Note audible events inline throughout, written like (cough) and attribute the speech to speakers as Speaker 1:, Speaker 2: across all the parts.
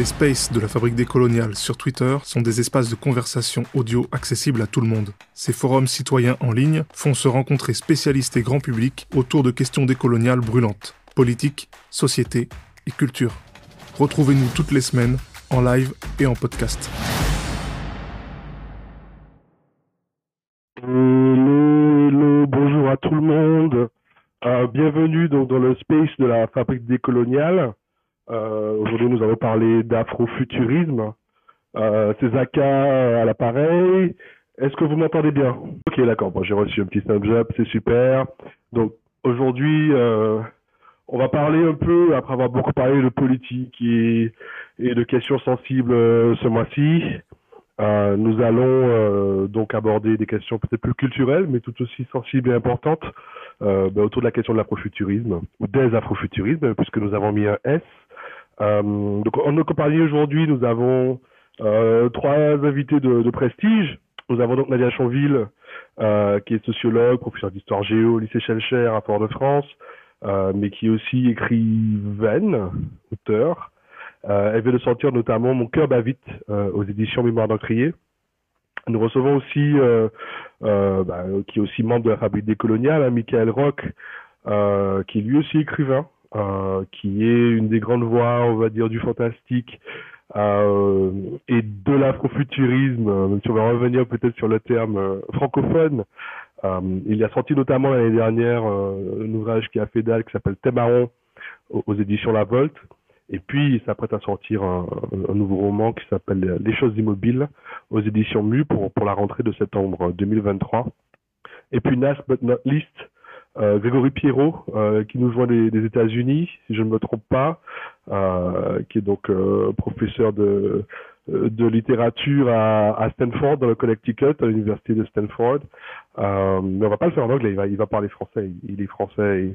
Speaker 1: Les spaces de la fabrique des coloniales sur Twitter sont des espaces de conversation audio accessibles à tout le monde. Ces forums citoyens en ligne font se rencontrer spécialistes et grand public autour de questions décoloniales brûlantes, politique, société et culture. Retrouvez-nous toutes les semaines en live et en podcast.
Speaker 2: Bonjour à tout le monde. Euh, bienvenue dans le space de la fabrique décoloniale. Euh, Aujourd'hui, nous allons parler d'afrofuturisme. Euh, c'est Zaka à l'appareil. Est-ce que vous m'entendez bien? Ok, d'accord. Bon, j'ai reçu un petit up, c'est super. Donc aujourd'hui, euh, on va parler un peu, après avoir beaucoup parlé de politique et, de questions sensibles euh, ce mois-ci. Euh, nous allons euh, donc aborder des questions peut-être plus culturelles, mais tout aussi sensibles et importantes ben, autour de la question de l'afrofuturisme ou des afrofuturismes, puisque nous avons mis un S. Euh, donc en notre compagnie aujourd'hui, nous avons euh, trois invités de, de prestige. Nous avons donc Nadia Chanville, euh, qui est sociologue, professeur d'histoire géo au lycée Schellcher à Fort-de-France, mais qui est aussi écrivaine, auteur. Elle vient de sortir notamment Mon cœur bat vite aux éditions Mémoire d'Encrier. Nous recevons aussi, euh, bah, qui est aussi membre de la fabrique décoloniale, hein, Michael Rock, euh, qui est lui aussi écrivain, qui est une des grandes voix, on va dire, du fantastique euh, et de l'afrofuturisme, euh, même si on va revenir peut-être sur le terme euh, francophone. Euh, il a sorti notamment l'année dernière euh, un ouvrage qui a fait dalle qui s'appelle Témaron aux, aux éditions La Volte. Et puis, il s'apprête à sortir un, un nouveau roman qui s'appelle Les choses immobiles aux éditions Mu pour, pour la rentrée de septembre 2023. Et puis, last but not least, euh, Grégory Pierrot, euh, qui nous joint des, des États-Unis, si je ne me trompe pas, euh, qui est donc euh, professeur de, de littérature à, à Stanford, dans le Connecticut, à l'université de Stanford. Euh, mais on va pas le faire en anglais, il va, il va parler français, il est français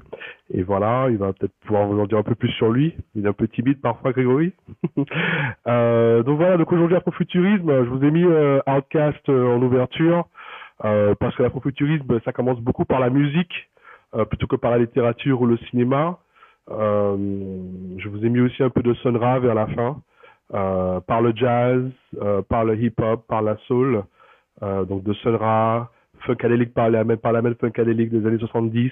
Speaker 2: et, et voilà, il va peut-être pouvoir vous en dire un peu plus sur lui. Il est un peu timide parfois, Grégory. (laughs) euh, donc voilà, donc aujourd'hui Afrofuturisme, je vous ai mis euh, Outcast euh, en ouverture, euh, parce que l'afrofuturisme, ça commence beaucoup par la musique, euh, plutôt que par la littérature ou le cinéma. Euh, je vous ai mis aussi un peu de Sun Ra vers la fin, euh, par le jazz, euh, par le hip-hop, par la soul, euh, donc de Sun Ra, Funkadelic par la même, par la même Funkadelic des années 70,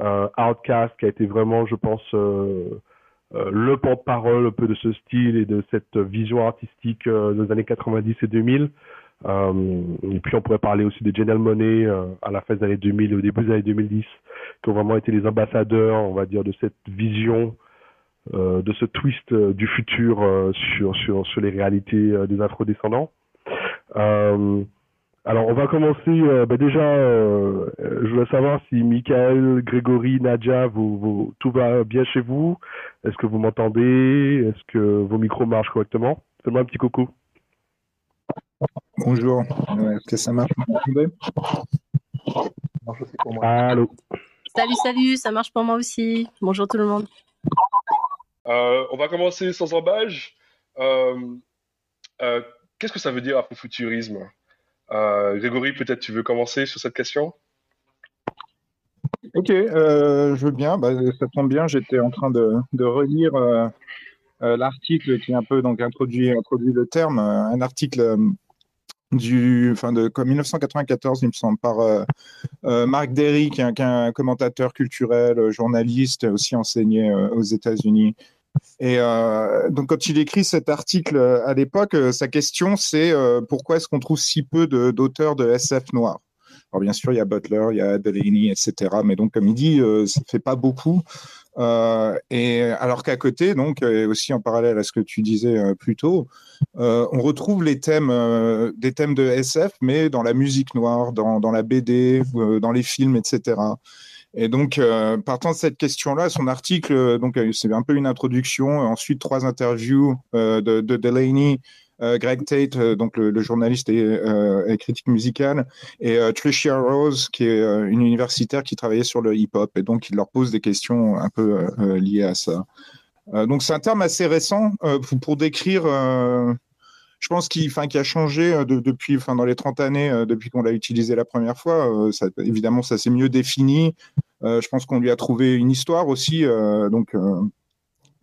Speaker 2: euh, Outcast qui a été vraiment, je pense, euh, euh, le porte-parole un peu de ce style et de cette vision artistique euh, des années 90 et 2000. Euh, et puis on pourrait parler aussi de Janelle Monet euh, à la fin des années 2000 et au début des années 2010, qui ont vraiment été les ambassadeurs, on va dire, de cette vision, euh, de ce twist du futur sur, sur, sur les réalités des afrodescendants. Alors on va commencer, ben déjà, je voudrais savoir si Michael, Grégory, Nadia, vous, vous, tout va bien chez vous? Est-ce que vous m'entendez? Est-ce que vos micros marchent correctement? Faites-moi un petit coucou.
Speaker 3: Bonjour, est-ce que ça marche Vous m'entendez
Speaker 2: Allô
Speaker 4: Salut, salut, ça marche pour moi aussi. Bonjour tout le monde.
Speaker 5: Euh, on va commencer sans embâche. Euh, euh, Qu'est-ce que ça veut dire afrofuturisme euh, Grégory, peut-être tu veux commencer sur cette question?
Speaker 3: Ok, euh, je veux bien. Bah, ça tombe bien, j'étais en train de, de relire euh, euh, l'article qui un peu donc introduit, introduit le terme, un article euh, du, enfin de comme 1994, il me semble, par euh, euh, Marc Derry, qui est un, commentateur culturel, euh, journaliste, aussi enseigné aux États-Unis. Et donc, quand il écrit cet article à l'époque, sa question c'est pourquoi est-ce qu'on trouve si peu de- d'auteurs de, SF noirs? Alors, bien sûr, il y a Butler, il y a Delaney, etc. Mais donc, comme il dit, ça fait pas beaucoup. Euh, et alors qu'à côté, donc, et aussi en parallèle à ce que tu disais euh, plus tôt, euh, on retrouve les thèmes, euh, des thèmes de SF, mais dans la musique noire, dans, dans la BD, euh, dans les films, etc. Et donc, euh, partant de cette question-là, son article, euh, donc euh, c'est un peu une introduction. Ensuite, trois interviews euh, de, de Delaney, euh, Greg Tate, euh, donc le, journaliste et, euh, critique musical, et euh, Tricia Rose, qui est euh, une universitaire qui travaillait sur le hip-hop. Et donc, il leur pose des questions un peu euh, euh, liées à ça. Euh, donc, c'est un terme assez récent euh, pour, décrire. euh, je pense qu'il a changé euh, de- depuis, dans les 30 années, euh, depuis qu'on l'a utilisé la première fois. Euh, évidemment, ça s'est mieux défini. Euh, je pense qu'on lui a trouvé une histoire aussi. euh, donc, euh,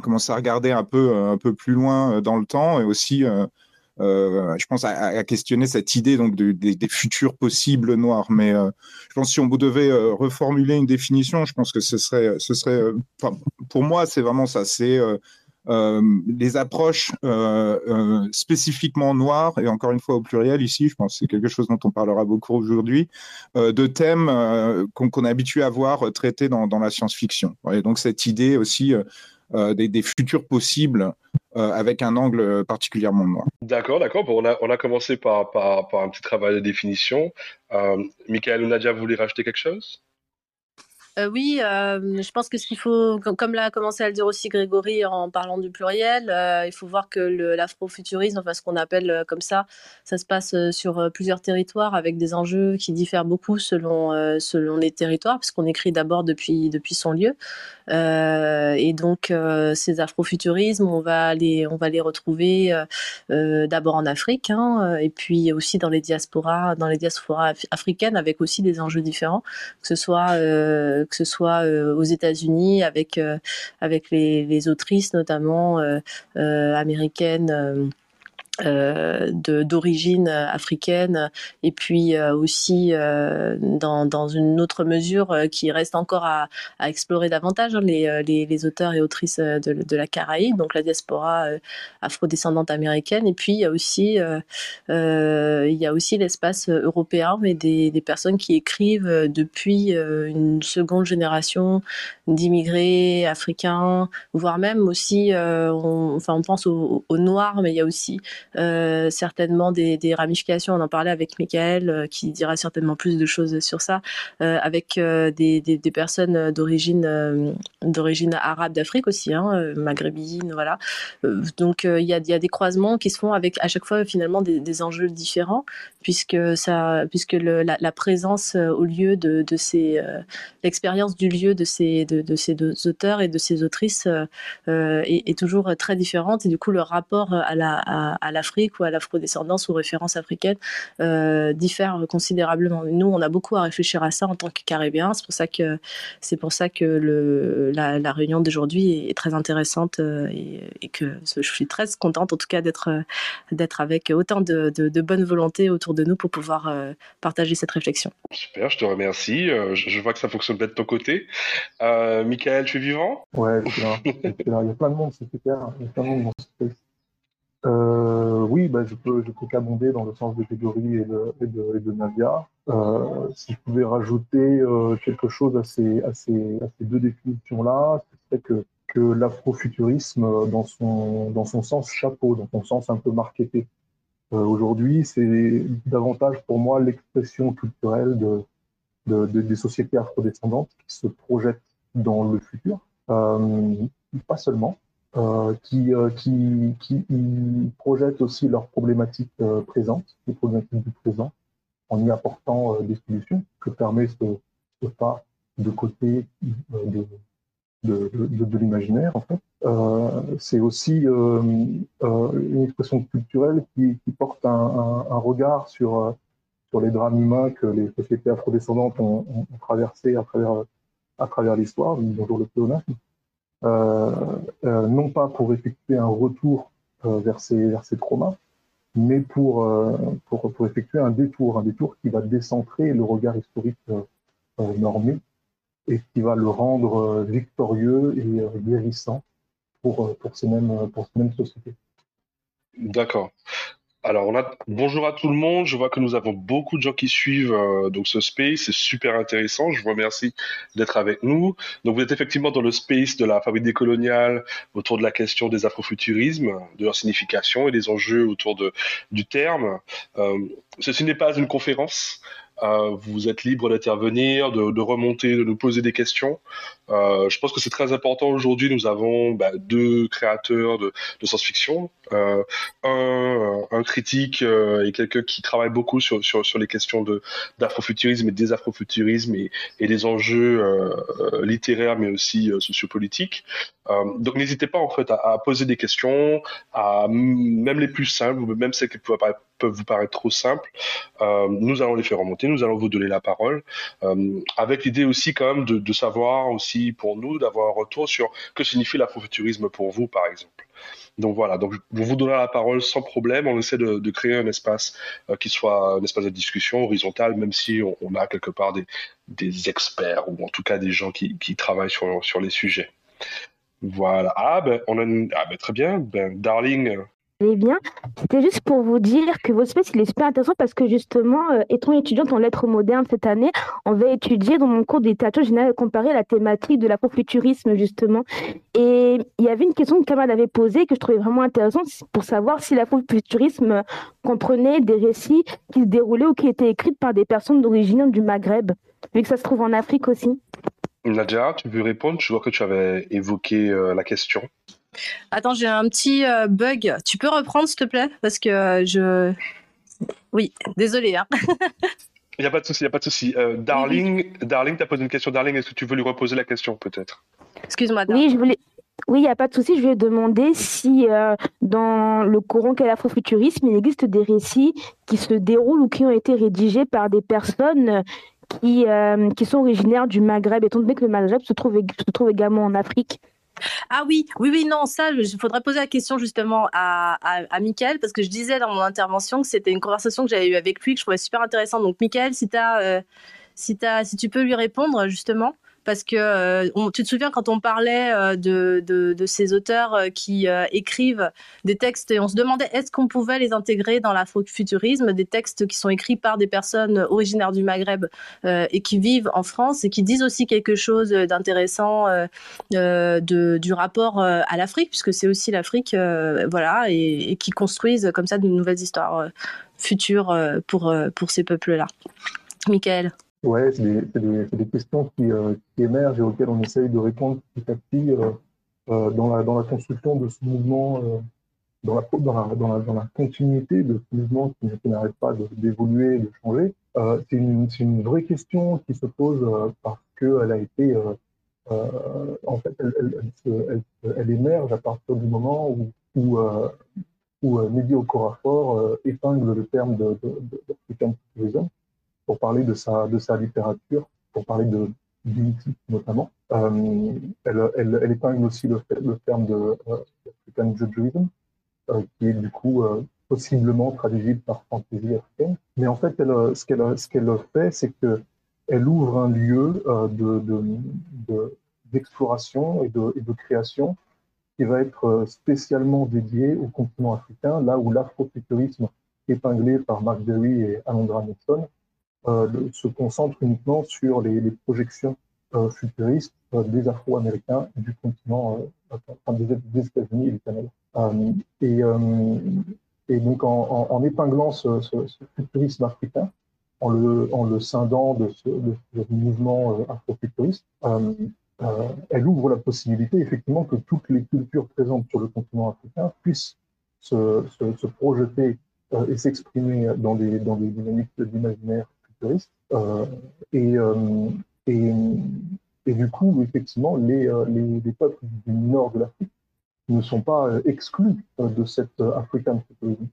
Speaker 3: commencer à regarder un peu, un peu plus loin dans le temps et aussi, je pense, à, questionner cette idée donc des futurs possibles noirs. Mais je pense que si on devait reformuler une définition, je pense que ce serait, pour moi, c'est vraiment ça. C'est euh, les approches euh, euh, spécifiquement noires, et encore une fois au pluriel ici, je pense que c'est quelque chose dont on parlera beaucoup aujourd'hui, de thèmes qu'on est habitué à voir traités dans, la science-fiction. Et donc cette idée aussi des, futurs possibles avec un angle particulièrement noir.
Speaker 6: D'accord, d'accord. Bon, on, a, on a commencé par, par, par, un petit travail de définition. Michael ou Nadia, vous voulez rajouter quelque chose?
Speaker 4: Euh, oui, euh, je pense que ce qu'il faut, comme l'a commencé à le dire aussi Grégory en parlant du pluriel, euh, il faut voir que l'afrofuturisme, enfin ce qu'on appelle comme ça, ça se passe sur plusieurs territoires avec des enjeux qui diffèrent beaucoup selon, selon les territoires, puisqu'on écrit d'abord depuis, depuis son lieu. et donc ces afrofuturismes, on va les, on va les retrouver d'abord en Afrique, hein, et puis aussi dans les diasporas, dans les diasporas africaines, avec aussi des enjeux différents, que ce soit que ce soit euh, aux États-Unis avec euh, avec les, les, autrices notamment euh, américaines euh, d'origine africaine et puis euh, aussi euh, dans, dans, une autre mesure euh, qui reste encore à, à explorer davantage hein, les, les, les, auteurs et autrices de, de, la Caraïbe, donc la diaspora afrodescendante américaine. Et puis il y a aussi il y a aussi l'espace européen mais des, des, personnes qui écrivent depuis une seconde génération d'immigrés africains voire même aussi on, enfin on pense aux, aux noirs mais il y a aussi euh, certainement des, ramifications. On en parlait avec Michael, euh, qui dira certainement plus de choses sur ça, euh, avec des, personnes d'origine d'origine arabe d'Afrique aussi, hein, maghrébine, voilà. donc il y a, des croisements qui se font avec à chaque fois finalement des, enjeux différents, puisque ça, puisque la, la, présence au lieu de, ces l'expérience du lieu de ces de, ces deux auteurs et de ces autrices est, toujours très différente et du coup le rapport à la à, à l'Afrique ou à l'afrodescendance ou référence africaine euh, diffèrent considérablement. Nous, on a beaucoup à réfléchir à ça en tant que Caribéens. C'est pour ça que c'est pour ça que le, la, la réunion d'aujourd'hui est très intéressante euh, et, et, que je suis très contente, en tout cas, d'être d'être avec autant de, de, de, bonne volonté autour de nous pour pouvoir euh, partager cette réflexion.
Speaker 6: Super, je te remercie. Euh, je, vois que ça fonctionne bien de ton côté. Euh, Michael, tu es vivant?
Speaker 7: Ouais, je suis là. Il y a plein de monde, c'est super. Il y a plein de monde dans ce space. Euh, oui, bah, je peux, je peux qu'abonder dans le sens de Grégory et de, et. Euh, si je pouvais rajouter euh, quelque chose à ces, deux définitions-là, ce serait que, que l'afrofuturisme, dans son, sens chapeau, dans son sens un peu marketé, aujourd'hui, c'est davantage pour moi l'expression culturelle de, de, de, des sociétés afrodescendantes qui se projettent dans le futur. Pas seulement, qui, euh, qui, qui projettent aussi leurs problématiques euh, présentes, les problématiques du présent, en y apportant des solutions que permet ce, ce pas de côté de, l'imaginaire, en fait. Euh, c'est aussi euh, euh, une expression culturelle qui, porte un, regard sur, sur les drames humains que les sociétés afrodescendantes ont, ont, traversés à travers, à travers l'histoire, bonjour le pléonasme, euh, euh, non pas pour effectuer un retour euh, vers, ces, vers traumas, mais pour, effectuer un détour, un détour qui va décentrer le regard historique normé et qui va le rendre victorieux et guérissant pour ces mêmes sociétés.
Speaker 6: D'accord. Alors, a bonjour à tout le monde. Je vois que nous avons beaucoup de gens qui suivent euh, donc ce space. C'est super intéressant. Je vous remercie d'être avec nous. Donc, vous êtes effectivement dans le space de la fabrique décoloniale autour de la question des afrofuturismes, de leur signification et des enjeux autour de, du terme. Euh, ceci n'est pas une conférence. Euh, vous êtes libre d'intervenir, de, remonter, de nous poser des questions. Euh, je pense que c'est très important aujourd'hui. Nous avons bah, deux créateurs de, science-fiction, euh, un, critique et quelqu'un qui travaille beaucoup sur, les questions d'afrofuturisme et des afrofuturismes et, des enjeux littéraires mais aussi sociopolitiques. donc n'hésitez pas en fait à, poser des questions, même les plus simples, même celles qui peuvent vous paraître trop simples. nous allons les faire remonter
Speaker 5: Nous allons vous donner la parole, avec l'idée aussi quand même de, savoir aussi pour nous d'avoir un retour sur que signifie l'afrofuturisme pour vous, par exemple. Donc voilà, donc vous vous donnons la parole sans problème. On essaie de, créer un espace euh, qui soit un espace de discussion horizontal, même si on, a quelque part des, experts ou en tout cas des gens qui, travaillent sur, les sujets. Voilà. Ah ben, ah, ben, très bien. Ben, Darling,
Speaker 8: allez bien. C'était juste pour vous dire que votre space, est super intéressant parce que justement, euh, étant étudiante en lettres modernes cette année, on va étudier dans mon cours des tatouages général comparer la thématique de l'afrofuturisme justement. Et il y avait une question que Kamal avait posée que je trouvais vraiment intéressante pour savoir si l'afrofuturisme comprenait des récits qui se déroulaient ou qui étaient écrits par des personnes d'origine du Maghreb, vu que ça se trouve en Afrique aussi.
Speaker 5: Nadia, tu veux répondre? Je vois que tu avais évoqué euh, la question.
Speaker 4: Attends, j'ai un petit euh, bug. Tu peux reprendre, s'il te plaît? Parce que euh, je. Oui, désolé. Hein. (laughs)
Speaker 5: Il n'y a pas de souci, il a pas de souci. Euh, Darling, Darling, tu as posé une question. Darling, est-ce que tu veux lui reposer la question, peut-être?
Speaker 4: Excuse-moi.
Speaker 8: Oui, je voulais. Oui, il n'y a pas de souci. Je vais demander si dans le courant qu'est l'afrofuturisme, il existe des récits qui se déroulent ou qui ont été rédigés par des personnes qui, qui sont originaires du Maghreb, étant donné que le Maghreb se trouve, se trouve également en Afrique.
Speaker 4: Ah oui, oui, oui, non, ça, il faudrait poser la question justement à, à, parce que je disais dans mon intervention que c'était une conversation que j'avais eue avec lui, que je trouvais super intéressante. Donc, Mickaël, si, euh, si, si tu peux lui répondre justement parce que euh, tu te souviens quand on parlait euh, de, ces auteurs euh, qui écrivent des textes et on se demandait est-ce qu'on pouvait les intégrer dans l'afrofuturisme, des textes qui sont écrits par des personnes originaires du Maghreb et qui vivent en France et qui disent aussi quelque chose d'intéressant du rapport à l'Afrique, puisque c'est aussi l'Afrique, voilà, et, et, qui construisent comme ça de nouvelles histoires futures pour, pour ces peuples-là? Michael.
Speaker 7: Ouais, c'est des, questions qui, euh, qui, émergent et auxquelles on essaye de répondre petit à petit euh, euh, dans, la, dans construction de ce mouvement, dans, la, continuité de ce mouvement qui, n'arrête pas d'évoluer, de, changer. c'est une, vraie question qui se pose parce qu'elle a été, en fait, elle, émerge à partir du moment où, où, où Mehdi Okorafor épingle le terme de, de, de, pour parler de sa, de sa littérature, pour parler de Dignity notamment. Euh, elle, elle, épingle aussi le, le terme de euh, African Judaism, euh, qui est du coup possiblement traduisible par fantaisie africaine. Mais en fait, ce qu'elle ce qu'elle fait, c'est que elle ouvre un lieu de, de, d'exploration et de, de création qui va être spécialement dédié au continent africain, là où l'afrofuturisme épinglé par Mark Berry et Alondra Nixon se concentre uniquement sur les, projections euh, futuristes euh, des Afro-Américains du continent, des, États-Unis et du Canada. et, donc en, épinglant ce, futurisme africain, en le, en scindant de ce, de mouvement afrofuturiste, euh, elle ouvre la possibilité effectivement que toutes les cultures présentes sur le continent africain puissent se, projeter et s'exprimer dans des, dans des dynamiques d'imaginaire euh, et, euh, et, du coup, effectivement, les, euh, les, les peuples du nord de l'Afrique ne sont pas exclus de cette African Futurism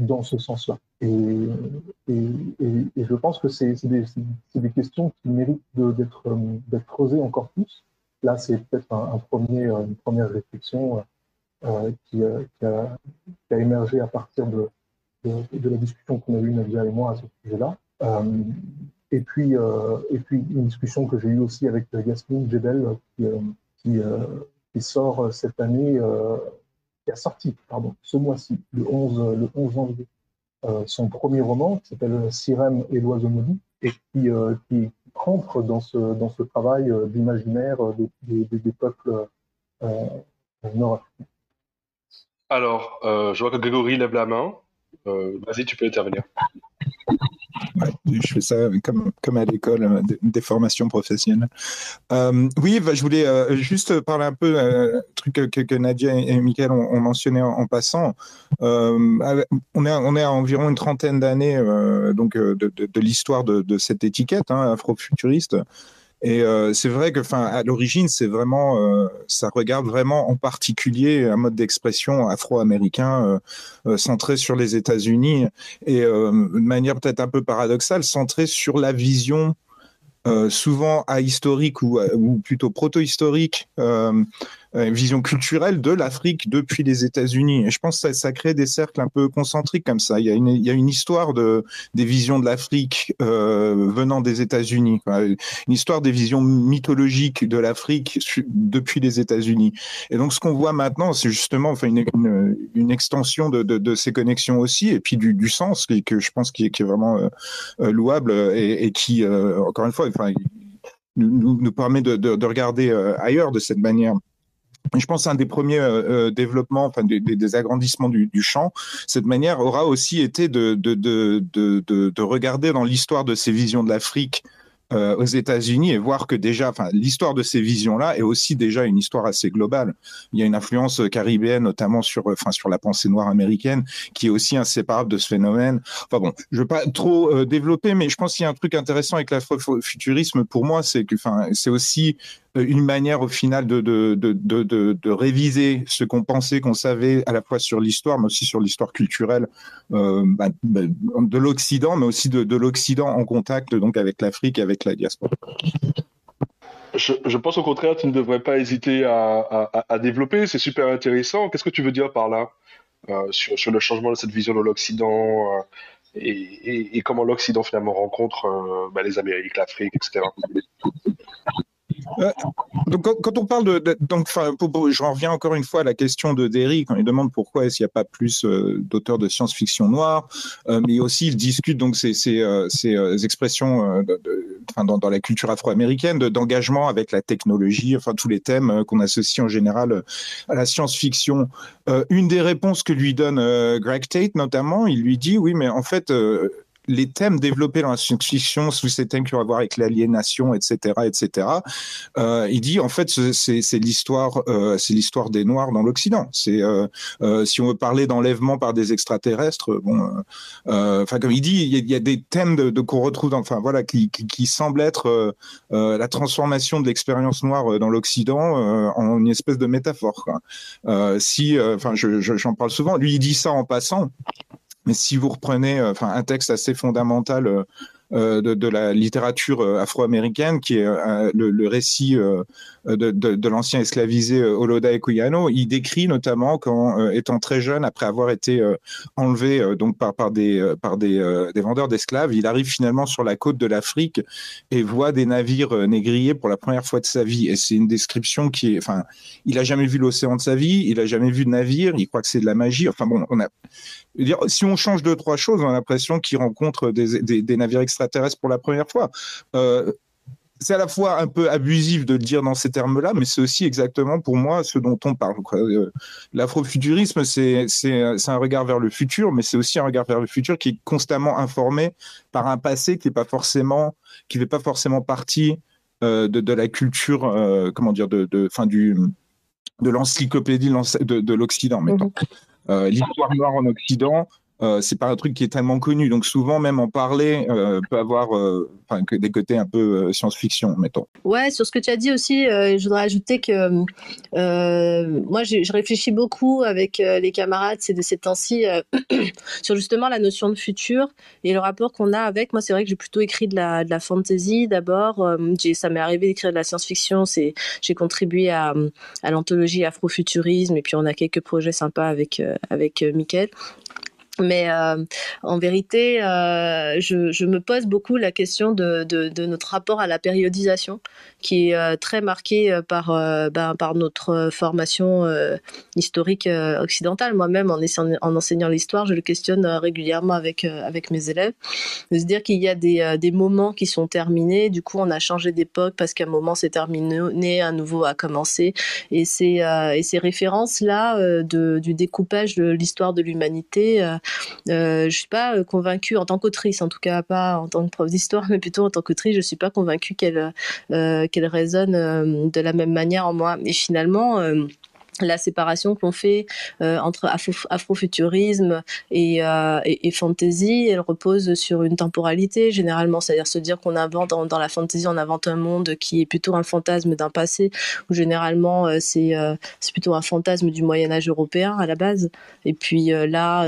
Speaker 7: dans ce sens-là. Et, je pense que c'est des, questions qui méritent d'être creusées encore plus. Là, c'est peut-être une première réflexion qui, a, émergé à partir de, de la discussion qu'on a eue, Nadia et moi, à ce sujet-là. Euh, et puis, euh, et puis une discussion que j'ai eue aussi avec Yasmine Jebel qui, euh, qui, qui sort cette année, qui a sorti pardon, ce mois-ci, le 11, le 11 janvier, son premier roman qui s'appelle Sirène et l'oiseau maudit et qui, qui entre dans ce, dans ce travail d'imaginaire des, des, des, peuples nord-africains.
Speaker 5: Alors, je vois que Grégory lève la main. Vas-y, tu peux intervenir (laughs)
Speaker 3: je fais ça comme, comme à l'école, euh, des formations professionnelles. Euh, oui, bah, je voulais euh, juste parler un peu un truc que, que, Nadia et Michael ont, mentionné en, passant. on, est, on est à environ une trentaine d'années donc de, de, l'histoire de, de, cette étiquette hein, afrofuturiste. Et euh, c'est vrai que, enfin, à l'origine, c'est vraiment, euh, ça regarde vraiment en particulier un mode d'expression afro-américain euh, centré sur les États-Unis et de manière peut-être un peu paradoxale, centré sur la vision souvent ahistorique ou, ou plutôt proto-historique une vision culturelle de l'Afrique depuis les États-Unis. Et je pense que ça, crée des cercles un peu concentriques comme ça. Il y a une, histoire de, des visions de l'Afrique euh, venant des États-Unis, une histoire des visions mythologiques de l'Afrique depuis les États-Unis. Et donc, ce qu'on voit maintenant, c'est justement une, extension de, ces connexions aussi, et puis du, sens que, que je pense qui est, vraiment euh, euh louable et, qui, euh, encore une fois, nous, permet de, de, de regarder euh, ailleurs de cette manière je pense un des premiers euh, euh, développements, enfin des, agrandissements du, champ, cette manière aura aussi été de, de regarder dans l'histoire de ces visions de l'Afrique euh, aux États-Unis et voir que déjà, enfin, l'histoire de ces visions-là est aussi déjà une histoire assez globale. Il y a une influence caribéenne, notamment sur, enfin, sur la pensée noire américaine, qui est aussi inséparable de ce phénomène. Enfin bon, je veux pas trop euh, développer, mais je pense qu'il y a un truc intéressant avec l'afrofuturisme pour moi, c'est que, enfin, c'est aussi euh, une manière au final de, de, de, de, réviser ce qu'on pensait, qu'on savait à la fois sur l'histoire, mais aussi sur l'histoire culturelle euh, bah, bah, de l'Occident, mais aussi de, de l'Occident en contact donc avec l'Afrique et la diaspora.
Speaker 5: Je, pense au contraire, tu ne devrais pas hésiter à, développer. C'est super intéressant. Qu'est-ce que tu veux dire par là euh, sur, le changement de cette vision de l'Occident euh, et, comment l'Occident finalement rencontre euh, bah, les Amériques, l'Afrique, etc.
Speaker 3: Euh, donc, quand, on parle de, de donc, je reviens encore une fois à la question de Derry quand il demande pourquoi est-ce qu'il n'y a pas plus euh, d'auteurs de science-fiction noire, euh, mais aussi il discute donc ces, ces, ces expressions de, dans, la culture afro-américaine d'engagement avec la technologie, enfin tous les thèmes qu'on associe en général à la science-fiction. une des réponses que lui donne Greg Tate notamment, il lui dit oui, mais en fait les thèmes développés dans la science-fiction, sous ces thèmes qui ont à voir avec l'aliénation, etc., etc. Euh, il dit en fait c'est l'histoire, euh, c'est l'histoire des Noirs dans l'Occident. C'est euh, si on veut parler d'enlèvement par des extraterrestres, bon, enfin comme il dit, il y, a, des thèmes qu'on retrouve, enfin voilà, qui, semblent être la transformation de l'expérience noire dans l'Occident en une espèce de métaphore. Si, enfin, j'en je, je, parle souvent. Lui, il dit ça en passant. Mais si vous reprenez euh, enfin, un texte assez fondamental euh, euh, de, la littérature afro-américaine, qui est le, récit de, l'ancien esclavisé Oloda Ekuyano, il décrit notamment quand, étant très jeune, après avoir été enlevé donc par, des, par des vendeurs d'esclaves, il arrive finalement sur la côte de l'Afrique et voit des navires négriers pour la première fois de sa vie. Et c'est une description qui est, enfin, il a jamais vu l'océan de sa vie, il a jamais vu de navire, il croit que c'est de la magie. Enfin bon, on a si on change deux, trois choses, on a l'impression qu'il rencontre des, navires extraterrestres pour la première fois. Euh, c'est à la fois un peu abusif de le dire dans ces termes-là, mais c'est aussi exactement pour moi ce dont on parle. Euh, l'afrofuturisme, c'est un regard vers le futur, mais c'est aussi un regard vers le futur qui est constamment informé par un passé qui n'est pas forcément, qui fait pas forcément partie euh, de, la culture, comment dire, de, fin du, de l'encyclopédie de, de l'Occident, mettons. Mmh. Euh, l'histoire noire en Occident, euh, c'est pas un truc qui est tellement connu. Donc souvent, même en parler euh, peut avoir euh, des côtés un peu euh, science-fiction, mettons.
Speaker 4: Ouais, sur ce que tu as dit aussi, je voudrais ajouter que moi, je réfléchis beaucoup avec les camarades ces, ces temps-ci (clears throat) sur justement la notion de futur et le rapport qu'on a avec. Moi, c'est vrai que j'ai plutôt écrit de la, de la fantasy d'abord. ça m'est arrivé d'écrire de la science-fiction. J'ai contribué à, à l'anthologie Afrofuturisme et puis on a quelques projets sympas avec, avec Mickaël. Mais euh, en vérité, euh, je, me pose beaucoup la question de, notre rapport à la périodisation, qui est euh, très marqué euh, par, euh, ben, par notre formation historique occidentale. Moi-même, en, en, enseignant l'histoire, je le questionne régulièrement avec, avec mes élèves. De se dire qu'il y a des, des moments qui sont terminés, du coup, on a changé d'époque parce qu'un moment s'est terminé, un nouveau a commencé. Et ces, et ces références-là de, du découpage de l'histoire de l'humanité, euh, je suis pas convaincue en tant qu'autrice, en tout cas pas en tant que prof d'histoire, (laughs) mais plutôt en tant qu'autrice, je suis pas convaincue qu'elle qu'elle résonne euh, de la même manière en moi. Et finalement, la séparation qu'on fait euh, entre afrofuturisme et, euh, et, et, fantasy, elle repose sur une temporalité généralement, c'est-à-dire se dire qu'on invente dans, la fantasy, on invente un monde qui est plutôt un fantasme d'un passé, où généralement euh, c'est plutôt un fantasme du Moyen Âge européen à la base, et puis là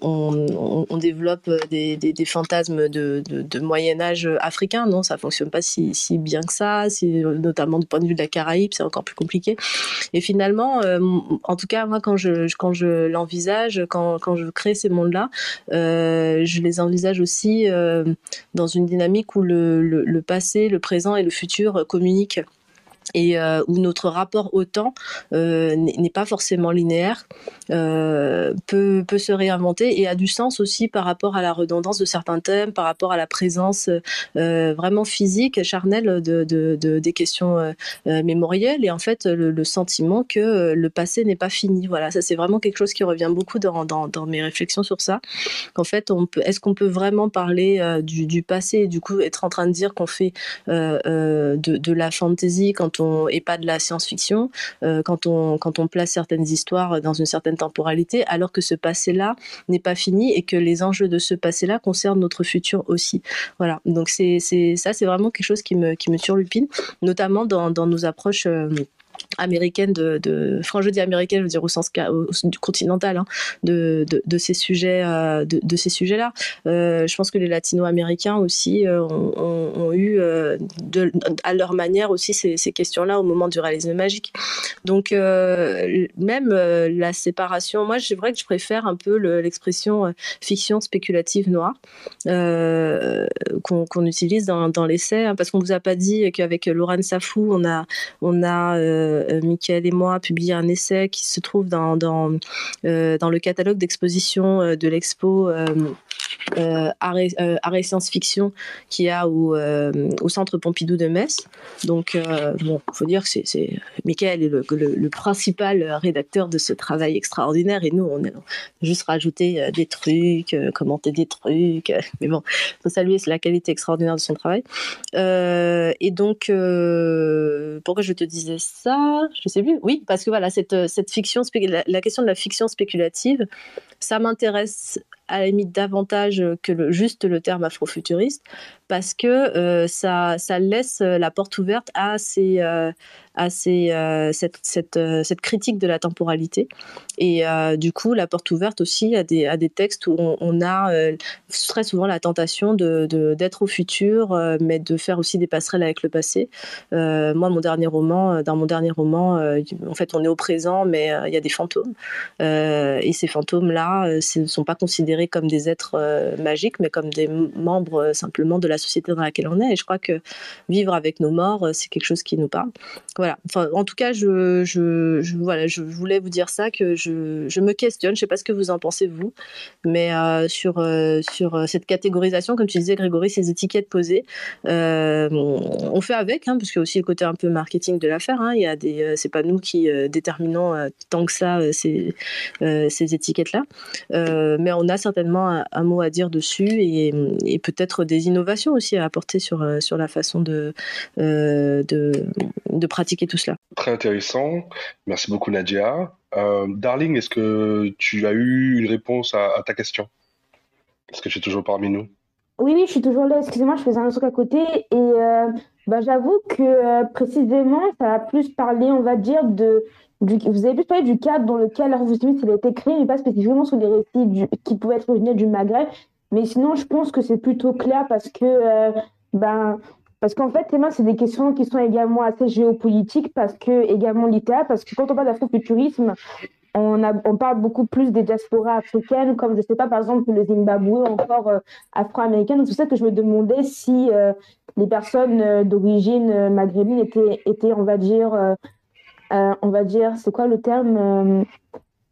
Speaker 4: on, développe des, fantasmes de, Moyen Âge africain, non, ça fonctionne pas si, si bien que ça, notamment du point de vue de la Caraïbe, c'est encore plus compliqué, et finalement euh, en tout cas, moi, quand je, quand je l'envisage, quand, quand je crée ces mondes-là, euh, je les envisage aussi euh, dans une dynamique où le, le, passé, le présent et le futur communiquent et euh, où notre rapport au temps euh, n'est pas forcément linéaire, euh, peut, se réinventer et a du sens aussi par rapport à la redondance de certains thèmes, par rapport à la présence vraiment physique, charnelle de, de, de des questions mémorielles et en fait le, sentiment que le passé n'est pas fini. Voilà, ça c'est vraiment quelque chose qui revient beaucoup dans, mes réflexions sur ça. En fait, est-ce qu'on peut vraiment parler du, du, passé et du coup être en train de dire qu'on fait de, de la fantaisie quand et pas de la science-fiction, euh, quand, on, quand on place certaines histoires dans une certaine temporalité, alors que ce passé-là n'est pas fini et que les enjeux de ce passé-là concernent notre futur aussi. Voilà, donc c'est ça, c'est vraiment quelque chose qui me, qui me surlupine, notamment dans, dans nos approches. Euh, américaine de, de enfin je dis américaine je veux dire au sens du continental hein, de, ces sujets euh, de, ces sujets là euh, je pense que les latino-américains aussi euh, ont, eu à leur manière aussi ces, questions là au moment du réalisme magique. Donc même la séparation moi c'est vrai que je préfère un peu l'expression fiction spéculative noire qu'on qu utilise dans, dans l'essai hein, parce qu'on vous a pas dit qu'avec Laurent Safou on a euh, Michael et moi, publié un essai qui se trouve dans, euh, le catalogue d'exposition euh, de l'expo euh, euh, art, et, science-fiction qu'il y a au, euh, centre Pompidou de Metz. Donc, euh, bon, faut dire que c'est Michael est le, principal rédacteur de ce travail extraordinaire et nous, on a juste rajouté des trucs, commenté des trucs, mais bon, faut saluer la qualité extraordinaire de son travail. et donc, pourquoi je te disais ça? Je sais plus. Oui, parce que voilà, cette, cette fiction, la, la question de la fiction spéculative, ça m'intéresse à la limite davantage que le, juste le terme afrofuturiste, parce que euh, ça, laisse la porte ouverte à ces, euh, à euh, euh, cette, critique de la temporalité. Et euh, du coup, la porte ouverte aussi à des, textes où on, a très souvent la tentation d'être au futur, mais de faire aussi des passerelles avec le passé. moi, mon dernier roman, dans mon dernier roman, en fait, on est au présent, mais il y a des fantômes. et ces fantômes-là ne sont pas considérés comme des êtres magiques, mais comme des membres simplement de la société dans laquelle on est. Et je crois que vivre avec nos morts, c'est quelque chose qui nous parle. Enfin, en tout cas, je, voulais vous dire ça, que je, me questionne, je ne sais pas ce que vous en pensez, vous, mais euh, sur, euh, sur cette catégorisation, comme tu disais, Grégory, ces étiquettes posées, euh, on fait avec, hein, parce qu'il y a aussi le côté un peu marketing de l'affaire. Hein, il y a euh, pas nous qui euh, déterminons euh, tant que ça ces, étiquettes-là, mais on a certainement un, mot à dire dessus et, peut-être des innovations aussi à apporter sur, la façon de pratiquer tout cela.
Speaker 5: Très intéressant. Merci beaucoup Nadia. Euh, Darling, est-ce que tu as eu une réponse à, à ta question? Est-ce que tu es toujours parmi nous?
Speaker 8: Oui, oui, je suis toujours là. Excusez-moi, je faisais un truc à côté. Et euh, bah, j'avoue que euh, précisément, ça a plus parlé, on va dire, de. Du, vous avez plus parlé du cadre dans lequel vous Smith il a été créé, mais pas spécifiquement sur les récits du, qui pouvaient être originels du Maghreb. Mais sinon, je pense que c'est plutôt clair parce que euh, ben, parce qu'en fait, Emma, c'est des questions qui sont également assez géopolitiques, parce que également littéraires, parce que quand on parle d'afrofuturisme, on, parle beaucoup plus des diasporas africaines, comme je ne sais pas, par exemple, le Zimbabwe encore euh, afro-américaines. C'est ça que je me demandais si euh, les personnes euh, d'origine maghrébine étaient, étaient, on va dire, on va dire, c'est quoi le terme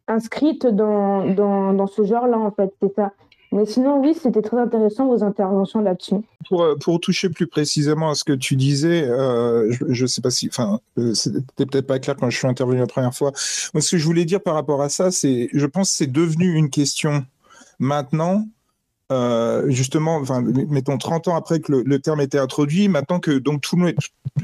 Speaker 8: inscrites dans, dans, dans ce genre-là, en fait, c'est ça. Mais sinon, oui, c'était très intéressant vos interventions là-dessus.
Speaker 3: Pour, euh, pour, toucher plus précisément à ce que tu disais, euh, je ne sais pas si, enfin, euh, c'était peut-être pas clair quand je suis intervenu la première fois. Ce que je voulais dire par rapport à ça, c'est, je pense, que c'est devenu une question maintenant euh, justement, mettons 30 ans après que le, terme était introduit, maintenant que donc tout le monde,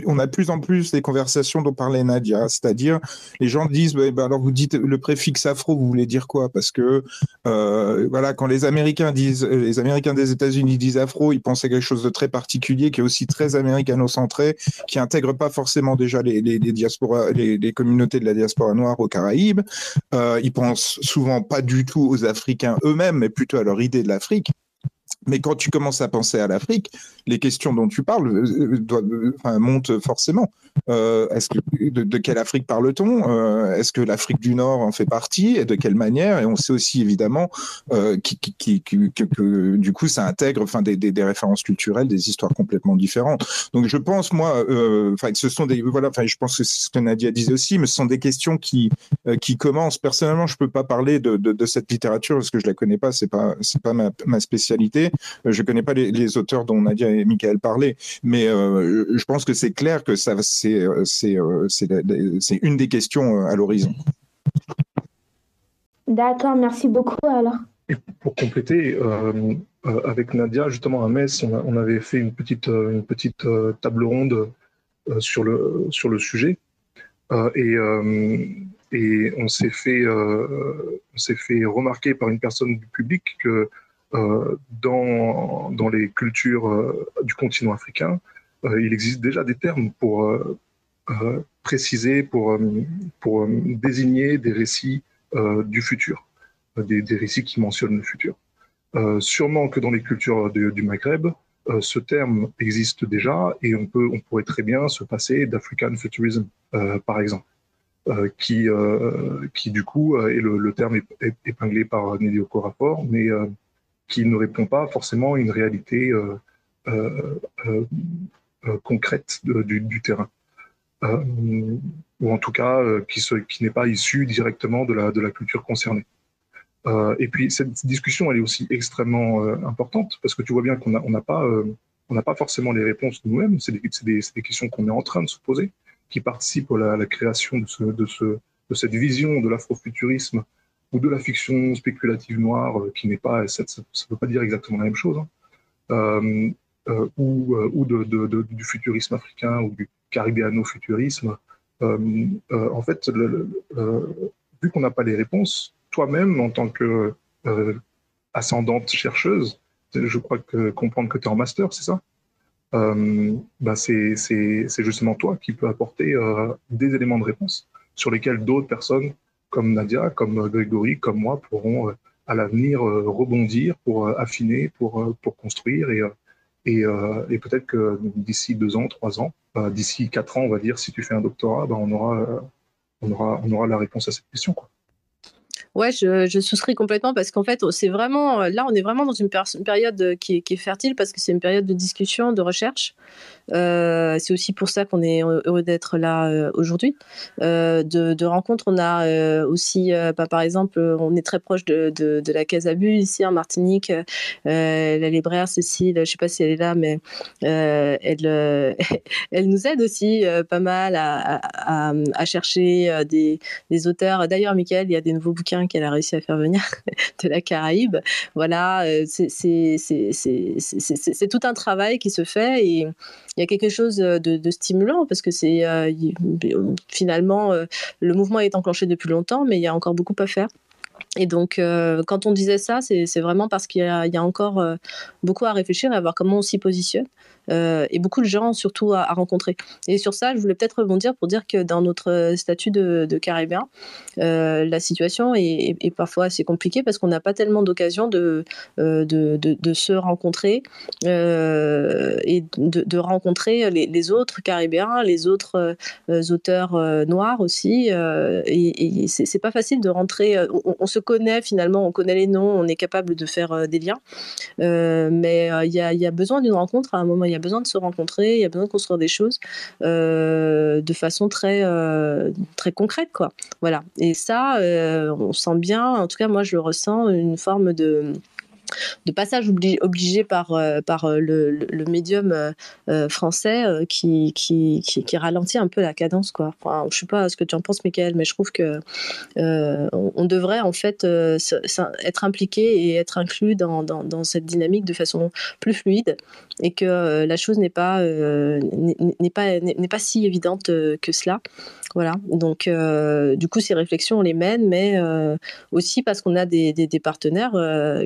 Speaker 3: on a de plus en plus les conversations dont parlait Nadia, c'est-à-dire les gens disent, bah, bah, alors vous dites le préfixe afro, vous voulez dire quoi? Parce que euh, voilà, quand les Américains disent, les Américains des États-Unis disent afro, ils pensent à quelque chose de très particulier, qui est aussi très américano-centré, qui intègre pas forcément déjà les, diasporas, les, les, communautés de la diaspora noire aux Caraïbes. Euh, ils pensent souvent pas du tout aux Africains eux-mêmes, mais plutôt à leur idée de l'Afrique. Mais quand tu commences à penser à l'Afrique, les questions dont tu parles euh, doivent, enfin, montent forcément. Euh, est-ce que, de, quelle Afrique parle-t-on euh, Est-ce que l'Afrique du Nord en fait partie Et de quelle manière Et on sait aussi évidemment euh, que, du coup ça intègre enfin, des, références culturelles, des histoires complètement différentes. Donc je pense moi, euh, enfin ce sont des voilà, je pense que c'est ce que Nadia disait aussi, mais ce sont des questions qui euh, qui commencent. Personnellement, je peux pas parler de, cette littérature parce que je la connais pas, c'est pas c'est pas ma spécialité. Je connais pas les, les auteurs dont Nadia et Michael parlaient, mais je pense que c'est clair que ça euh, euh, c'est une des questions euh, à l'horizon.
Speaker 8: D'accord, merci beaucoup alors.
Speaker 7: Et pour compléter, avec Nadia, justement à Metz, on, avait fait une petite, une petite table ronde sur, le, sur le sujet. et, et on s'est fait, on s'est fait remarquer par une personne du public que dans, dans les cultures du continent africain, il existe déjà des termes pour euh, préciser pour, euh, euh, désigner des récits du futur, des, récits qui mentionnent le futur. sûrement que dans les cultures du Maghreb, ce terme existe déjà et on, pourrait très bien se passer d'African Futurism, par exemple. Euh, qui, euh, du coup est le, terme épinglé par Nelly Okorafor, mais qui ne répond pas forcément à une réalité concrète du, terrain. Euh, ou en tout cas euh, qui, n'est pas issu directement de la, culture concernée. Euh, et puis cette discussion, elle est aussi extrêmement importante parce que tu vois bien qu'on n'a pas, pas forcément les réponses nous-mêmes. C'est des, questions qu'on est en train de se poser, qui participent à la, création de cette vision de l'afrofuturisme ou de la fiction spéculative noire, qui n'est pas, ça ne veut pas dire exactement la même chose, hein. euh, euh, ou, ou du futurisme africain ou du caribéano-futurisme, euh, euh, en fait, euh, vu qu'on n'a pas les réponses, toi-même, en tant que ascendante chercheuse, je crois que comprendre que tu es en master, c'est ça? Euh, bah c'est justement toi qui peux apporter euh, des éléments de réponse sur lesquels d'autres personnes comme Nadia, comme Grégory, comme moi pourront euh, à l'avenir rebondir pour affiner, pour, pour construire et, et, peut-être que d'ici deux ans, trois ans, d'ici quatre ans, on va dire, si tu fais un doctorat, bah, on, aura, euh, on, aura, on aura la réponse à cette question.
Speaker 4: Ouais, je, je, souscris complètement parce qu'en fait, c'est vraiment là, on est vraiment dans une, période qui est, qui est, fertile parce que c'est une période de discussion, de recherche. Euh, c'est aussi pour ça qu'on est heureux d'être là euh, aujourd'hui. Euh, de, rencontres, on a euh, aussi, bah, par exemple, on est très proche de, la Casabu ici en Martinique. la libraire Cécile, je sais pas si elle est là, mais (laughs) elle, nous aide aussi pas mal à chercher des, des auteurs. D'ailleurs, Michael, il y a des nouveaux bouquins qu'elle a réussi à faire venir (laughs) de la Caraïbe. Voilà, euh, c'est tout un travail qui se fait et il y a quelque chose de, stimulant parce que c'est euh, finalement euh, le mouvement est enclenché depuis longtemps, mais il y a encore beaucoup à faire. Et donc, quand on disait ça, c'est vraiment parce qu'il y, a encore beaucoup à réfléchir et à voir comment on s'y positionne. Euh, et beaucoup de gens, surtout, à, rencontrer. Et sur ça, je voulais peut-être rebondir pour dire que dans notre statut de, de caribéen, euh, la situation est, parfois assez compliquée parce qu'on n'a pas tellement d'occasion de, se rencontrer et de, rencontrer les, autres caribéens, les autres auteurs noirs aussi. et, et c'est pas facile de rentrer. On, se connaît finalement, on connaît les noms, on est capable de faire euh, des liens. Euh, mais euh, il y, a, besoin d'une rencontre à un moment, besoin de se rencontrer, il y a besoin de construire des choses de façon très, très concrète. Quoi. Voilà. Et ça, on sent bien, en tout cas moi je le ressens, une forme de de passage obligé, par, euh, par euh, le, le, médium euh, français qui, qui, qui, ralentit un peu la cadence. Quoi. Enfin, je ne sais pas ce que tu en penses, Michael, mais je trouve que on, devrait en fait être impliqué et être inclus dans, dans, cette dynamique de façon plus fluide et que la chose n'est pas, n'est pas, pas si évidente que cela. Voilà, donc du coup, ces réflexions, on les mène, mais aussi parce qu'on a des, des, partenaires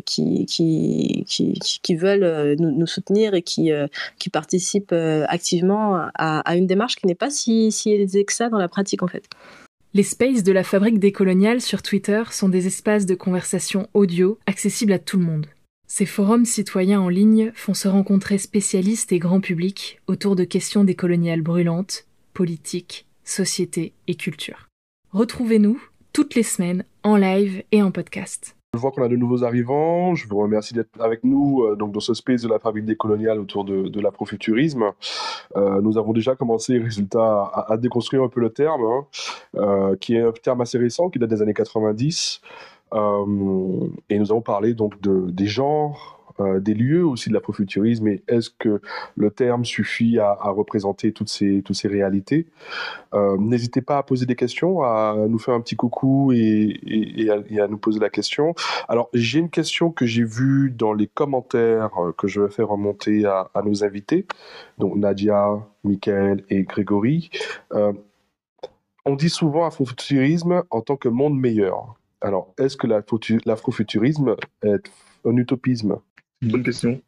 Speaker 4: qui, qui, qui, veulent euh, nous, soutenir et qui, euh, participent euh, activement à, une démarche qui n'est pas si, si aisée que ça dans la pratique en fait.
Speaker 9: Les spaces de la fabrique décoloniale sur Twitter sont des espaces de conversation audio accessibles à tout le monde. Ces forums citoyens en ligne font se rencontrer spécialistes et grand public autour de questions décoloniales brûlantes, politiques, société et culture. Retrouvez-nous toutes les semaines en live et en podcast.
Speaker 5: Je vois qu'on a de nouveaux arrivants. Je vous remercie d'être avec nous euh, donc dans ce space de la fabrique décoloniale autour de, de l'afrofuturisme. Euh, nous avons déjà commencé, résultat, à, déconstruire un peu le terme, hein, euh, qui est un terme assez récent, qui date des années 90. et nous avons parlé donc de, des genres, euh, des lieux aussi de l'afrofuturisme et est-ce que le terme suffit à, représenter toutes ces, toutes ces réalités? Euh, N'hésitez pas à poser des questions, à nous faire un petit coucou et, à, nous poser la question. Alors, j'ai une question que j'ai vue dans les commentaires euh, que je vais faire remonter à, nos invités, donc Nadia, Michael et Grégory. on dit souvent afrofuturisme en tant que monde meilleur. Alors, est-ce que l'afrofuturisme est un utopisme?
Speaker 7: Bonne question.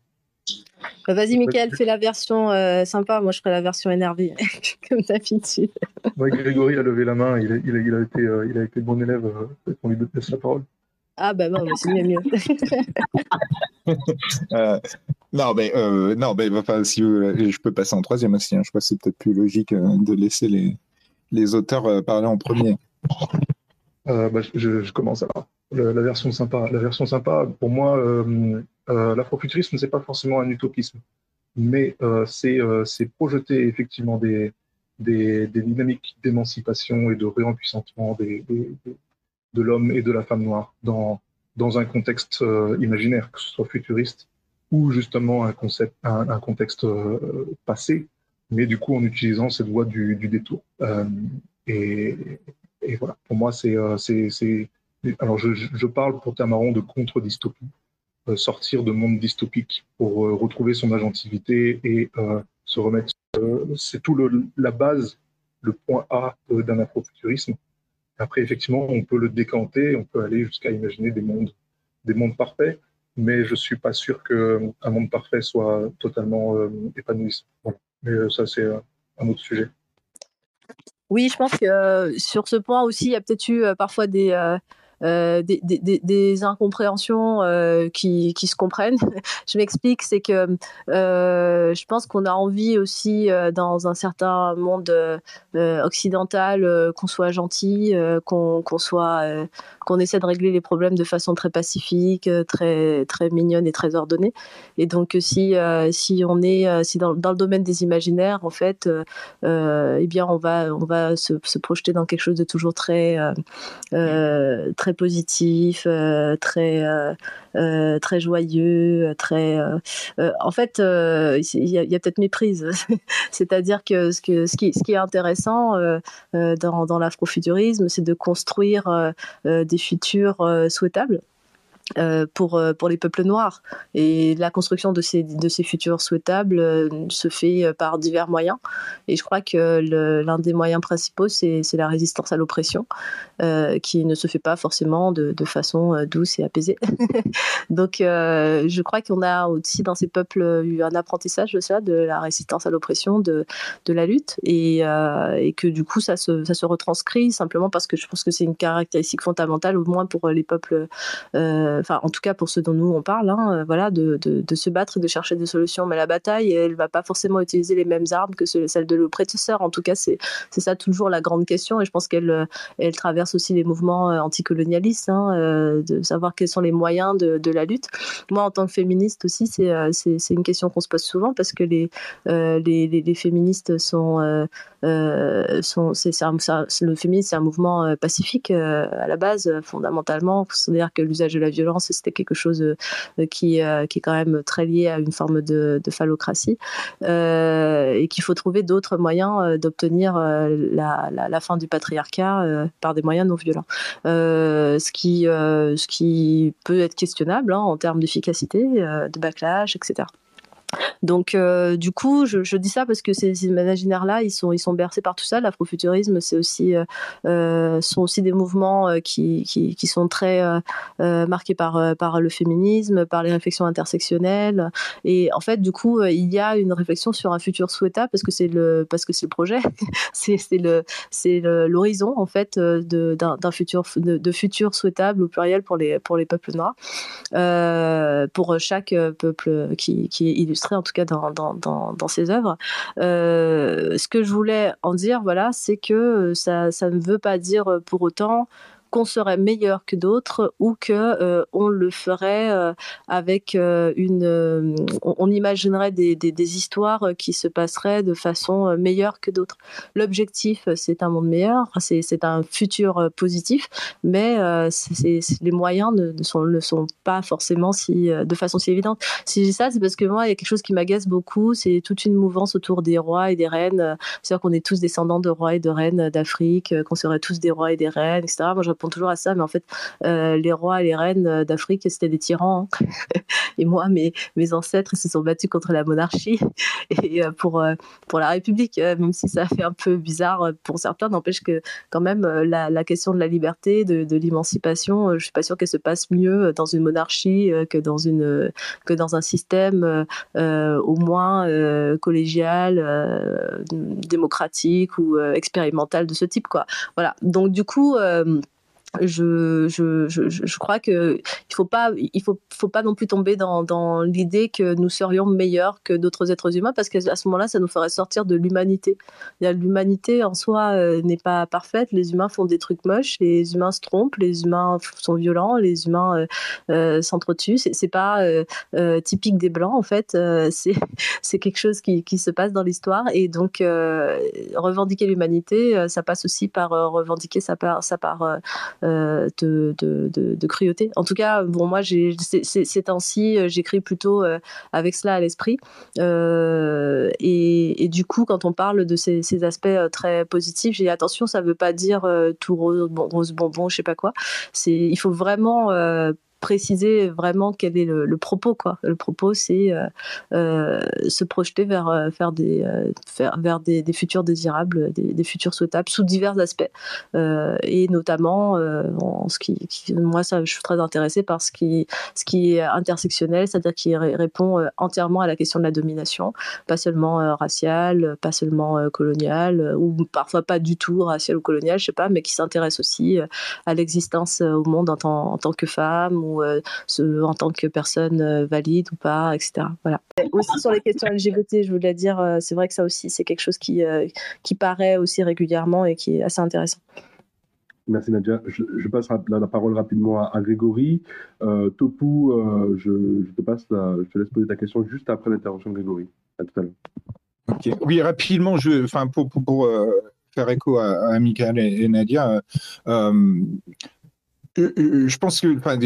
Speaker 4: Bah, vas-y, Michael, fais la version euh, sympa. Moi, je ferai la version énervée, (laughs) comme d'habitude.
Speaker 7: Ouais, Grégory a levé la main. Il a, il a, il a été, euh, il a été bon élève. Euh, on lui laisse la parole.
Speaker 4: Ah, bah non, c'est mieux. mieux. (laughs)
Speaker 3: non, mais, non, mais enfin, si je peux passer en troisième aussi. Hein. Je crois que c'est peut-être plus logique de laisser les, les auteurs parler en premier.
Speaker 7: Bah, je, je, commence alors. La, version sympa. La version sympa, pour moi, euh, l'afrofuturisme, ce n'est pas forcément un utopisme, mais euh, euh, c'est projeter effectivement des, des, dynamiques d'émancipation et de réempuissantement des, de l'homme et de la femme noire dans, dans un contexte imaginaire, que ce soit futuriste ou justement un, concept, un, contexte passé, mais du coup en utilisant cette voie du, du détour. Et, et, voilà, pour moi, c'est. Alors, je, parle pour Tamaron de contre-dystopie. Euh, sortir de monde dystopique pour euh, retrouver son agentivité et euh, se remettre. c'est tout le, la base, le point A d'un afrofuturisme. Après, effectivement, on peut le décanter, on peut aller jusqu'à imaginer des mondes, des mondes parfaits, mais je suis pas sûr qu'un monde parfait soit totalement épanouissant. Mais ça, c'est un autre sujet.
Speaker 4: Oui, je pense que sur ce point aussi, il y a peut-être eu parfois des, des, des, incompréhensions euh, qui, se comprennent. (laughs) je m'explique, c'est que euh, je pense qu'on a envie aussi euh, dans un certain monde euh, occidental qu'on soit gentil, qu'on soit, qu'on essaie de régler les problèmes de façon très pacifique, très très mignonne et très ordonnée. Et donc si si on est si dans, le domaine des imaginaires en fait, eh bien on va on va se, projeter dans quelque chose de toujours très très positif, euh, très euh, euh, très joyeux, très. en fait, il y a, peut-être méprise. (laughs) C'est-à-dire que ce, qui, est intéressant dans l'afrofuturisme, c'est de construire des futurs souhaitables. Euh, pour, euh, pour les peuples noirs. Et la construction de ces, de ces futurs souhaitables euh, se fait par divers moyens. Et je crois que l'un des moyens principaux, c'est la résistance à l'oppression, qui ne se fait pas forcément de, de façon douce et apaisée. (laughs) Donc je crois qu'on a aussi dans ces peuples eu un apprentissage de ça, de la résistance à l'oppression, de, de la lutte, et, et, que du coup ça se, ça se retranscrit simplement parce que je pense que c'est une caractéristique fondamentale, au moins pour les peuples enfin en tout cas pour ceux dont nous on parle, hein, euh, voilà, de, se battre et de chercher des solutions. Mais la bataille, elle va pas forcément utiliser les mêmes armes que celles de l'oppresseur. En tout cas, c'est ça toujours la grande question. Et je pense qu'elle euh, traverse aussi les mouvements euh, anticolonialistes, hein, de savoir quels sont les moyens de, la lutte. Moi, en tant que féministe aussi, c'est une question qu'on se pose souvent parce que les, féministes sont, le féminisme, c'est un mouvement pacifique à la base, fondamentalement. C'est-à-dire que l'usage de la violence c'était quelque chose qui, qui est quand même très lié à une forme de, phallocratie, et qu'il faut trouver d'autres moyens d'obtenir la, la, fin du patriarcat par des moyens non violents. ce, qui, ce qui peut être questionnable hein, en termes d'efficacité, de backlash, etc. Donc, euh, du coup, je, dis ça parce que ces imaginaires-là, ils sont, ils sont bercés par tout ça. L'afrofuturisme, c'est aussi, euh, euh, sont aussi des mouvements qui, qui, sont très marqués par, par le féminisme, par les réflexions intersectionnelles. Et en fait, du coup, il y a une réflexion sur un futur souhaitable parce que c'est le, parce que c'est le projet, (laughs) c'est c'est l'horizon en fait d'un futur, de, de, futur souhaitable au pluriel pour les, pour les peuples noirs, pour chaque peuple qui, qui est illustré en tout cas dans, dans, ses œuvres. Euh, ce que je voulais en dire, voilà, c'est que ça, ça ne veut pas dire pour autant qu'on serait meilleur que d'autres ou que euh, on le ferait euh, avec euh, une on, imaginerait des, des, histoires qui se passeraient de façon meilleure que d'autres. L'objectif c'est un monde meilleur, c'est un futur positif, mais les moyens ne, sont, ne sont pas forcément si de façon si évidente. Si dis ça, c'est parce que moi il y a quelque chose qui m'agace beaucoup, c'est toute une mouvance autour des rois et des reines. C'est-à-dire qu'on est tous descendants de rois et de reines d'Afrique, qu'on serait tous des rois et des reines, etc. Moi, réponds toujours à ça, mais en fait, euh, les rois et les reines euh, d'Afrique, c'était des tyrans. Hein. (laughs) et moi, mes, ancêtres, ils se sont battus contre la monarchie (laughs) et euh, pour, la République, même si ça fait un peu bizarre pour certains, n'empêche que quand même, la, question de la liberté, de, l'émancipation, je suis pas sûre qu'elle se passe mieux dans une monarchie que dans, une, que dans un système au moins collégial, démocratique ou expérimental de ce type. Quoi. Voilà. Donc du coup, je, crois que il faut pas faut, pas non plus tomber dans, l'idée que nous serions meilleurs que d'autres êtres humains parce qu'à ce moment-là ça nous ferait sortir de l'humanité. L'humanité en soi euh, n'est pas parfaite. Les humains font des trucs moches. Les humains se trompent. Les humains sont violents. Les humains euh, euh s'entretuent. C'est pas euh, typique des blancs en fait. C'est (laughs) c'est quelque chose qui, qui se passe dans l'histoire. Et donc revendiquer l'humanité ça passe aussi par revendiquer sa part sa part euh, de, cruauté. En tout cas, bon, moi, ces temps-ci, euh, j'écris plutôt euh, avec cela à l'esprit. Et, du coup, quand on parle de ces, aspects très positifs, j'ai attention, ça ne veut pas dire tout rose, bon, bonbon, je sais pas quoi. Il faut vraiment préciser vraiment quel est le, propos quoi. Le propos c'est euh, euh, se projeter vers euh, faire des vers des, futurs désirables, des, futurs souhaitables sous divers aspects et notamment en ce qui, moi ça je suis très intéressée par ce qui ce qui est intersectionnel, c'est-à-dire qui répond entièrement à la question de la domination, pas seulement raciale, pas seulement coloniale ou parfois pas du tout raciale ou coloniale, je sais pas, mais qui s'intéresse aussi à l'existence au monde en tant que femme ou euh, en tant que personne euh, valide ou pas, etc. Voilà. aussi sur les questions LGBT, je voulais dire, euh, c'est vrai que ça aussi, c'est quelque chose qui, qui paraît aussi régulièrement et qui est assez intéressant.
Speaker 10: Merci Nadia. Je, passe la, parole rapidement à, Grégory. Topou, je, te passe je te laisse poser ta question juste après l'intervention de Grégory. À tout à l'heure.
Speaker 3: Oui, rapidement, je, enfin, pour, pour, faire écho à, à Michael et, Nadia, je pense que enfin,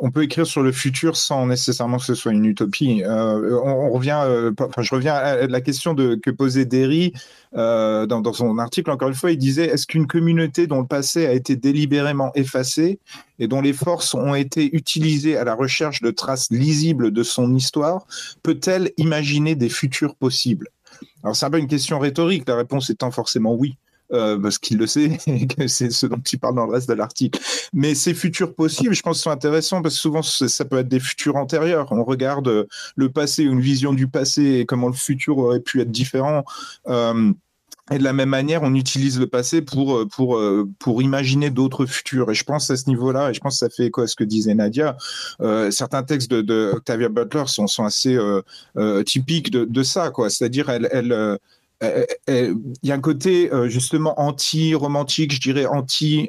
Speaker 3: on peut écrire sur le futur sans nécessairement que ce soit une utopie. Euh, on, revient, je reviens à la question que posait Derry dans, dans, son article. Encore une fois, il disait est-ce qu'une communauté dont le passé a été délibérément effacé et dont les forces ont été utilisées à la recherche de traces lisibles de son histoire peut-elle imaginer des futurs possibles? Alors, c'est un peu une question rhétorique. La réponse étant forcément oui. Euh, parce qu'il le sait (laughs) et que c'est ce dont il parle dans le reste de l'article. Mais ces futurs possibles, je pense, sont intéressants parce que souvent, ça peut être des futurs antérieurs. On regarde euh, le passé, une vision du passé et comment le futur aurait pu être différent. Euh, et de la même manière, on utilise le passé pour, pour, pour imaginer d'autres futurs. Et je pense à ce niveau-là, et je pense que ça fait écho à ce que disait Nadia, certains textes de, Octavia Butler sont, sont assez typiques de, ça. quoi. C'est-à-dire, elle, il y a un côté euh, justement anti-romantique, je dirais anti.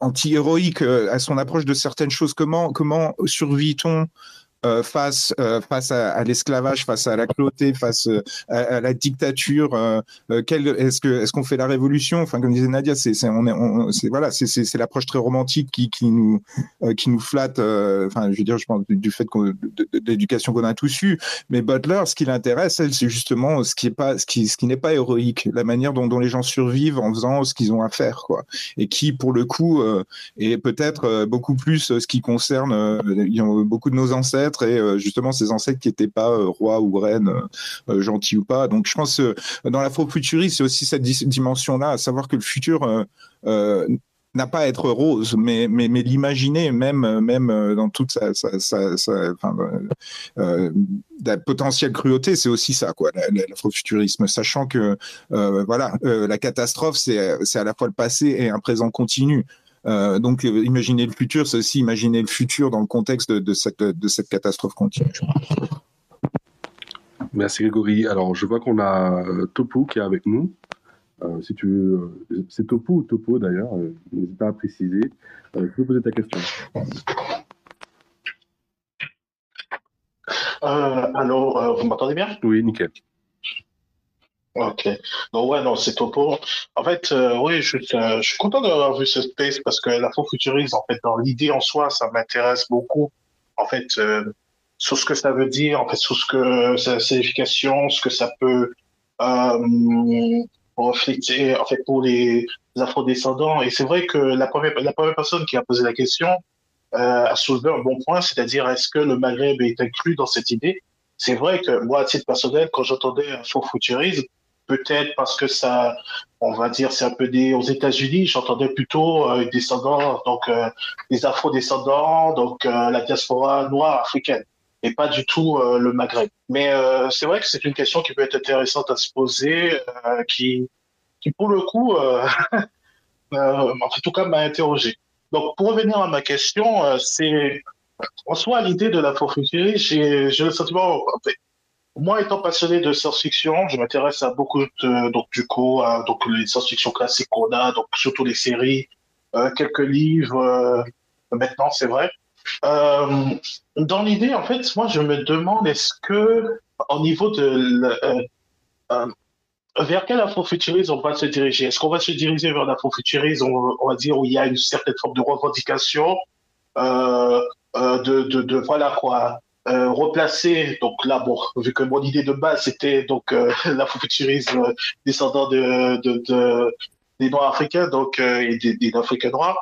Speaker 3: anti-héroïque à son approche de certaines choses. Comment, comment survit-on euh, face face à, l'esclavage, face à la cruauté, face à, la dictature. est-ce que est-ce qu'on fait la révolution? Enfin, comme disait Nadia, c'est on est c'est voilà, c'est l'approche très romantique qui qui nous qui nous flatte. Enfin, je veux dire, je pense du, fait de, l'éducation qu'on a tous eu. Mais Butler, ce qui l'intéresse, elle, c'est justement ce qui est pas ce qui ce qui n'est pas héroïque, la manière dont, dont les gens survivent en faisant ce qu'ils ont à faire, quoi. Et qui, pour le coup, est peut-être beaucoup plus ce qui concerne euh, beaucoup de nos ancêtres et euh, justement ces ancêtres qui n'étaient pas euh, rois ou reines, gentils ou pas. Donc je pense dans l'afrofuturisme, c'est aussi cette dimension-là, à savoir que le futur n'a pas à être rose, mais, l'imaginer même, dans toute sa, potentielle cruauté, c'est aussi ça, l'afrofuturisme, sachant que voilà, la catastrophe, c'est à la fois le passé et un présent continu. Euh, donc, euh, imaginer le futur, c'est aussi imaginer le futur dans le contexte de, cette, de cette catastrophe continue.
Speaker 10: Merci Grégory. Alors, je vois qu'on a euh, Topo qui est avec nous. si tu veux, c'est Topo ou Topo d'ailleurs, n'hésite pas à préciser. tu peux poser ta question.
Speaker 11: alors, vous m'entendez bien?
Speaker 10: Oui, nickel.
Speaker 11: Ok. Donc, ouais, non, c'est Topo. En fait, euh, oui, je, euh, je, suis content d'avoir vu ce space parce que l'afrofuturisme, en fait, dans l'idée en soi, ça m'intéresse beaucoup. En fait, euh, sur ce que ça veut dire, en fait, sur ce que sa signification, ce que ça peut refléter, en fait, pour les, afrodescendants. Et c'est vrai que la première, la première personne qui a posé la question a soulevé un bon point, c'est-à-dire est-ce que le Maghreb est inclus dans cette idée? C'est vrai que moi, à titre personnel, quand j'entendais afrofuturisme, peut-être parce que ça, on va dire, c'est un peu des, aux États-Unis, j'entendais plutôt euh, descendants, donc euh, des afro-descendants, donc euh, la diaspora noire africaine, et pas du tout euh, le Maghreb. Mais c'est vrai que c'est une question qui peut être intéressante à se poser, qui, qui pour le coup, (laughs) en tout cas, m'a interrogé. Donc, pour revenir à ma question, c'est en soi l'idée de l'afrofuturisme, j'ai, le sentiment, en moi, étant passionné de science-fiction, je m'intéresse à beaucoup de, donc du coup, à, donc les science-fiction classiques qu'on a, donc surtout les séries, euh, quelques livres. Euh, maintenant, c'est vrai. Euh, dans l'idée, en fait, moi, je me demande est-ce que, au niveau de vers quel afrofuturisme on va se diriger? Est-ce qu'on va se diriger vers l'afrofuturisme, on, on va dire, où il y a une certaine forme de revendication, de, de, de, voilà quoi, euh, replacer, donc là, bon, vu que mon idée de base c'était donc euh, (laughs) l'afrofuturisme descendant de, de, de, des Noirs africains, donc euh, et des, Africains noirs.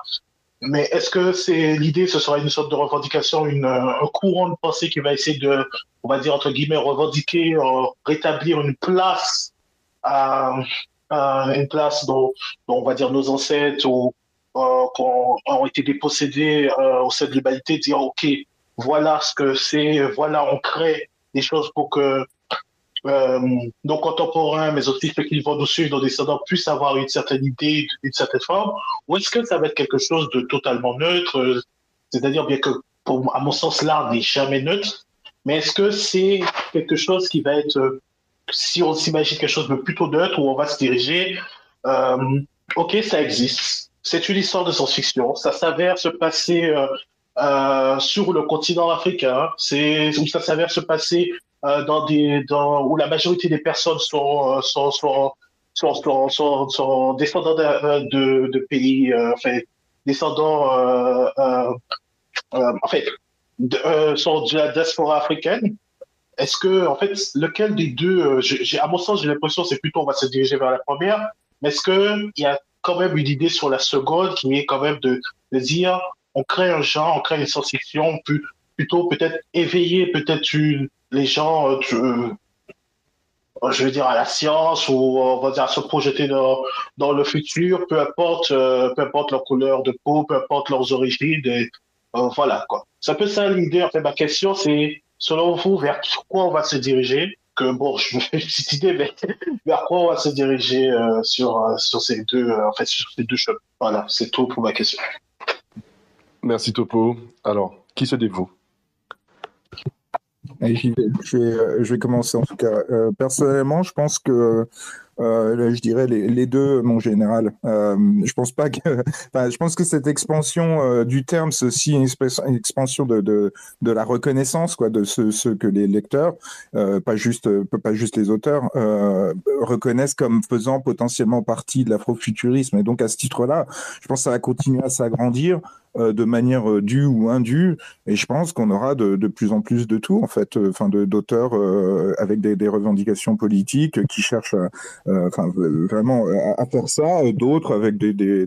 Speaker 11: Mais est-ce que c'est l'idée, ce sera une sorte de revendication, un courant de pensée qui va essayer de, on va dire entre guillemets, revendiquer, euh, rétablir une place à, une place dont, on va dire nos ancêtres ont été dépossédés au sein de l'humanité, dire ok, voilà ce que c'est, voilà, on crée des choses pour que euh, nos contemporains, mais aussi ceux qui vont nous suivre, nos descendants, puissent avoir une certaine idée, une certaine forme, ou est-ce que ça va être quelque chose de totalement neutre? C'est-à-dire, bien que, pour, à mon sens, l'art n'est jamais neutre, mais est-ce que c'est quelque chose qui va être, si on s'imagine quelque chose de plutôt neutre, où on va se diriger, euh, ok, ça existe, c'est une histoire de science-fiction, ça s'avère se passer euh, euh, sur le continent africain. C'est où ça s'avère se passer euh, dans des dans où la majorité des personnes sont euh, sont sont sont, descendants de, de, pays, euh, enfin descendants en fait de, sont de la diaspora africaine. Est-ce que en fait lequel des deux, à mon sens j'ai l'impression c'est plutôt on va se diriger vers la première, mais est-ce que il y a quand même une idée sur la seconde qui est quand même de, de dire on crée un genre, on crée une science-fiction, plutôt peut-être éveiller peut-être les gens, euh, euh, je veux dire, à la science ou on va dire à se projeter dans, le futur, peu importe, euh, peu importe leur couleur de peau, peu importe leurs origines. Et, voilà quoi. C'est un peu ça l'idée. Ma question c'est, selon vous, vers quoi on va se diriger? Que bon, je me fais une petite idée, mais (laughs) vers quoi on va se diriger sur ces deux, en fait, sur ces deux chemins. Voilà, c'est tout pour ma question.
Speaker 10: Merci Topo. Alors, qui se dévoue?
Speaker 3: Je, vais, commencer en tout cas. personnellement, je pense que euh, je dirais les, deux, mon général. Euh, (laughs) je pense que, cette expansion euh, du terme, c'est aussi une, expansion de, la reconnaissance, quoi, de ce, ce que les lecteurs, pas juste, pas juste les auteurs, reconnaissent comme faisant potentiellement partie de l'afrofuturisme. Et donc à ce titre-là, je pense que ça va continuer à s'agrandir. Euh, de manière euh, due ou indue. Et je pense qu'on aura de, plus en plus de tout, en fait, euh, enfin, d'auteurs avec des, revendications politiques qui cherchent, enfin, vraiment à, faire ça, d'autres avec des, des,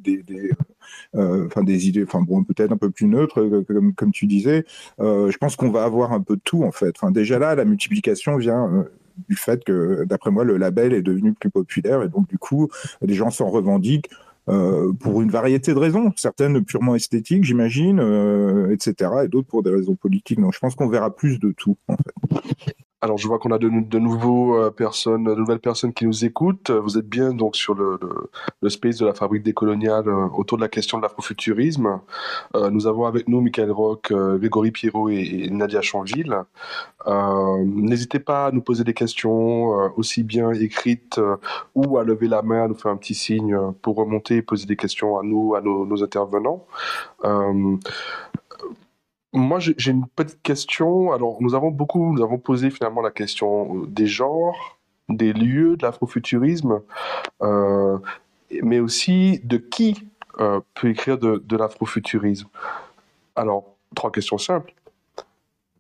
Speaker 3: enfin des idées, enfin bon, peut-être un peu plus neutres, comme, comme tu disais. je pense qu'on va avoir un peu de tout en fait. Déjà là, la multiplication vient du fait que, d'après moi, le label est devenu plus populaire et donc du coup, des gens s'en revendiquent. Euh, pour une variété de raisons, certaines purement esthétiques, j'imagine, euh, etc., et d'autres pour des raisons politiques. Donc je pense qu'on verra plus de tout, en fait.
Speaker 6: Alors, je vois qu'on a de, nouveaux euh, personnes, de nouvelles personnes qui nous écoutent. Vous êtes bien donc sur le, le, space de la fabrique décoloniale euh, autour de la question de l'afrofuturisme. Euh, nous avons avec nous Michael Rock, Grégory Pierrot et, Nadia Chanville. N'hésitez pas à nous poser des questions, aussi bien écrites ou à lever la main, à nous faire un petit signe pour remonter et poser des questions à nous, à nos intervenants. Moi, j'ai une petite question. Alors, nous avons beaucoup, nous avons posé finalement la question euh, des genres, des lieux de l'afrofuturisme, euh, mais aussi de qui euh, peut écrire de, l'afrofuturisme. Alors, trois questions simples.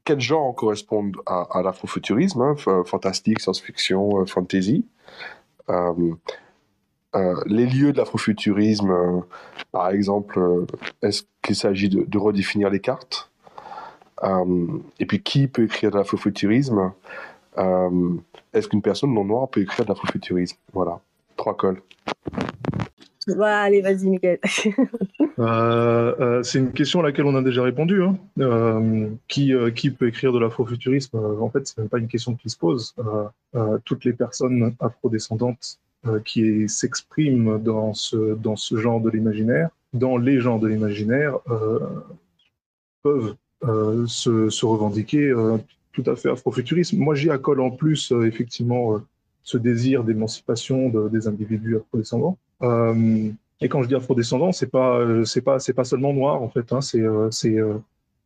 Speaker 6: Quels genres correspondent à, l'afrofuturisme hein, Fantastique, science-fiction, fantasy. les lieux de l'afrofuturisme, par exemple, est-ce qu'il s'agit de redéfinir les cartes? Et puis, qui peut écrire de l'afrofuturisme euh, Est-ce qu'une personne non noire peut écrire de l'afrofuturisme? Voilà, trois cols.
Speaker 4: allez, vas-y, Mickaël. (laughs)
Speaker 7: Euh, c'est une question à laquelle on a déjà répondu. Hein. qui, qui peut écrire de l'afrofuturisme? En fait, c'est même pas une question qui se pose. toutes les personnes afrodescendantes qui s'expriment dans ce, dans ce genre de l'imaginaire, dans les genres de l'imaginaire, peuvent euh, se, revendiquer euh, tout à fait afrofuturiste. Moi, j'y accole en plus, euh, effectivement, ce désir d'émancipation des individus afrodescendants. et quand je dis afrodescendants, c'est pas, c'est pas, c'est pas seulement noir, en fait. Hein, c'est, c'est,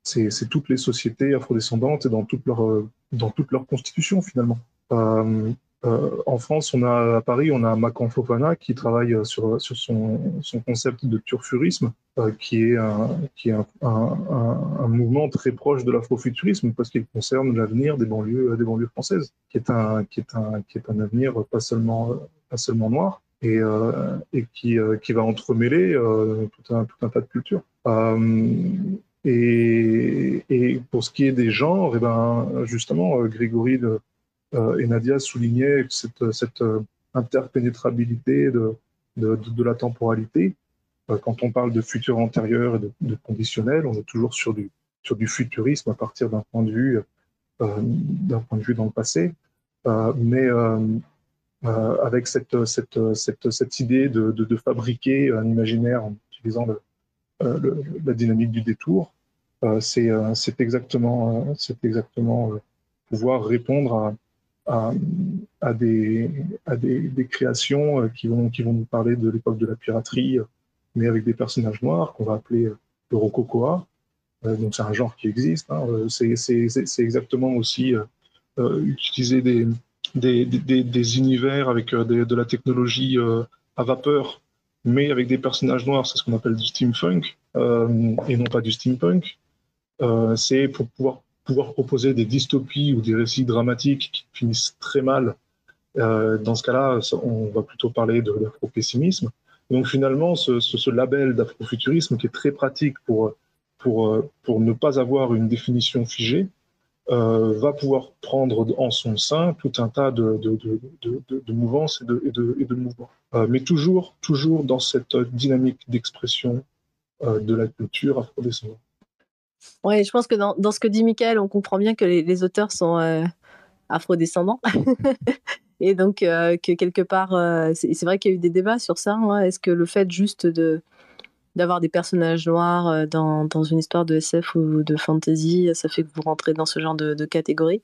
Speaker 7: c'est, toutes les sociétés afrodescendantes et dans toute leur, dans toute leur constitution, finalement. Euh, en France, on a à Paris, on a Macan Fofana qui travaille euh, sur, sur son, concept de turfurisme, euh, qui est, un, mouvement très proche de l'afrofuturisme parce qu'il concerne l'avenir des banlieues, françaises, qui est un, avenir pas seulement, noir et, qui, va entremêler tout, un, tas de cultures. Et, et, pour ce qui est des genres, et eh ben, justement, Grégory de, euh, et Nadia soulignait cette, cette euh, interpénétrabilité de, la temporalité. Euh, quand on parle de futur antérieur et de, conditionnel, on est toujours sur du, sur du futurisme à partir d'un point de vue point de vue dans le passé, mais avec cette, cette, cette, cette idée de, fabriquer un imaginaire en utilisant la dynamique du détour, c'est exactement, exactement pouvoir répondre à, des, à des, créations euh, qui vont, qui vont nous parler de l'époque de la piraterie, mais avec des personnages noirs qu'on va appeler euh, le rococoa. Euh, donc c'est un genre qui existe. Hein. C'est exactement aussi utiliser des, des, des, des, univers avec de la technologie à vapeur, mais avec des personnages noirs. C'est ce qu'on appelle du steampunk, et non pas du steampunk. c'est pour pouvoir pouvoir proposer des dystopies ou des récits dramatiques qui finissent très mal, euh, dans ce cas-là, on va plutôt parler de l'afro-pessimisme. Donc finalement, ce, ce, label d'afrofuturisme qui est très pratique pour, pour, pour ne pas avoir une définition figée, euh, va pouvoir prendre en son sein tout un tas de, de, de, mouvances et de, et de, mouvements. Euh, mais toujours, toujours dans cette dynamique d'expression de la culture afro-descendante.
Speaker 4: Oui, je pense que dans, dans, ce que dit Michael, on comprend bien que les, auteurs sont euh, afrodescendants. (laughs) et donc, euh, que quelque part, euh, c'est vrai qu'il y a eu des débats sur ça. Hein. Est-ce que le fait juste de d'avoir des personnages noirs dans, dans, une histoire de SF ou de fantasy, ça fait que vous rentrez dans ce genre de, de catégorie.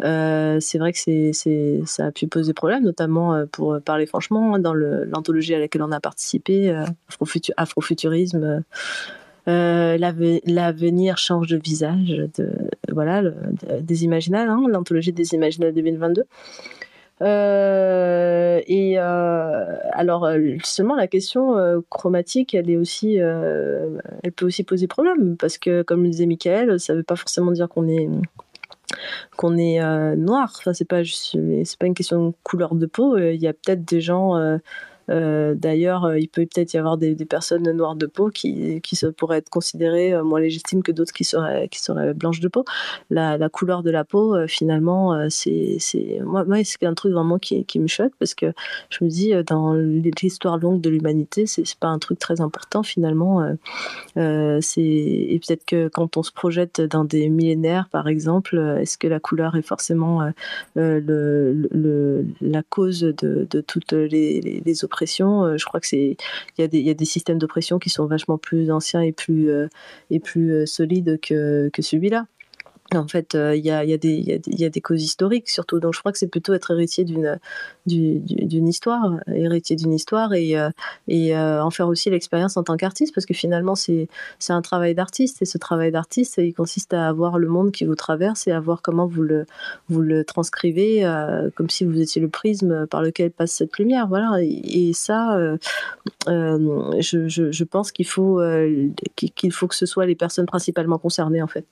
Speaker 4: c'est vrai que c'est, ça a pu poser problème, notamment pour parler franchement, dans l'anthologie à laquelle on a participé, Afrofuturisme. Euh, l'avenir change de visage, de, voilà, des Imaginales, hein, l'anthologie des Imaginales 2022. Euh, et euh, alors seulement la question chromatique, elle est aussi, elle peut aussi poser problème parce que comme le disait Michael, ça ne veut pas forcément dire qu'on est qu'on est noir. Enfin, c'est pas c'est pas une question de couleur de peau. Il y a peut-être des gens euh, d'ailleurs, euh, il peut peut-être y avoir des, personnes noires de peau qui, qui pourraient être considérées euh, moins légitimes que d'autres qui seraient, qui seraient blanches de peau. La, couleur de la peau, finalement, c'est, moi, c'est un truc vraiment qui, me choque parce que je me dis, dans l'histoire longue de l'humanité, c'est, pas un truc très important finalement. Et peut-être que quand on se projette dans des millénaires, par exemple, est-ce que la couleur est forcément le, le, la cause de, de toutes les, les. Euh, je crois que c'est il y, a des systèmes d'oppression qui sont vachement plus anciens et plus euh, euh, solides que celui-là. En fait, il y, a, des causes historiques surtout. Donc, je crois que c'est plutôt être héritier d'une histoire, héritier d'une histoire et, et en faire aussi l'expérience en tant qu'artiste, parce que finalement, c'est un travail d'artiste. Et ce travail d'artiste, il consiste à voir le monde qui vous traverse et à voir comment vous le, transcrivez, comme si vous étiez le prisme par lequel passe cette lumière. Voilà. Et, ça, je, je, pense qu'il faut, qu'il faut que ce soit les personnes principalement concernées, en fait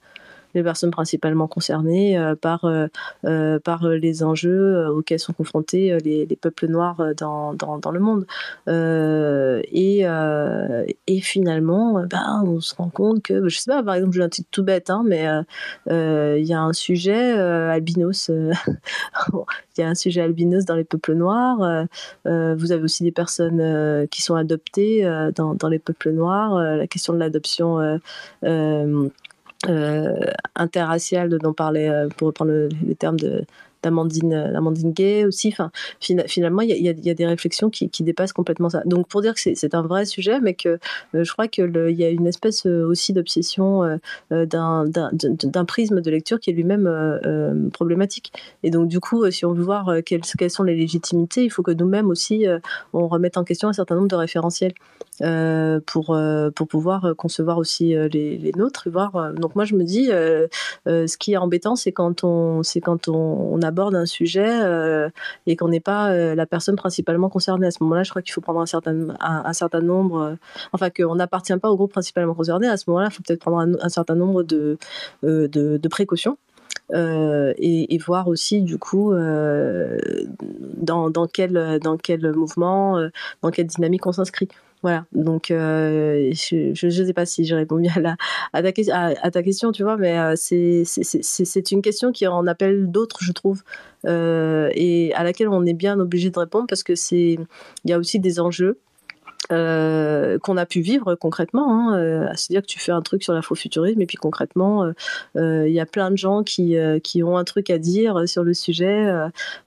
Speaker 4: les personnes principalement concernées euh, par, euh, euh, par les enjeux auxquels sont confrontés les, peuples noirs dans, dans, le monde. et, et finalement, ben, on se rend compte que, je sais pas, par exemple, j'ai un titre tout bête, hein, mais il y a un sujet albinos. (laughs) il y a un sujet albinos dans les peuples noirs. vous avez aussi des personnes qui sont adoptées dans, dans, les peuples noirs. la question de l'adoption interraciale dont parlait, euh, pour reprendre les termes de, d'Amandine, Amandine Gay aussi. Enfin, finalement, il y, a des réflexions qui, dépassent complètement ça. Donc, pour dire que c'est un vrai sujet, mais que euh, je crois qu'il y a une espèce euh, aussi d'obsession euh, d'un prisme de lecture qui est lui-même problématique. Et donc, du coup, si on veut voir quelles sont les légitimités, il faut que nous-mêmes aussi, on remette en question un certain nombre de référentiels. Pour, pour pouvoir concevoir aussi les, les nôtres. Voir. Donc moi je me dis, ce qui est embêtant, c'est quand on, c'est quand on, aborde un sujet euh, et qu'on n'est pas euh, la personne principalement concernée. À ce moment-là, je crois qu'il faut prendre un certain, un, certain nombre, euh, enfin qu'on n'appartient pas au groupe principalement concerné. À ce moment-là, il faut peut-être prendre un, certain nombre de, de, précautions. et, voir aussi du coup dans, dans, quel, dans quel mouvement, dans quelle dynamique on s'inscrit. Voilà, donc euh, je ne sais pas si j'ai répondu à, la, à, ta, question, tu vois, mais euh, c'est une question qui en appelle d'autres, je trouve, euh, et à laquelle on est bien obligé de répondre parce que c'est il y a aussi des enjeux euh, qu'on a pu vivre concrètement. Hein, euh, C'est-à-dire que tu fais un truc sur l'afrofuturisme et puis concrètement, euh, il y a plein de gens qui, qui ont un truc à dire sur le sujet.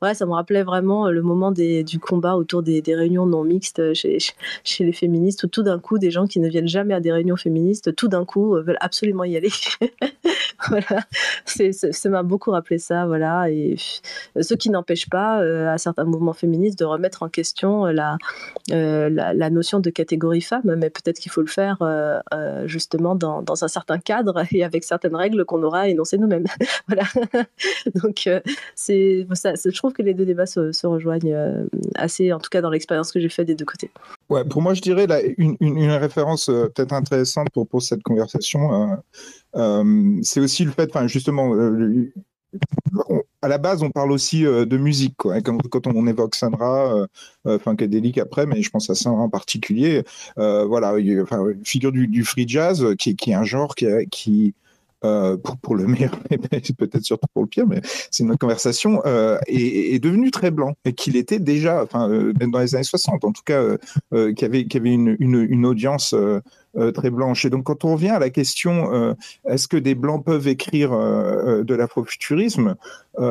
Speaker 4: ouais, ça me rappelait vraiment le moment du combat autour des, des réunions non mixtes chez, chez les féministes, où tout d'un coup, des gens qui ne viennent jamais à des réunions féministes, tout d'un coup, veulent absolument y aller. (laughs) voilà, ça m'a beaucoup rappelé ça. Voilà, et ce qui n'empêche pas à certains mouvements féministes de remettre en question la, la notion de catégorie femme, mais peut-être qu'il faut le faire euh, euh, justement dans, un certain cadre (laughs) et avec certaines règles qu'on aura énoncées nous-mêmes. (laughs) voilà. (laughs) Donc, euh, c'est ça, je trouve que les deux débats se, rejoignent assez, en tout cas dans l'expérience que j'ai faite des deux côtés.
Speaker 3: Ouais, pour moi, je dirais une, une, référence peut-être intéressante pour, pour cette conversation, c'est aussi le fait, enfin, justement, à la base, on parle aussi euh, de musique. Quand, on, évoque Sandra, euh, euh, enfin Kadélique après, mais je pense à Sandra en particulier. voilà, enfin, figure du, free jazz, qui, qui, est un genre qui, pour, le meilleur, (laughs) peut-être surtout pour le pire, mais c'est une autre conversation, est, devenu très blanc et qu'il était déjà, enfin, dans les années 60 en tout cas, qui avait, avait une, une audience très blanche. Et donc, quand on revient à la question, est-ce que des blancs peuvent écrire de l'afrofuturisme Je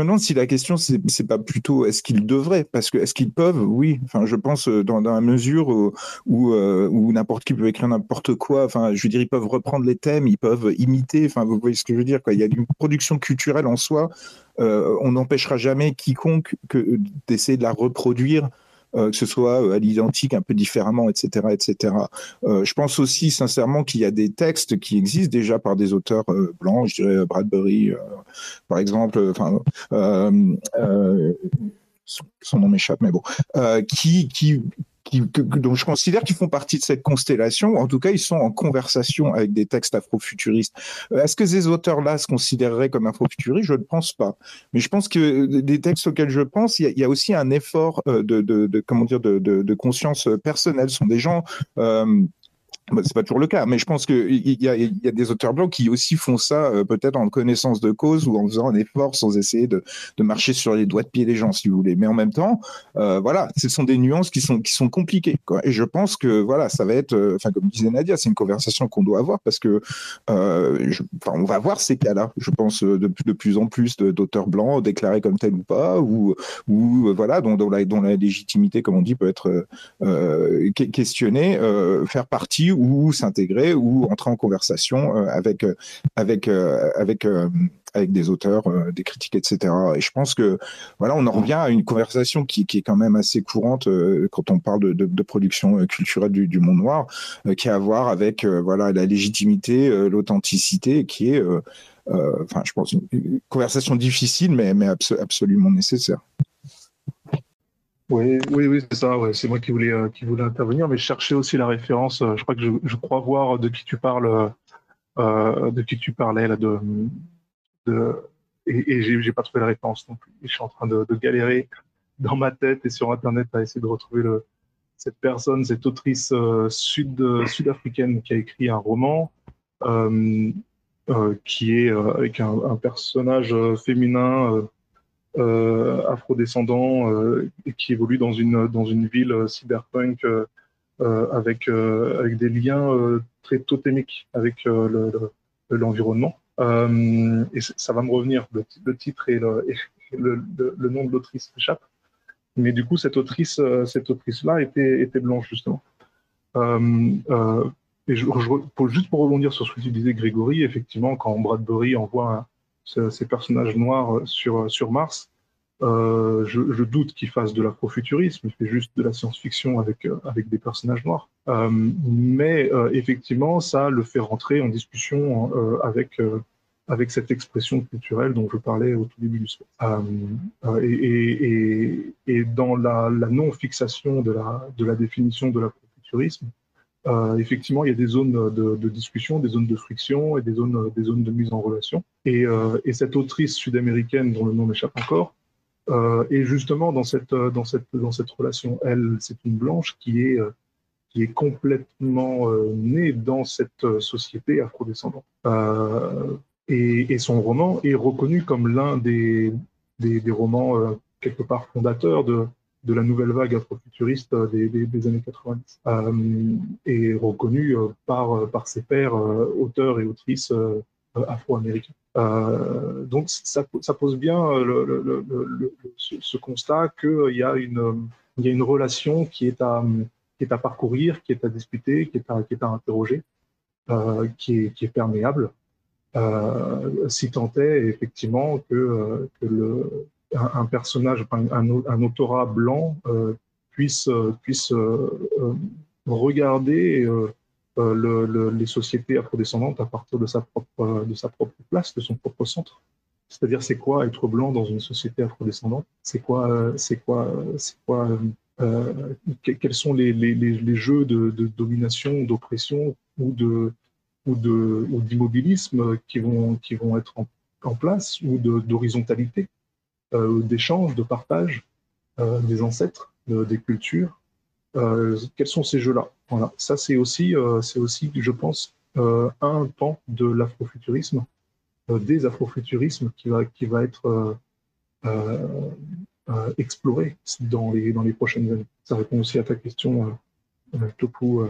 Speaker 3: me demande si la question, c'est pas plutôt est-ce qu'ils devraient? Parce que est-ce qu'ils peuvent? Oui. Enfin, je pense dans, dans la mesure où, n'importe qui peut écrire n'importe quoi. Enfin, je veux dire, ils peuvent reprendre les thèmes, ils peuvent imiter. Enfin, vous voyez ce que je veux dire. Il y a une production culturelle en soi. on n'empêchera jamais quiconque d'essayer de la reproduire euh, que ce soit euh, à l'identique, un peu différemment, etc., etc. Euh, je pense aussi sincèrement qu'il y a des textes qui existent déjà par des auteurs blancs, je dirais Bradbury, par exemple, enfin son, nom m'échappe, mais bon, qui, qui, donc je considère qu'ils font partie de cette constellation, en tout cas ils sont en conversation avec des textes afrofuturistes. Euh, est-ce que ces auteurs-là se considéreraient comme afrofuturistes? Je ne pense pas. Mais je pense que des textes auxquels je pense, il y a, aussi un effort euh, de, comment dire, de, conscience personnelle. Ce sont des gens... Euh, c'est pas toujours le cas, mais je pense qu'il y, a des auteurs blancs qui aussi font ça euh, peut-être en connaissance de cause ou en faisant un effort sans essayer de, marcher sur les doigts de pied des gens, si vous voulez. Mais en même temps, euh, voilà, ce sont des nuances qui sont compliquées. Et je pense que voilà, ça va être, euh, enfin comme disait Nadia, c'est une conversation qu'on doit avoir parce que on va voir ces cas-là. Je pense de, plus en plus d'auteurs blancs déclarés comme tels ou pas, ou voilà, dont, dont, la, dont la légitimité, comme on dit, peut être questionnée, faire partie ou s'intégrer ou entrer en conversation euh, avec euh, avec euh, avec avec des auteurs, des critiques, etc. Et je pense que voilà, on en revient à une conversation qui, est quand même assez courante quand on parle de, production culturelle du, du, monde noir, qui a à voir avec voilà la légitimité, l'authenticité, qui est, enfin, je pense une, conversation difficile, mais mais absolument nécessaire.
Speaker 7: Oui, oui, c'est ça. C'est moi qui voulais, euh, intervenir, mais je cherchais aussi la référence. Euh, je crois que je, crois voir de qui tu parles, euh, de qui tu parlais là, et, et j'ai pas trouvé la référence non plus. Je suis en train de, galérer dans ma tête et sur Internet à essayer de retrouver cette personne, cette autrice sud sud-africaine qui a écrit un roman qui est avec un personnage féminin euh, afrodescendant euh, qui évolue dans une, dans une ville euh, cyberpunk avec, des liens très totémiques avec l'environnement. et ça va me revenir, le, titre et, le, nom de l'autrice m'échappe. Mais du coup, cette autrice, cette autrice-là était, blanche justement. et je, juste pour rebondir sur ce que tu disais, Grégory, effectivement, quand Bradbury envoie ces personnages noirs sur, sur Mars. Euh, je, doute qu'il fasse de l'afrofuturisme, il fait juste de la science-fiction avec, euh, avec des personnages noirs. Euh, mais euh, effectivement, ça le fait rentrer en discussion euh, avec, avec cette expression culturelle dont je parlais au tout début du sport. Et, et, et, dans la, la non-fixation de la, de la définition de l'afrofuturisme, euh, effectivement, il y a des zones de, discussion, des zones de friction et des zones, des zones de mise en relation. Et, euh, et cette autrice sud-américaine, dont le nom m'échappe encore, euh, et justement dans cette, dans, cette, dans cette relation, elle, c'est une blanche qui est, qui est complètement née dans cette société afrodescendante. Et, et, son roman est reconnu comme l'un des, des, romans quelque part fondateurs de, de la nouvelle vague afrofuturiste euh, des, des, années 90 euh, et reconnu euh, par, par ses pairs auteurs et autrices afro-américains. Euh, donc ça, ça, pose bien le, ce, constat qu'il y, a une, y a une relation qui est, à, qui est à parcourir, qui est à discuter, qui est à, qui est à interroger, euh, qui, est, qui est perméable, euh, si tant est effectivement que, que le, un, personnage, un, un, autorat blanc euh, puisse, euh, puisse euh, regarder le, le, les sociétés afrodescendantes à partir de sa propre, de sa propre place, de son propre centre. C'est-à-dire, c'est quoi être blanc dans une société afrodescendante? C'est quoi, c'est quoi, c'est quoi euh, Quels sont les, les, les jeux de, domination, d'oppression ou de ou de ou d'immobilisme qui vont qui vont être en, place ou d'horizontalité? D'échange, de partage euh, des ancêtres, des cultures. Euh, quels sont ces jeux-là? Voilà, ça c'est aussi, c'est aussi, je pense, un pan de l'afrofuturisme, des afrofuturismes qui va, qui va être exploré dans les, dans les prochaines années. Ça répond aussi à ta question, Topu,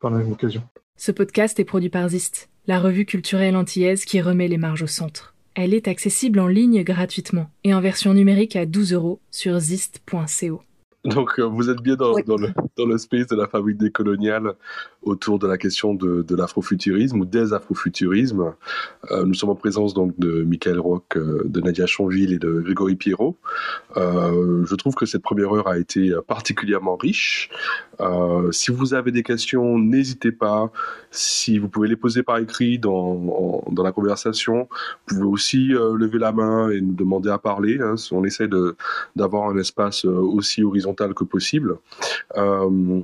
Speaker 7: par la même occasion.
Speaker 9: Ce podcast est produit par Zist, la revue culturelle antillaise qui remet les marges au centre. Elle est accessible en ligne gratuitement et en version numérique à 12 euros sur zist.co.
Speaker 6: Donc, euh, vous êtes bien dans, dans, le, dans le space de la fabrique décoloniale autour de la question de, de l'afrofuturisme ou des afrofuturismes. Euh, nous sommes en présence donc de Michael Roch, euh, de Nadia Chanville et de Grégory Pierrot. Je trouve que cette première heure a été particulièrement riche. Si vous avez des questions, n'hésitez pas. Si vous pouvez les poser par écrit dans, dans la conversation, vous pouvez aussi lever la main et nous demander à parler. Hein. On essaie d'avoir un espace aussi horizontal que possible. Euh,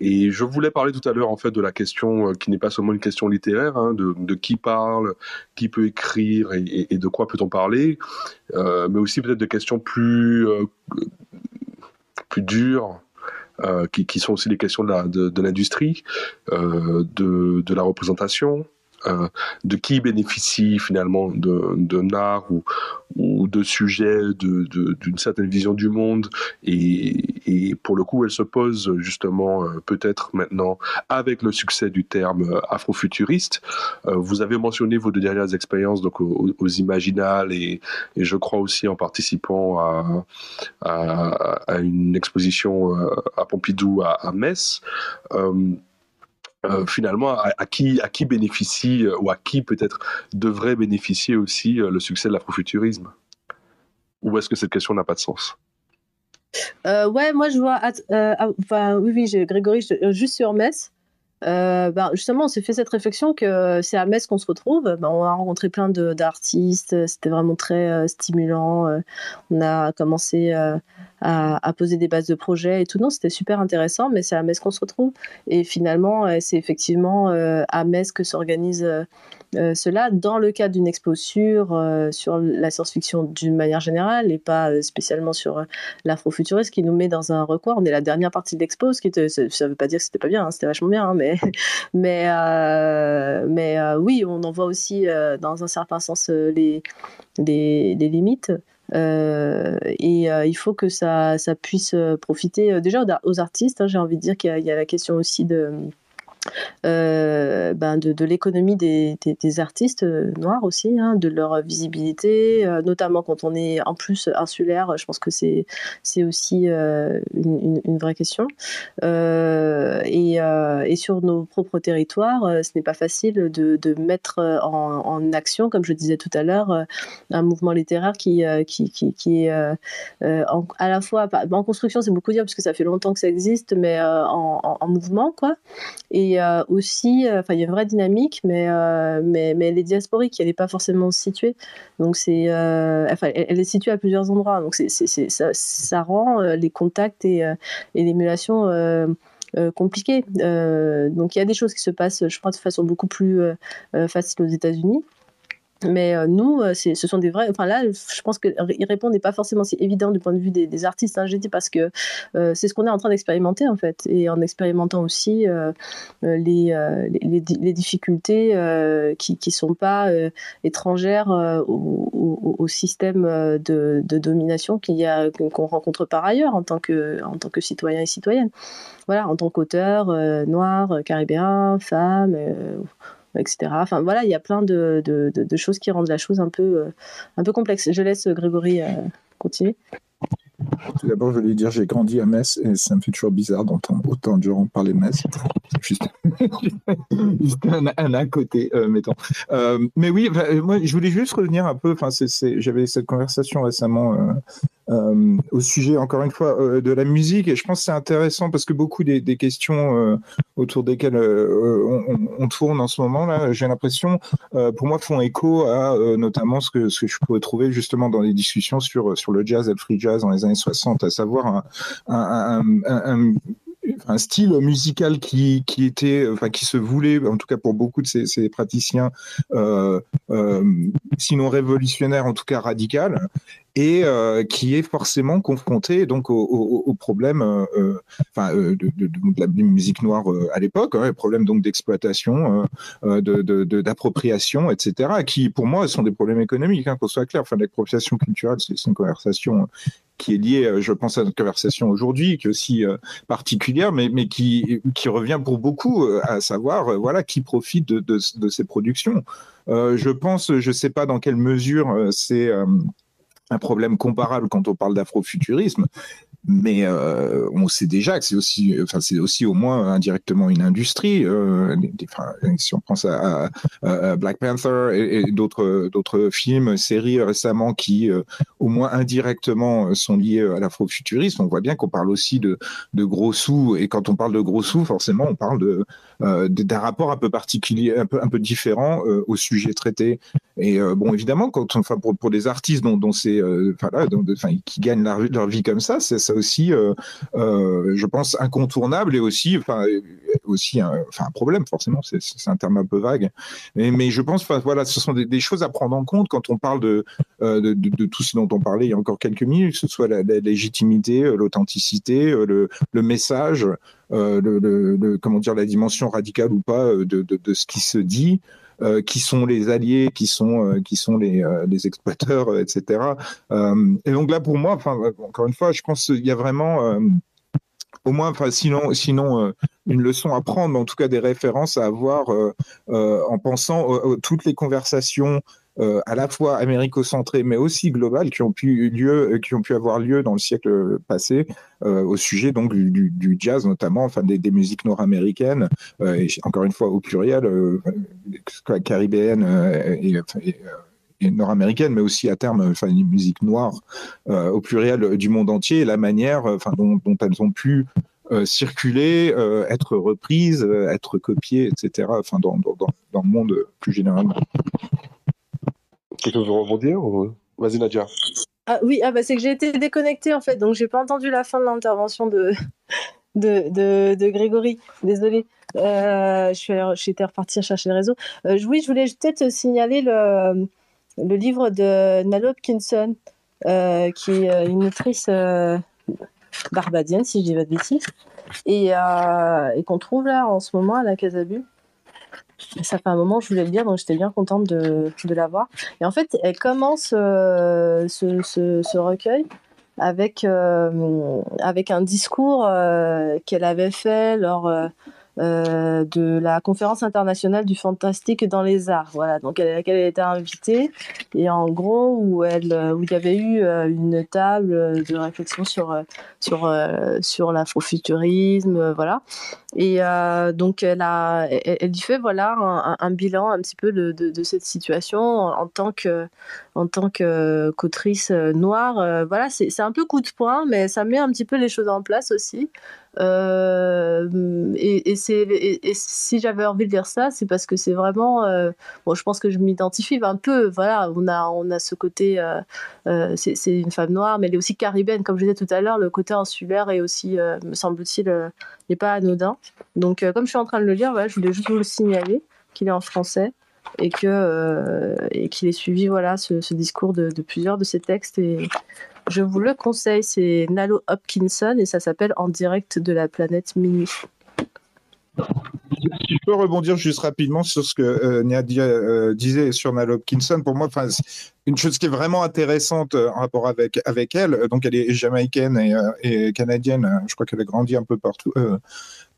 Speaker 6: et je voulais parler tout à l'heure en fait de la question euh, qui n'est pas seulement une question littéraire, hein, de, de, qui parle, qui peut écrire et, de quoi peut-on parler, euh, mais aussi peut-être de questions plus plus dures. Qui, qui, sont aussi les questions de l'industrie, de, de, la représentation, euh, de qui bénéficie finalement d'un art ou, de sujets d'une certaine vision du monde. Et, pour le coup, elle se pose justement euh, peut-être maintenant avec le succès du terme euh, afrofuturiste. Euh, vous avez mentionné vos deux dernières expériences donc aux, Imaginales et, je crois aussi en participant à, une exposition à Pompidou à, Metz. Euh, finalement à, qui, bénéficie euh, ou à qui peut-être devrait bénéficier aussi euh, le succès de l'afrofuturisme Ou est-ce que cette question n'a pas de sens?
Speaker 4: Euh, Ouais, moi je vois. Euh, enfin, oui, oui, Grégory, juste sur Metz. Ben justement, on s'est fait cette réflexion que c'est à Metz qu'on se retrouve. Ben, on a rencontré plein d'artistes, c'était vraiment très stimulant. On a commencé à, poser des bases de projets et tout. Non, c'était super intéressant, mais c'est à Metz qu'on se retrouve. Et finalement, c'est effectivement à Metz que s'organise euh, cela dans le cadre d'une expo sur, euh, sur la science-fiction d'une manière générale et pas euh, spécialement sur euh, l'afrofuturisme qui nous met dans un recoin. On est la dernière partie de l'expo, ce qui ça veut pas dire que c'était pas bien, hein, c'était vachement bien, hein, mais, (laughs) mais, mais oui, on en voit aussi dans un certain sens les, les limites. Euh, et euh, il faut que ça, puisse profiter déjà aux, artistes. Hein, J'ai envie de dire qu'il y, a la question aussi de, euh, ben de, l'économie des, artistes euh, noirs aussi, hein, de leur visibilité, euh, notamment quand on est en plus insulaire. Je pense que c'est c'est aussi une, vraie question. Et, sur nos propres territoires, ce n'est pas facile de, mettre en, action, comme je disais tout à l'heure, un mouvement littéraire qui, qui, qui, est à la fois en construction, c'est beaucoup dire parce que ça fait longtemps que ça existe, mais en, en, mouvement, quoi. Et euh, aussi, euh, enfin, il y a une vraie dynamique, mais, euh, mais, mais elle est diasporique, elle n'est pas forcément située. Donc, c'est, enfin, elle, est située à plusieurs endroits. Donc, c'est, ça, ça, rend les contacts et, et l'émulation. Compliqué. Euh, donc il y a des choses qui se passent, je crois, de façon beaucoup plus facile aux États-Unis. Mais euh, nous, euh, ce sont des vrais. Enfin là, je pense que répondre n'est pas forcément si évident du point de vue des, des artistes. Hein, J'ai dit parce que euh, c'est ce qu'on est en train d'expérimenter en fait, et en expérimentant aussi euh, euh les, les, les, difficultés qui qui sont pas étrangères au, au, au, système de, de domination qu'il a qu'on rencontre par ailleurs en tant que en tant que citoyen et citoyenne. Voilà, en tant qu'auteur noir, caribéen, femme etc. Enfin voilà, il y a plein de, choses qui rendent la chose un peu, euh, complexe. Je laisse Grégory euh, continuer.
Speaker 3: Tout d'abord, je voulais dire, j'ai grandi à Metz et ça me fait toujours bizarre d'entendre autant de gens parler Metz. Juste, (laughs) un, à côté, euh, mettons. Mais oui, moi, je voulais juste revenir un peu. Enfin, j'avais cette conversation récemment euh, au sujet, encore une fois, euh, de la musique. Et je pense que c'est intéressant parce que beaucoup des, questions euh, autour desquelles on, tourne en ce moment, là, j'ai l'impression, pour moi, font écho à notamment ce que, je pourrais trouver justement dans les discussions sur, sur le jazz et le free jazz dans les années 60, à savoir un, style musical qui, qui était, enfin, qui se voulait, en tout cas pour beaucoup de ces, praticiens, sinon révolutionnaire, en tout cas radical, et euh, qui est forcément confronté donc au, au, euh, euh, de, la musique noire à l'époque, hein, problème donc d'exploitation, de, d'appropriation, etc., qui pour moi sont des problèmes économiques, hein, qu'on soit clair. Enfin, l'expropriation culturelle, c'est une conversation qui est liée, je pense, à notre conversation aujourd'hui, qui est aussi particulière, mais, qui, revient pour beaucoup à savoir, voilà, qui profite de, de ces productions. je pense, je ne sais pas dans quelle mesure c'est un problème comparable quand on parle d'afrofuturisme, mais euh, on sait déjà que c'est aussi, enfin c'est aussi au moins indirectement une industrie. Euh, si on pense à, Black Panther et, d'autres d'autres films, séries récemment qui euh, au moins indirectement sont liés à l'afrofuturisme, on voit bien qu'on parle aussi de, de gros sous. Et quand on parle de gros sous, forcément, on parle de d'un rapport un peu particulier, un peu un peu différent au sujet traité. Et bon, évidemment, quand enfin pour, pour des artistes dont, c'est, enfin qui gagnent leur, leur vie comme ça, c'est aussi, euh, euh, je pense, incontournable et aussi, enfin, aussi un, problème, forcément, c'est un terme un peu vague. Mais, je pense, voilà, ce sont des, choses à prendre en compte quand on parle de, euh, de, tout ce dont on parlait il y a encore quelques minutes, que ce soit la, légitimité, l'authenticité, le, message, comment dire, la dimension radicale ou pas de ce qui se dit. Euh, qui sont les alliés, qui sont, euh, qui sont les, euh, exploiteurs, etc. et donc là, pour moi, encore une fois, je pense qu'il y a vraiment au moins, sinon, une leçon à prendre, mais en tout cas des références à avoir en pensant toutes les conversations euh, à la fois américo-centrées, mais aussi globales, qui ont pu lieu, euh, qui ont pu avoir lieu dans le siècle passé euh, au sujet donc du, jazz notamment, enfin des, musiques nord-américaines, encore une fois au pluriel, caribéennes et, nord-américaines, mais aussi à terme, enfin, les musiques noires au pluriel du monde entier, et la manière dont, elles ont pu circuler, être reprises, être copiées, etc., enfin, dans, dans, le monde plus généralement.
Speaker 6: Quelque chose de rebondir Vas-y Nadia.
Speaker 4: Ah oui, ah bah c'est que j'ai été déconnectée en fait, donc j'ai pas entendu la fin de l'intervention de, (laughs) de, de, Grégory. Désolée. Euh, j'étais repartie chercher le réseau. Euh, oui, je voulais peut-être signaler le, le livre de Nalo Hopkinson, euh, qui est une autrice barbadienne, si je dis pas de bêtises, et, et qu'on trouve là en ce moment à la Casabu. Ça fait un moment je voulais le dire, donc j'étais bien contente de, de l'avoir. Et en fait, elle commence euh, ce, ce, recueil avec, euh, avec un discours euh, qu'elle avait fait lors de la conférence internationale du fantastique dans les arts, voilà, donc à laquelle elle était invitée, et en gros où elle, où il y avait eu une table de réflexion sur sur sur l'afrofuturisme, voilà, et donc elle a, fait voilà un, bilan un petit peu de, cette situation en, tant en tant que qu'autrice noire, voilà, c'est un peu coup de poing, mais ça met un petit peu les choses en place aussi. Euh, et, et, si j'avais envie de dire ça, c'est parce que c'est vraiment. Euh, bon, je pense que je m'identifie un peu. Voilà, on a, on a ce côté. Euh, c'est, une femme noire, mais elle est aussi caribéenne. Comme je disais tout à l'heure, le côté insulaire est aussi, me semble-t-il, n'est pas anodin. Donc, comme je suis en train de le lire, je voulais juste vous le signaler qu'il est en français et que et qu'il ait suivi voilà ce, discours de, plusieurs de ses textes et, je vous le conseille, c'est Nalo Hopkinson et ça s'appelle En direct de la planète Mini.
Speaker 3: Si je peux rebondir juste rapidement sur ce que euh, Nadia euh, disait sur Nalo Hopkinson, pour moi, une chose qui est vraiment intéressante euh, en rapport avec, avec elle, donc elle est jamaïcaine et, canadienne, je crois qu'elle a grandi un peu partout,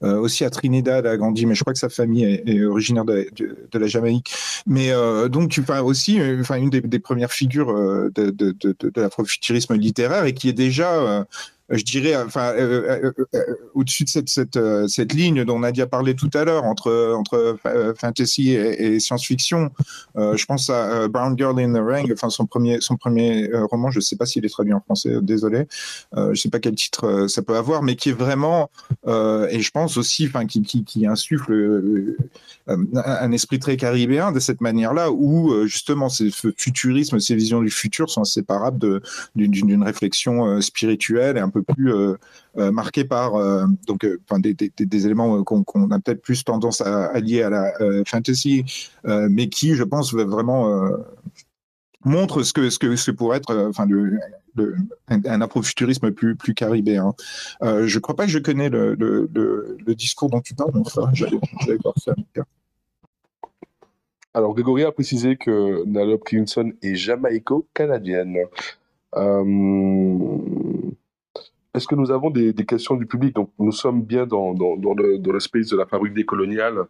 Speaker 3: euh, aussi à Trinidad, a grandi, mais je crois que sa famille est, originaire de, la Jamaïque. Mais euh, donc, tu parles aussi, euh, enfin, une des, premières figures de, de, de l'afrofuturisme littéraire et qui est déjà je dirais, enfin, euh, euh, euh, au-dessus de cette, cette, cette, ligne dont Nadia parlé tout à l'heure, entre, entre fantasy et, science-fiction, je pense à Brown Girl in the Ring, enfin, son premier, son premier roman, je ne sais pas s'il est traduit en français, désolé, je ne sais pas quel titre ça peut avoir, mais qui est vraiment, et je pense aussi, enfin, qui, qui, qui insuffle un esprit très caribéen de cette manière-là, où justement, ces futurismes, ces visions du futur sont inséparables d'une réflexion spirituelle et un peu plus euh, euh, marqué par euh, donc, des, des, éléments qu'on a peut-être plus tendance à, allier à la fantasy, mais qui, je pense, vraiment montre ce que ce que ce pourrait être enfin le, un, afrofuturisme plus plus caribéen. je ne crois pas que je connais le, le, discours dont tu parles.
Speaker 6: Alors, Grégory a précisé que Nalo Clinton est jamaïco-canadienne. Euh, est-ce que nous avons des, questions du public? Donc, nous sommes bien dans, dans, le, dans, le, space de la fabrique décoloniale.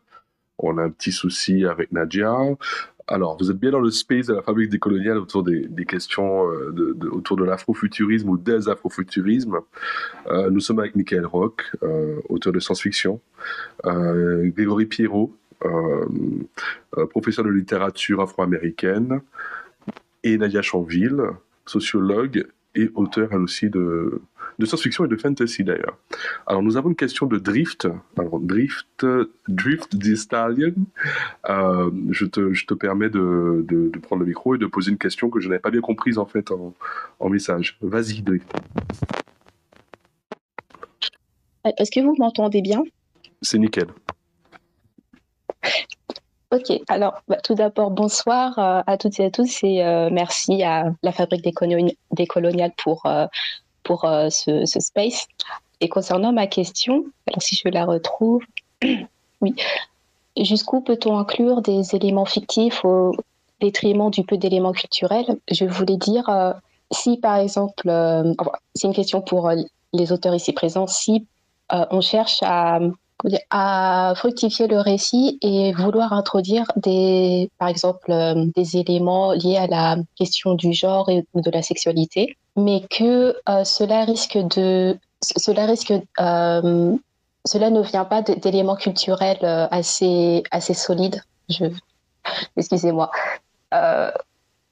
Speaker 6: On a un petit souci avec Nadia. Alors, vous êtes bien dans le space de la fabrique décoloniale autour des, des questions euh, autour de l'afrofuturisme ou des afrofuturismes. Euh, nous sommes avec Michael Rock, euh, auteur de science-fiction, Grégory Pierrot, professeur de littérature afro-américaine, et Nadia Chanville, sociologue et auteur elle aussi de, de science-fiction et de fantasy d'ailleurs. Alors nous avons une question de Drift. Alors Drift, Drift the Stallion. Euh, je, te, je te permets de, de, prendre le micro et de poser une question que je n'avais pas bien comprise en fait en, en message. Vas-y Drift.
Speaker 12: Est-ce que vous m'entendez bien?
Speaker 6: C'est nickel.
Speaker 12: Ok, alors bah, tout d'abord, bonsoir euh, à toutes et à tous et euh, merci à la Fabrique des, Coloniales pour, euh, pour ce, space. Et concernant ma question, si je la retrouve, (clears throat) oui, jusqu'où peut-on inclure des éléments fictifs au détriment du peu d'éléments culturels? Je voulais dire, si par exemple, c'est une question pour les auteurs ici présents, si on cherche à fructifier le récit et vouloir introduire des, par exemple, euh, des éléments liés à la question du genre et, de la sexualité, mais que euh, cela risque de, cela risque, euh, cela ne vient pas d'éléments culturels assez, assez solides. Je, excusez-moi.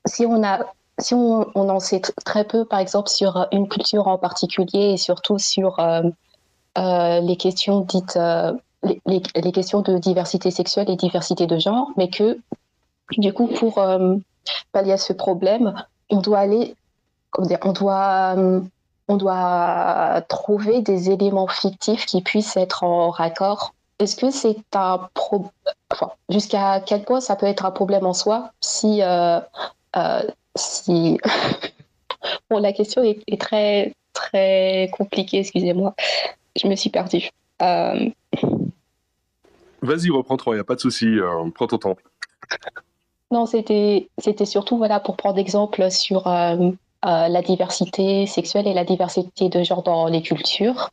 Speaker 12: si on a si on, on, en sait très peu, par exemple, sur une culture en particulier et surtout sur euh, les questions dites, euh, les, les, questions de diversité sexuelle et diversité de genre, mais que du coup, pour euh, pallier à ce problème, on doit aller, dire, on doit, on doit trouver des éléments fictifs qui puissent être en raccord. Est-ce que c'est un problème enfin, jusqu'à quel point ça peut être un problème en soi si, si... (laughs) bon, la question est, est très très compliquée, excusez-moi je me suis perdue. Euh,
Speaker 6: Vas-y, reprends-toi, il n'y a pas de souci, euh, prends ton temps.
Speaker 12: Non, c'était surtout voilà, pour prendre exemple sur euh, la diversité sexuelle et la diversité de genre dans les cultures,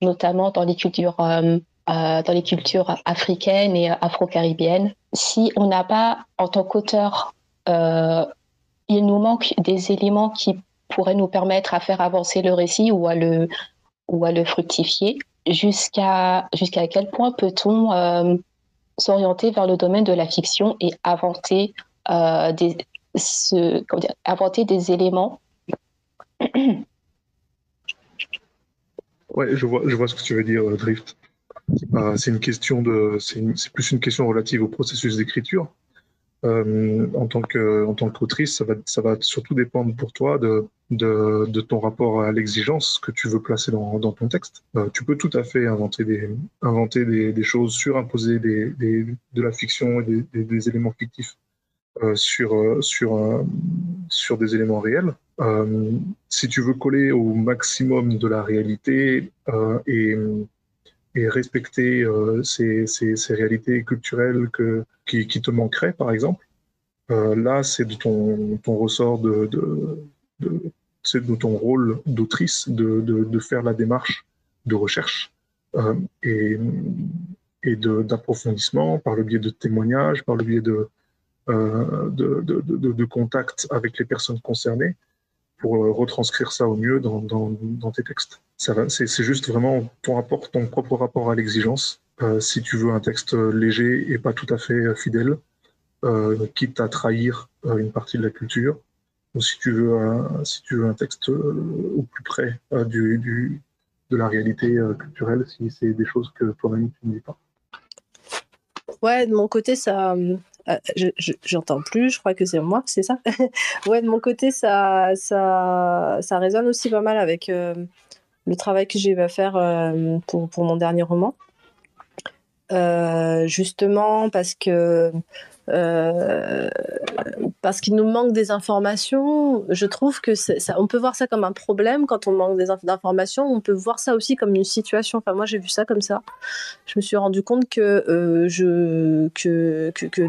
Speaker 12: notamment dans les cultures, dans les cultures africaines et afro-caribéennes. Si on n'a pas, en tant qu'auteur, il nous manque des éléments qui pourraient nous permettre à faire avancer le récit ou à le, ou à le fructifier. Jusqu'à jusqu'à quel point peut-on euh, s'orienter vers le domaine de la fiction et inventer, euh, inventer des éléments
Speaker 7: Ouais, je vois, je vois ce que tu veux dire, euh, Drift. c'est une question de, c'est plus une question relative au processus d'écriture. Euh, en tant que en tant qu'autrice, ça va ça va surtout dépendre pour toi de de, de ton rapport à l'exigence que tu veux placer dans, ton texte. Euh, tu peux tout à fait inventer des inventer des, choses, surimposer des, des, de la fiction et des, éléments fictifs sur euh, sur euh, sur des éléments réels. Euh, si tu veux coller au maximum de la réalité et et respecter euh, ces, ces, réalités culturelles que, qui, te manqueraient, par exemple. Euh, là, c'est de ton, ressort de, de, c'est de ton rôle d'autrice de, de, faire la démarche de recherche euh, et, et d'approfondissement par le biais de témoignages, par le biais de, euh, de, de, contacts avec les personnes concernées pour euh, retranscrire ça au mieux dans, tes textes. C'est juste vraiment ton propre rapport à l'exigence. Euh, si tu veux un texte léger et pas tout à fait euh, fidèle, euh, quitte à trahir euh, une partie de la culture, ou si tu veux un, texte au plus près de la réalité culturelle, si c'est des choses que toi-même tu ne dis pas.
Speaker 4: Ouais, de mon côté, ça, euh, j'entends plus, je crois que c'est moi, c'est ça? (laughs) Ouais, de mon côté, ça, ça, ça résonne aussi pas mal avec euh, le travail que j'ai à faire euh, pour, pour, mon dernier roman. justement parce que parce qu'il nous manque des informations. Je trouve que ça, on peut voir ça comme un problème quand on manque d'informations. On peut voir ça aussi comme une situation. Enfin, moi, j'ai vu ça comme ça. Je me suis rendu compte que, euh, je, que, que,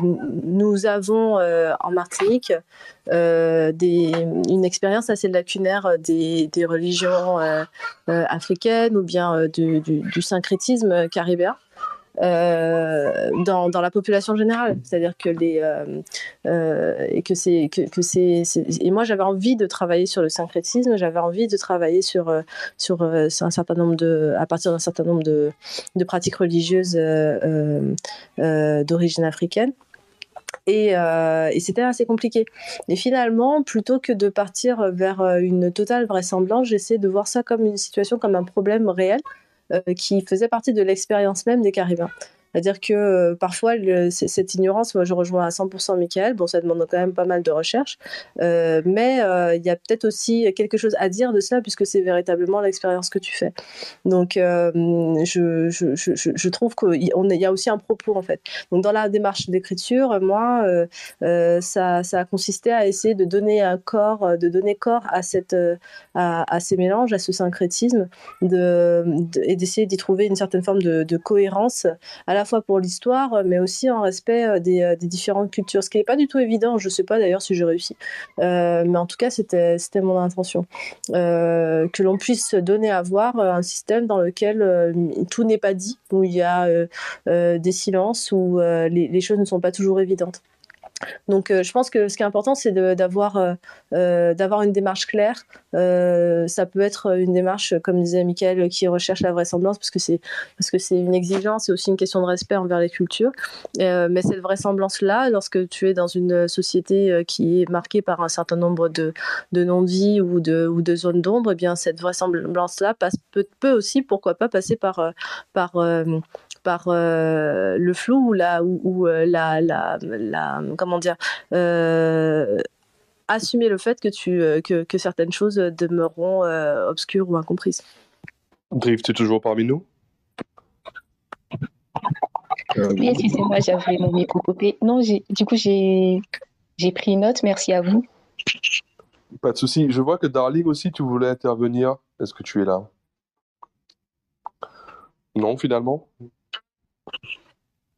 Speaker 4: nous avons euh, en Martinique euh, des, une expérience assez lacunaire des, des religions africaines ou bien du, du syncrétisme caribéen. Euh, dans, la population générale. C'est-à-dire que les euh, euh, et que c'est que, c'est et moi j'avais envie de travailler sur le syncrétisme, j'avais envie de travailler sur sur un certain nombre de à partir d'un certain nombre de, de pratiques religieuses d'origine africaine. Et, et c'était assez compliqué. Et finalement, plutôt que de partir vers une totale vraisemblance, j'essaie de voir ça comme une situation, comme un problème réel qui faisait partie de l'expérience même des Caribéens. C'est-à-dire que euh, parfois, cette ignorance, moi je rejoins à 100% Michael, bon ça demande quand même pas mal de recherche, euh, mais euh, il y a peut-être aussi quelque chose à dire de cela puisque c'est véritablement l'expérience que tu fais. Donc je, je, je, je, trouve qu'il y a aussi un propos en fait. Donc dans la démarche d'écriture, moi, ça, ça, a consisté à essayer de donner un corps, de donner corps à, cette, à, ces mélanges, à ce syncrétisme de, et d'essayer d'y trouver une certaine forme de, de cohérence à la la fois pour l'histoire, euh, mais aussi en respect euh, euh, des, différentes cultures, ce qui n'est pas du tout évident. Je ne sais pas d'ailleurs si j'ai réussi, mais en tout cas, c'était mon intention. que l'on puisse donner à voir un système dans lequel tout n'est pas dit, où il y a des silences, où les, choses ne sont pas toujours évidentes. Donc, euh, je pense que ce qui est important, c'est d'avoir euh, euh, d'avoir une démarche claire. ça peut être une démarche, comme disait Michael, qui recherche la vraisemblance, parce que c'est une exigence, c'est aussi une question de respect envers les cultures. mais cette vraisemblance-là, lorsque tu es dans une société qui est marquée par un certain nombre de, de non-dits ou de, ou de zones d'ombre, eh bien cette vraisemblance-là peut, peut, aussi, pourquoi pas, passer par par par euh, le flou ou la, ou, euh, la, la, la, comment dire, euh, assumer le fait que, tu, que, que certaines choses demeureront obscures ou incomprises.
Speaker 5: Drift, tu es toujours parmi nous?
Speaker 12: Oui, excusez-moi, j'avais mon micro coupé. Non, du coup, j'ai pris note. Merci à vous.
Speaker 6: Pas de souci. Je vois que Darling aussi, tu voulais intervenir. Est-ce que tu es là? Non, finalement?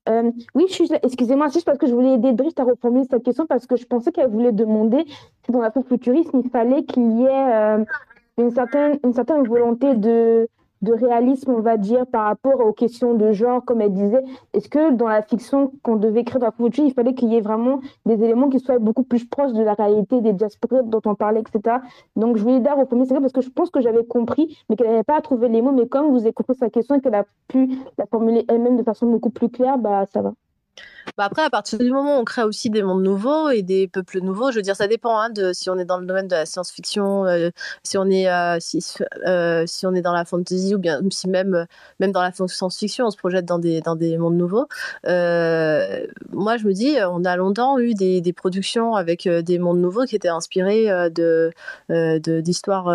Speaker 8: Euh, oui, excusez-moi, juste parce que je voulais aider Drift à reformuler cette question parce que je pensais qu'elle voulait demander si dans l'afrofuturisme, il fallait qu'il y ait euh, une, certaine, une certaine volonté de, de réalisme, on va dire, par rapport aux questions de genre, comme elle disait. Est-ce que dans la fiction qu'on devait écrire dans la future, il fallait qu'il y ait vraiment des éléments qui soient beaucoup plus proches de la réalité des diasporas dont on parlait, etc. Donc, je voulais dire au premier parce que je pense que j'avais compris, mais qu'elle n'avait pas à trouver les mots. Mais comme vous avez compris sa question et qu'elle a pu la formuler elle-même de façon beaucoup plus claire, bah, ça va.
Speaker 4: Bah après, à partir du moment où on crée aussi des mondes nouveaux et des peuples nouveaux, je veux dire, ça dépend hein, de si on est dans le domaine de la science-fiction, euh, si on est euh, si, euh, si on est dans la fantasy ou bien si même même dans la science-fiction, on se projette dans des dans des mondes nouveaux. moi, je me dis, on a longtemps eu des, des productions avec des mondes nouveaux qui étaient inspirés de d'histoires,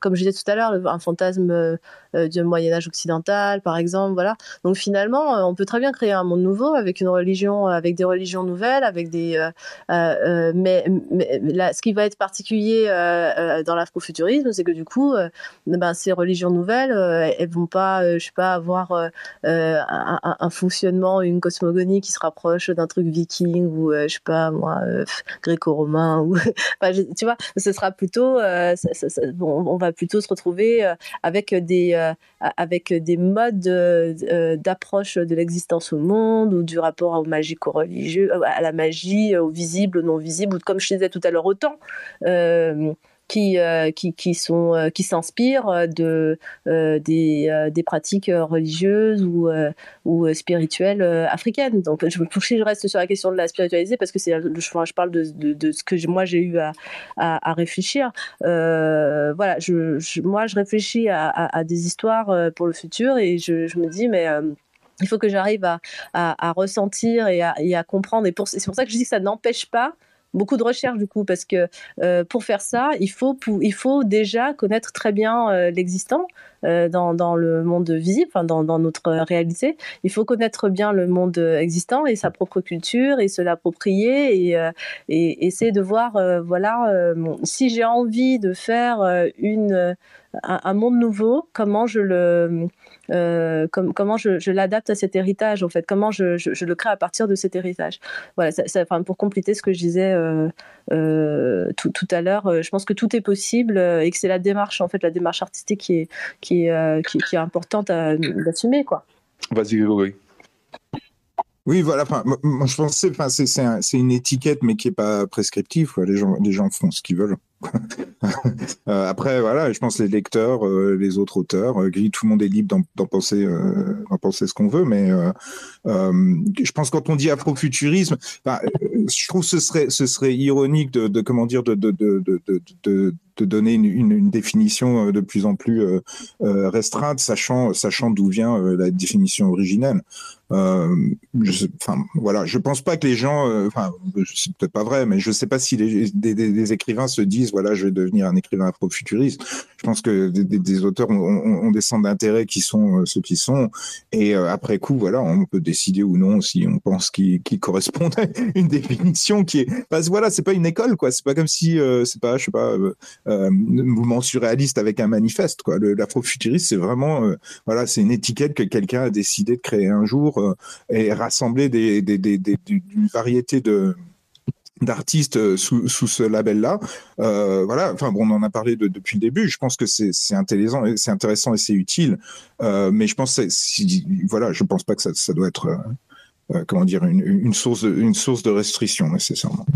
Speaker 4: comme je disais tout à l'heure, un fantasme du Moyen Âge occidental, par exemple, voilà. Donc finalement, on peut très bien créer un monde nouveau avec une religion, avec des religions nouvelles, avec des. Euh, euh, euh, mais, là, ce qui va être particulier dans l'afrofuturisme, c'est que du coup, ben, ces religions nouvelles, elles vont pas, je sais pas, avoir un, fonctionnement, une cosmogonie qui se rapproche d'un truc viking ou je sais pas moi, gréco-romain ou. (laughs) tu vois, ce sera plutôt, on va plutôt se retrouver avec des avec des modes d'approche de l'existence au monde ou du rapport au magico-religieux, euh, à la magie, au visible, au non visible, ou comme je disais tout à l'heure, autant. Euh, qui, euh, qui, qui, sont qui s'inspirent de des, des, pratiques religieuses ou, ou spirituelles africaines. Donc je, je reste sur la question de la spiritualité parce que c'est je, je parle de, de, ce que moi j'ai eu à, à, réfléchir. voilà, je, moi je réfléchis à, à, des histoires pour le futur et je, me dis mais il faut que j'arrive à, à, ressentir et à, à, comprendre. Et c'est pour ça que je dis que ça n'empêche pas beaucoup de recherche du coup, parce que pour faire ça, il faut, il faut déjà connaître très bien l'existant. Dans, dans, le monde visible, dans, dans, notre réalité. Il faut connaître bien le monde existant et sa propre culture et se l'approprier et, et, essayer de voir, voilà, si j'ai envie de faire une, un, monde nouveau, comment je le, euh, comment je, l'adapte à cet héritage, en fait, comment je, le crée à partir de cet héritage. Voilà, enfin, pour compléter ce que je disais euh, euh, tout, à l'heure, je pense que tout est possible et que c'est la démarche, en fait, la démarche artistique qui est, qui est, qui, est importante à, assumer, quoi.
Speaker 6: Vas-y, Grégory.
Speaker 3: Oui, voilà. moi, je pensais, enfin, c'est une étiquette, mais qui est pas prescriptive. Les gens, les gens font ce qu'ils veulent. (laughs) Euh, après, voilà, je pense les lecteurs, euh, les autres auteurs, euh, tout le monde est libre d'en penser, d'en penser ce qu'on veut, mais je pense quand on dit afrofuturisme, je trouve ce serait, ce serait ironique de, de comment dire, de, de, de, de donner une, une, définition de plus en plus restreinte, sachant, sachant d'où vient la définition originelle. Euh, je, enfin, voilà, je pense pas que les gens, enfin, c'est peut-être pas vrai, mais je sais pas si les, des, des, écrivains se disent voilà, je vais devenir un écrivain afro-futuriste. Je pense que des, auteurs ont, des centres d'intérêt qui sont euh, ceux qui sont, et euh, après coup, voilà, on peut décider ou non si on pense qu'ils correspondent à une définition qui est, parce voilà, c'est pas une école, quoi. C'est pas comme si, euh, c'est pas, je sais pas, un mouvement surréaliste avec un manifeste, quoi. L'afro-futuriste, c'est vraiment, voilà, c'est une étiquette que quelqu'un a décidé de créer un jour et rassembler des, des, variété de d'artistes euh, sous, sous, ce label-là. Euh, voilà, enfin bon, on en a parlé de, depuis le début. Je pense que c'est intéressant, intéressant et c'est utile. Euh, mais je pense, voilà, je pense pas que ça, ça doit être, comment dire, une, une, source, de, une source de restriction nécessairement.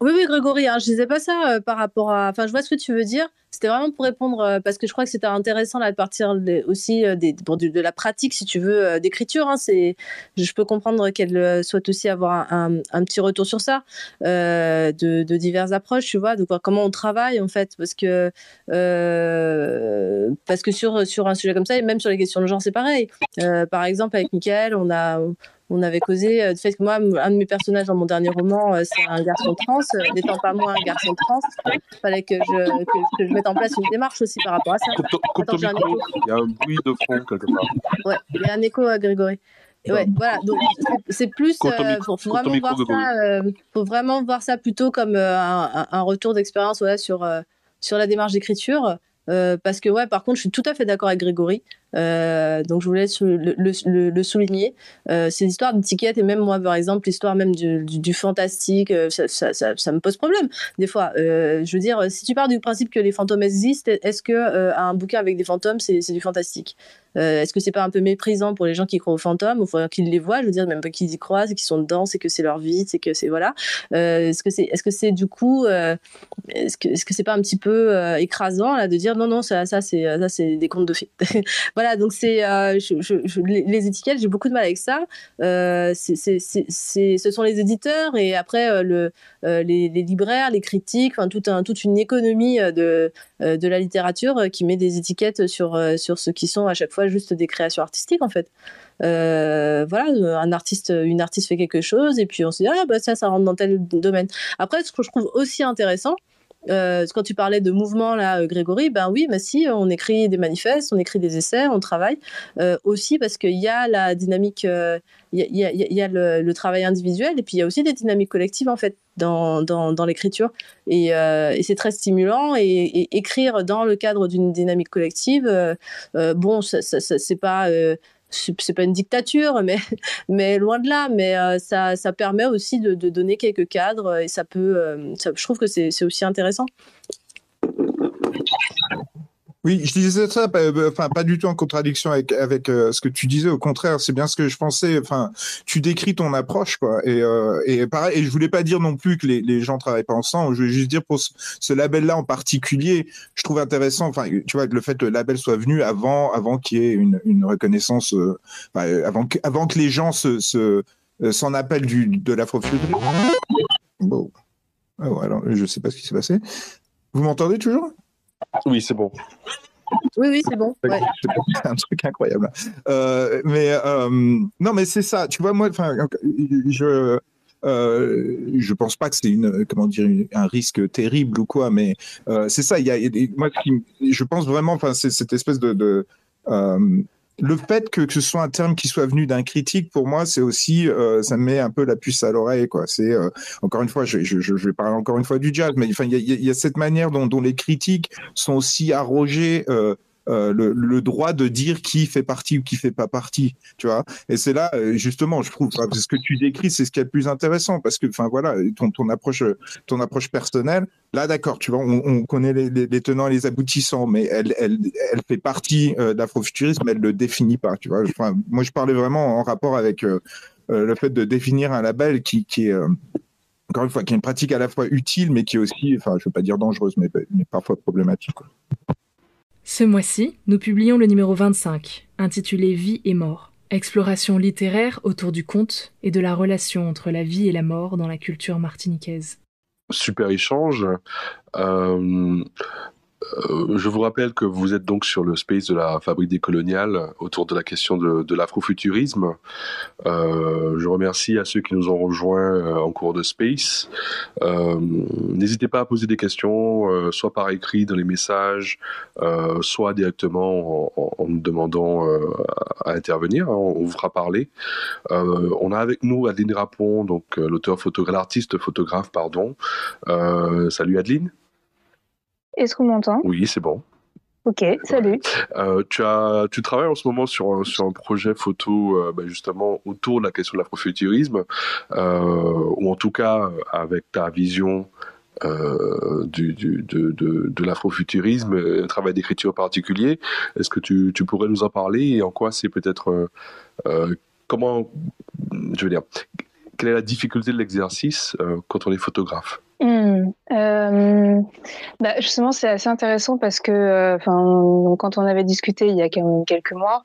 Speaker 4: Oui, oui, Grégory, hein, je disais pas ça par rapport à. Enfin, je vois ce que tu veux dire. C'était vraiment pour répondre euh, parce que je crois que c'était intéressant là de partir aussi euh, des, de, la pratique, si tu veux, d'écriture. Hein, c'est, je peux comprendre qu'elle souhaite aussi avoir un, un, petit retour sur ça, de, diverses approches, tu vois, de voir comment on travaille en fait, parce que parce que sur sur un sujet comme ça et même sur les questions de genre, c'est pareil. par exemple, avec Michael, on a on avait causé euh, du fait que moi, un de mes personnages dans mon dernier roman, euh, c'est un garçon trans. Euh, n'étant pas moi un garçon trans, il fallait que je, que, je mette en place une démarche aussi par rapport à ça.
Speaker 6: Attends, il y a un bruit de fond quelque part.
Speaker 4: Ouais, il y a un écho à Grégory. Ouais, voilà, donc c'est plus, euh, faut, vraiment voir ça, faut vraiment voir ça plutôt comme un, un, retour d'expérience voilà, sur, sur la démarche d'écriture. parce que ouais, par contre, je suis tout à fait d'accord avec Grégory. Euh, donc je voulais le, souligner. Euh, ces histoires d'étiquettes et même moi par exemple l'histoire même du, fantastique, euh, ça, me pose problème des fois. Euh, je veux dire, si tu pars du principe que les fantômes existent, est-ce que un bouquin avec des fantômes c'est du fantastique? Est-ce que c'est pas un peu méprisant pour les gens qui croient aux fantômes, ou qu'ils les voient, je veux dire même pas qu'ils y croient, c'est qu'ils sont dedans, c'est que c'est leur vie, c'est que c'est voilà. est-ce que c'est est-ce que c'est du coup est-ce que est-ce que c'est pas un petit peu écrasant de dire non non ça c'est ça c'est des contes de fées? (laughs) Voilà, donc c'est euh, les, étiquettes, j'ai beaucoup de mal avec ça. Euh, ce sont les éditeurs et après euh, le, les, libraires, les critiques, enfin toute une économie de, de la littérature qui met des étiquettes sur, sur ce qui sont à chaque fois juste des créations artistiques en fait. voilà, un artiste, une artiste fait quelque chose et puis on se dit ah bah ça, ça rentre dans tel domaine. Après, ce que je trouve aussi intéressant, euh, quand tu parlais de mouvement, là, euh, Grégory, ben oui, mais si, on écrit des manifestes, on écrit des essais, on travaille euh, aussi parce qu'il y a la dynamique, il y a, le, travail individuel et puis il y a aussi des dynamiques collectives, en fait, dans, l'écriture. Et, et c'est très stimulant. Et, écrire dans le cadre d'une dynamique collective, bon, ça, ça, c'est pas c'est pas une dictature, (laughs) mais, loin de là. Mais euh, ça, permet aussi de, donner quelques cadres et ça peut. Euh, je trouve que c'est aussi intéressant.
Speaker 3: Oui, je disais ça, enfin pas du tout en contradiction avec avec euh, ce que tu disais. Au contraire, c'est bien ce que je pensais. Enfin, tu décris ton approche, quoi. Et euh, et pareil. Et je voulais pas dire non plus que les les gens travaillent pas ensemble. Je voulais juste dire pour ce, label-là en particulier, je trouve intéressant. Enfin, tu vois, le fait que le label soit venu avant avant qu'il y ait une une reconnaissance, euh, avant que avant que les gens se se s'en appellent de l'afrofuturisme. Bon, oh, alors je sais pas ce qui s'est passé. Vous m'entendez toujours?
Speaker 6: Oui, c'est bon.
Speaker 4: Oui, oui, c'est bon.
Speaker 3: C'est un truc incroyable. Euh, mais euh, non, mais c'est ça. Tu vois, moi, je euh, je pense pas que c'est une comment dire un risque terrible ou quoi, mais euh, c'est ça. Il y a, moi, je pense vraiment, enfin, c'est cette espèce de, de le fait que, que, ce soit un terme qui soit venu d'un critique, pour moi, c'est aussi, euh, ça me met un peu la puce à l'oreille, quoi. C'est euh, encore une fois, je, je, je, vais parler encore une fois du jazz, mais enfin, il y a, y a, cette manière dont, dont, les critiques sont aussi arrogées. Euh, euh, le, droit de dire qui fait partie ou qui fait pas partie, tu vois. Et c'est là, euh, justement, je trouve, ce que tu décris, c'est ce qui est le plus intéressant, parce que, enfin voilà, ton, approche, ton approche personnelle, là, d'accord, tu vois, on, on connaît les, tenants et les aboutissants, mais elle, elle, elle fait partie euh, d'afrofuturisme, elle le définit pas, tu vois. Enfin, moi, je parlais vraiment en rapport avec euh, le fait de définir un label qui, est encore une fois, qui est une pratique à la fois utile, mais qui est aussi, enfin, je veux pas dire dangereuse, mais, parfois problématique.
Speaker 9: Ce mois-ci, nous publions le numéro 25, intitulé Vie et mort. Exploration littéraire autour du conte et de la relation entre la vie et la mort dans la culture martiniquaise.
Speaker 6: Super échange. Euh, je vous rappelle que vous êtes donc sur le space de la fabrique décoloniale autour de la question de, l'afrofuturisme. Euh, je remercie à ceux qui nous ont rejoints euh, en cours de space. Euh, n'hésitez pas à poser des questions, euh, soit par écrit dans les messages, soit directement en, en, nous demandant à intervenir. Hein, on vous fera parler. on a avec nous Adeline Rapon, donc l'auteur photographe, l'artiste photographe, pardon. salut Adeline.
Speaker 13: Est-ce qu'on m'entend?
Speaker 6: Oui, c'est bon.
Speaker 13: Ok, salut.
Speaker 6: Euh, tu, as, tu travailles en ce moment sur un, sur un projet photo euh, bah justement autour de la question de l'afrofuturisme, euh, ou en tout cas avec ta vision euh, du, du, de, de, de l'afrofuturisme, un travail d'écriture particulier. Est-ce que tu, tu, pourrais nous en parler et en quoi c'est peut-être... Comment... Je veux dire, quelle est la difficulté de l'exercice quand on est photographe?
Speaker 13: Mmh. Euh, bah justement, c'est assez intéressant parce que, euh, quand on avait discuté il y a quelques mois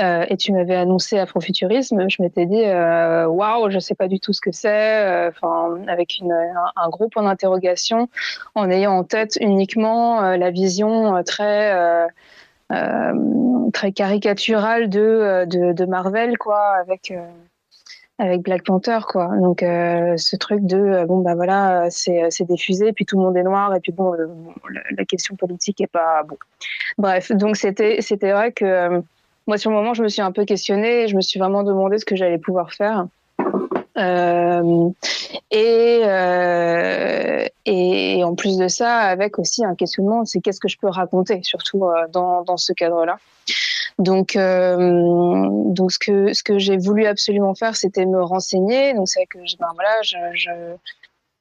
Speaker 13: euh, et tu m'avais annoncé Afrofuturisme, je m'étais dit waouh, wow, je sais pas du tout ce que c'est, enfin, avec un, un, gros point d'interrogation, en ayant en tête uniquement la vision très très caricaturale de, de, de Marvel, quoi, avec avec Black Panther quoi. Donc euh, ce truc de euh, bon bah voilà c'est c'est diffusé puis tout le monde est noir et puis bon euh, la, question politique est pas bon. Bref donc c'était c'était vrai que euh, moi sur le moment je me suis un peu questionnée et je me suis vraiment demandé ce que j'allais pouvoir faire. Euh, et, euh, et en plus de ça, avec aussi un questionnement, c'est qu'est-ce que je peux raconter, surtout euh, dans, dans ce cadre-là. Donc, euh, donc ce que ce que j'ai voulu absolument faire, c'était me renseigner. Donc c'est que ben voilà, je,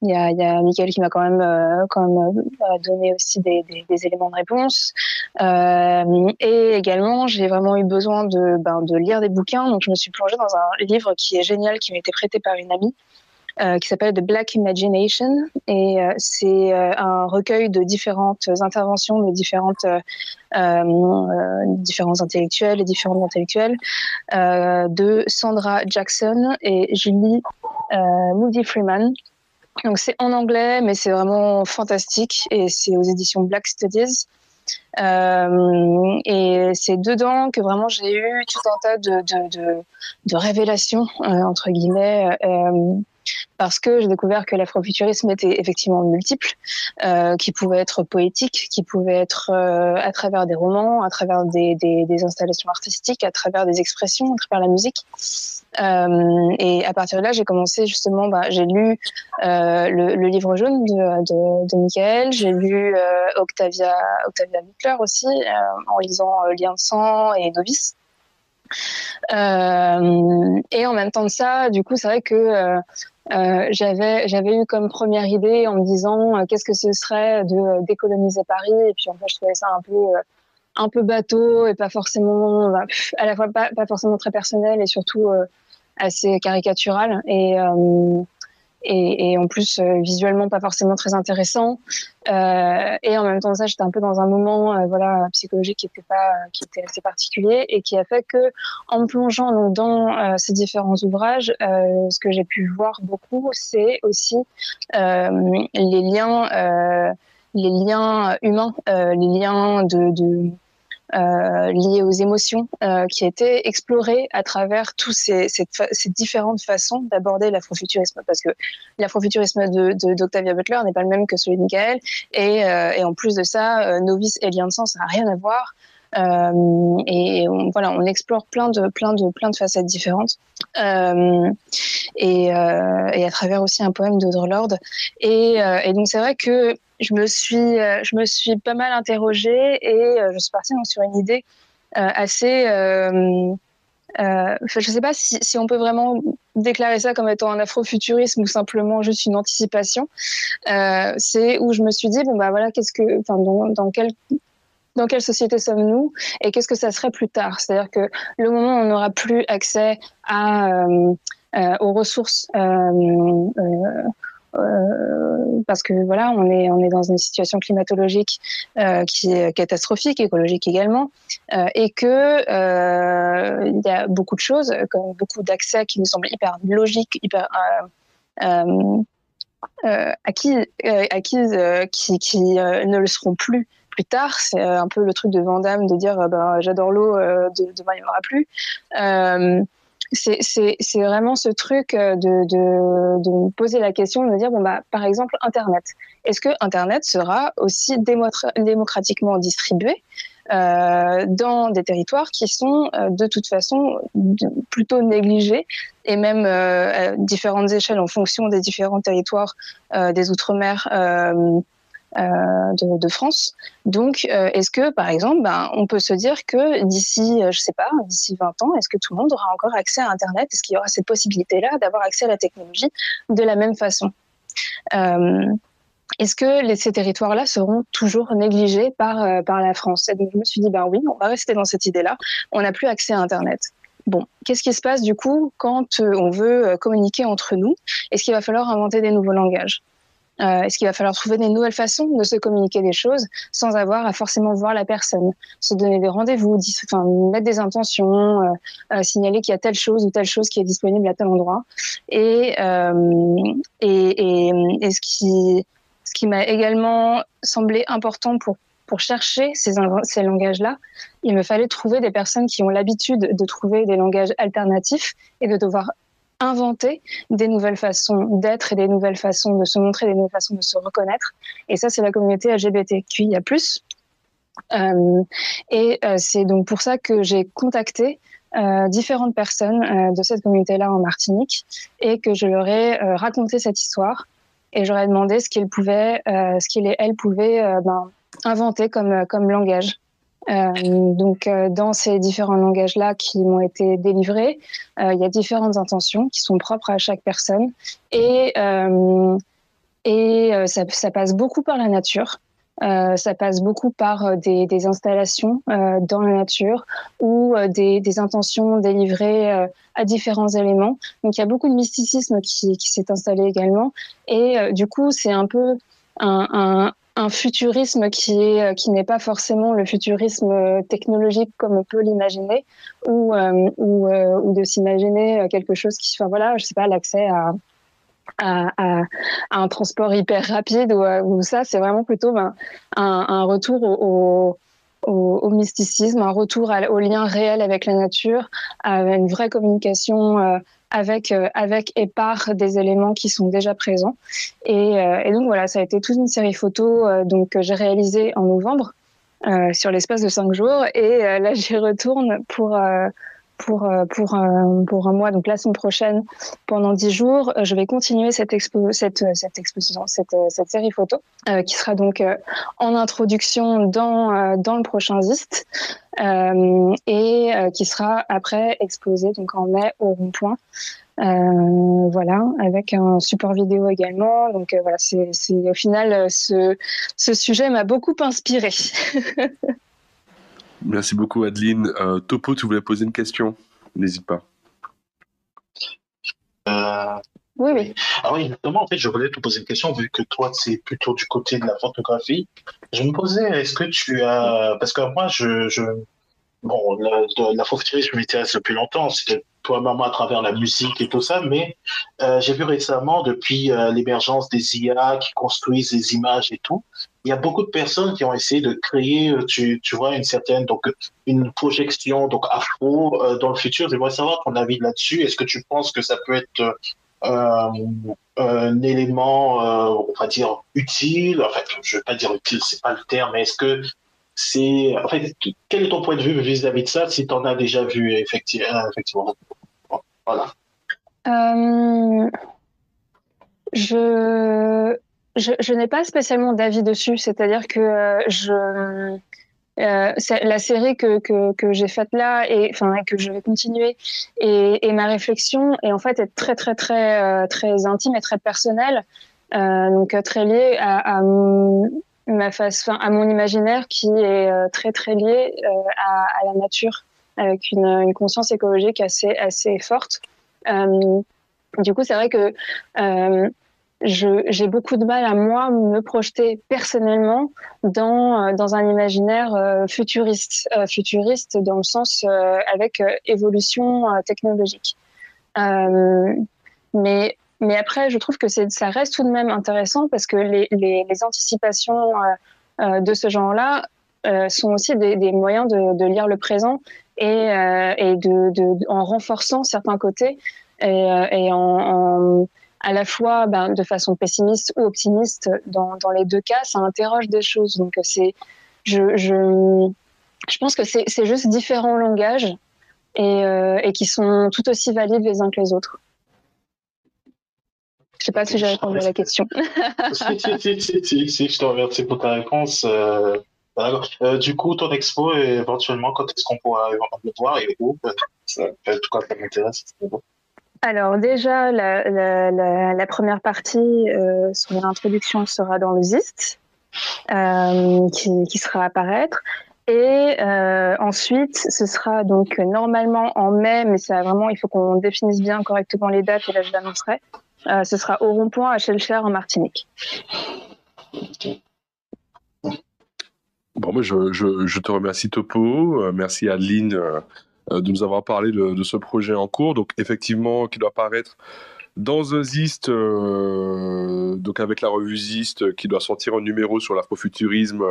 Speaker 13: il y a, il y a Michael qui m'a quand même, euh, quand même euh, donné aussi des, des, éléments de réponse. Et également, j'ai vraiment eu besoin de, ben, de lire des bouquins. Donc, je me suis plongée dans un livre qui est génial, qui m'a été prêté par une amie. Euh, qui s'appelle The Black Imagination et euh, c'est euh, un recueil de différentes interventions de différentes différents intellectuels et différentes intellectuelles de Sandra Jackson et Julie Moody Freeman donc c'est en anglais, mais c'est vraiment fantastique et c'est aux éditions Black Studies. Et c'est dedans que vraiment j'ai eu tout un tas de, de, de, révélations, entre guillemets, parce que j'ai découvert que l'afrofuturisme était effectivement multiple, euh, qui pouvait être poétique, qui pouvait être euh, à travers des romans, à travers des, installations artistiques, à travers des expressions, à travers la musique. Euh, et à partir de là, j'ai commencé justement, bah, j'ai lu le, livre jaune de, de, Michael, j'ai lu Octavia, Octavia Wickler aussi, en lisant Lien de sang et Novice. Et en même temps de ça, du coup, c'est vrai que euh, j'avais j'avais eu comme première idée en me disant euh, qu'est-ce que ce serait de décoloniser Paris. Et puis en fait, je trouvais ça un peu un peu bateau et pas forcément bah, à la fois pas, pas forcément très personnel et surtout assez caricatural. Et et, et, en plus euh, visuellement pas forcément très intéressant. Euh, et en même temps ça, j'étais un peu dans un moment euh, voilà psychologique qui était pas qui était assez particulier et qui a fait que en plongeant donc dans euh, ces différents ouvrages, euh, ce que j'ai pu voir beaucoup, c'est aussi les liens les liens humains, les liens de, de liées aux émotions qui étaient explorées à travers tous ces, différentes façons d'aborder l'afrofuturisme parce que l'afrofuturisme de d'Octavia Butler n'est pas le même que celui de Michael et, et en plus de ça Novice et Lien de Sens ça n'a rien à voir euh, et voilà, on explore plein de, plein de, plein de facettes différentes. Euh, et, euh, à travers aussi un poème d'Odrelord. Et, et donc c'est vrai que je me suis, je me suis pas mal interrogée et je suis partie donc, sur une idée assez. Euh, je ne sais pas si, on peut vraiment déclarer ça comme étant un afrofuturisme ou simplement juste une anticipation. Euh, c'est où je me suis dit bon bah voilà qu'est-ce que, dans, dans dans quelle société sommes-nous et qu'est-ce que ça serait plus tard? C'est-à-dire que le moment où on n'aura plus accès à, euh, euh, aux ressources, euh, parce que voilà, on est, on est dans une situation climatologique qui est catastrophique, écologique également, et que il y a beaucoup de choses, comme beaucoup d'accès qui nous semblent hyper logiques, hyper acquises, acquises qui, ne le seront plus plus tard. C'est euh, un peu le truc de Vandame de dire euh, ben, j'adore l'eau, euh, demain il n'y en aura plus. C'est vraiment ce truc de, de, me poser la question, de me dire, bon, bah, par exemple, Internet. Est-ce que Internet sera aussi démocratiquement distribué euh, dans des territoires qui sont de toute façon plutôt négligés et même euh, à différentes échelles en fonction des différents territoires des Outre-mer euh, de, de, France. Donc, euh, est-ce que, par exemple, ben, on peut se dire que d'ici, euh, je sais pas, d'ici 20 ans, est-ce que tout le monde aura encore accès à Internet? Est-ce qu'il y aura cette possibilité-là d'avoir accès à la technologie de la même façon? Est-ce que ces territoires-là seront toujours négligés par, par la France? Et donc, je me suis dit, ben oui, on va rester dans cette idée-là. On n'a plus accès à Internet. Bon, qu'est-ce qui se passe du coup quand on veut communiquer entre nous? Est-ce qu'il va falloir inventer des nouveaux langages? Euh, Est-ce qu'il va falloir trouver des nouvelles façons de se communiquer des choses sans avoir à forcément voir la personne Se donner des rendez-vous, mettre des intentions, euh, euh, signaler qu'il y a telle chose ou telle chose qui est disponible à tel endroit. Et, ce qui, m'a également semblé important pour chercher ces langages-là, il me fallait trouver des personnes qui ont l'habitude de trouver des langages alternatifs et de devoir inventer des nouvelles façons d'être et des nouvelles façons de se montrer, des nouvelles façons de se reconnaître. Et ça, c'est la communauté LGBTQIA+. Euh, et euh, c'est donc pour ça que j'ai contacté euh, différentes personnes euh, de cette communauté-là en Martinique et que je leur ai raconté cette histoire et j'aurais demandé ce qu'ils pouvaient, ce qu'ils et elles pouvaient ben, inventer comme, comme langage. Euh, donc, euh, dans ces différents langages-là qui m'ont été délivrés, euh, il y a différentes intentions qui sont propres à chaque personne. Et, et ça, passe beaucoup par la nature. ça passe beaucoup par des, installations dans la nature ou des, intentions délivrées à différents éléments. Donc, il y a beaucoup de mysticisme qui s'est installé également. Et du coup, c'est un peu un, futurisme euh, qui n'est pas forcément le futurisme euh, technologique comme on peut l'imaginer ou euh, de s'imaginer quelque chose qui enfin voilà je sais pas l'accès à un transport hyper rapide ou, ça c'est vraiment plutôt ben, un, retour au, mysticisme, un retour au lien réel avec la nature, à une vraie communication avec, euh, avec et par des éléments qui sont déjà présents. Et, euh, et donc voilà, ça a été toute une série photo euh, donc, que j'ai réalisée en novembre sur l'espace de cinq jours. Et là, j'y retourne pour pour, un, pour un mois, donc la semaine prochaine, pendant dix jours, je vais continuer cette, cette exposition, cette, série photo, euh, qui sera donc euh, en introduction dans, euh, le prochain ZIST, et qui sera après exposée donc en mai au rond-point. Euh, voilà, avec un support vidéo également. Donc voilà, c'est au final ce, ce sujet m'a beaucoup inspiré. (laughs)
Speaker 6: Merci beaucoup, Adeline. Euh, Topo, tu voulais poser une question? N'hésite pas.
Speaker 11: Euh,
Speaker 13: oui, oui.
Speaker 11: Ah oui, justement, en fait, je voulais te poser une question, vu que toi, c'est plutôt du côté de la photographie. Je me posais, est-ce que tu as. Parce que moi, je. je... Bon, la, la photographie, je m'intéresse depuis longtemps. C'est probablement à travers la musique et tout ça, mais j'ai vu récemment, depuis l'émergence des IA qui construisent des images et tout, il y a beaucoup de personnes qui ont essayé de créer, tu, tu vois, une certaine, donc une projection donc afro dans le futur. J'aimerais savoir ton avis là-dessus. Est-ce que tu penses que ça peut être un élément, on va dire, utile? En fait, je ne vais pas dire utile, c'est pas le terme, mais est-ce que c'est. En fait, quel est ton point de vue vis-à-vis de ça, si tu en as déjà vu, effectivement? Voilà.
Speaker 13: Euh, je, je, je n'ai pas spécialement d'avis dessus, c'est-à-dire que euh, je. Euh, la série que, que, que j'ai faite là et enfin que je vais continuer et, et, ma réflexion est en fait est très très très très intime et très personnelle donc très liée à, à, ma face, à mon imaginaire qui est très très lié à, à, la nature avec une, une, conscience écologique assez assez forte euh, du coup, c'est vrai que euh, j'ai beaucoup de mal à moi me projeter personnellement dans, euh, dans un imaginaire futuriste, futuriste dans le sens avec évolution technologique. mais mais après, je trouve que ça reste tout de même intéressant parce que les, les, les anticipations de ce genre-là sont aussi des, des moyens de, de, lire le présent et, et de, de, en renforçant certains côtés et, euh, et en, à la fois ben, de façon pessimiste ou optimiste. Dans, dans, les deux cas, ça interroge des choses. Donc, c'est, je, je, je pense que c'est, juste différents langages et, euh, et qui sont tout aussi valides les uns que les autres. Je sais pas si j'ai répondu à la question. (laughs)
Speaker 11: si, si, si, si, si, je te remercie pour ta réponse. Euh, euh, du coup, ton expo, éventuellement, quand est-ce qu'on pourra le voir et où? En tout cas, ça m'intéresse.
Speaker 13: Alors déjà, la, première partie, euh, son introduction sera dans le ZIST, euh, qui, qui, sera à apparaître. Et euh, ensuite, ce sera donc normalement en mai, mais ça vraiment, il faut qu'on définisse bien correctement les dates et là je l'annoncerai. Ce sera au rond-point à Chelcher en Martinique.
Speaker 6: Bon, moi, je, je, je, te remercie Topo, merci Adeline de nous avoir parlé de, ce projet en cours. Donc effectivement, qui doit paraître dans un Zist, euh, donc avec la revue Zist, qui doit sortir un numéro sur l'afrofuturisme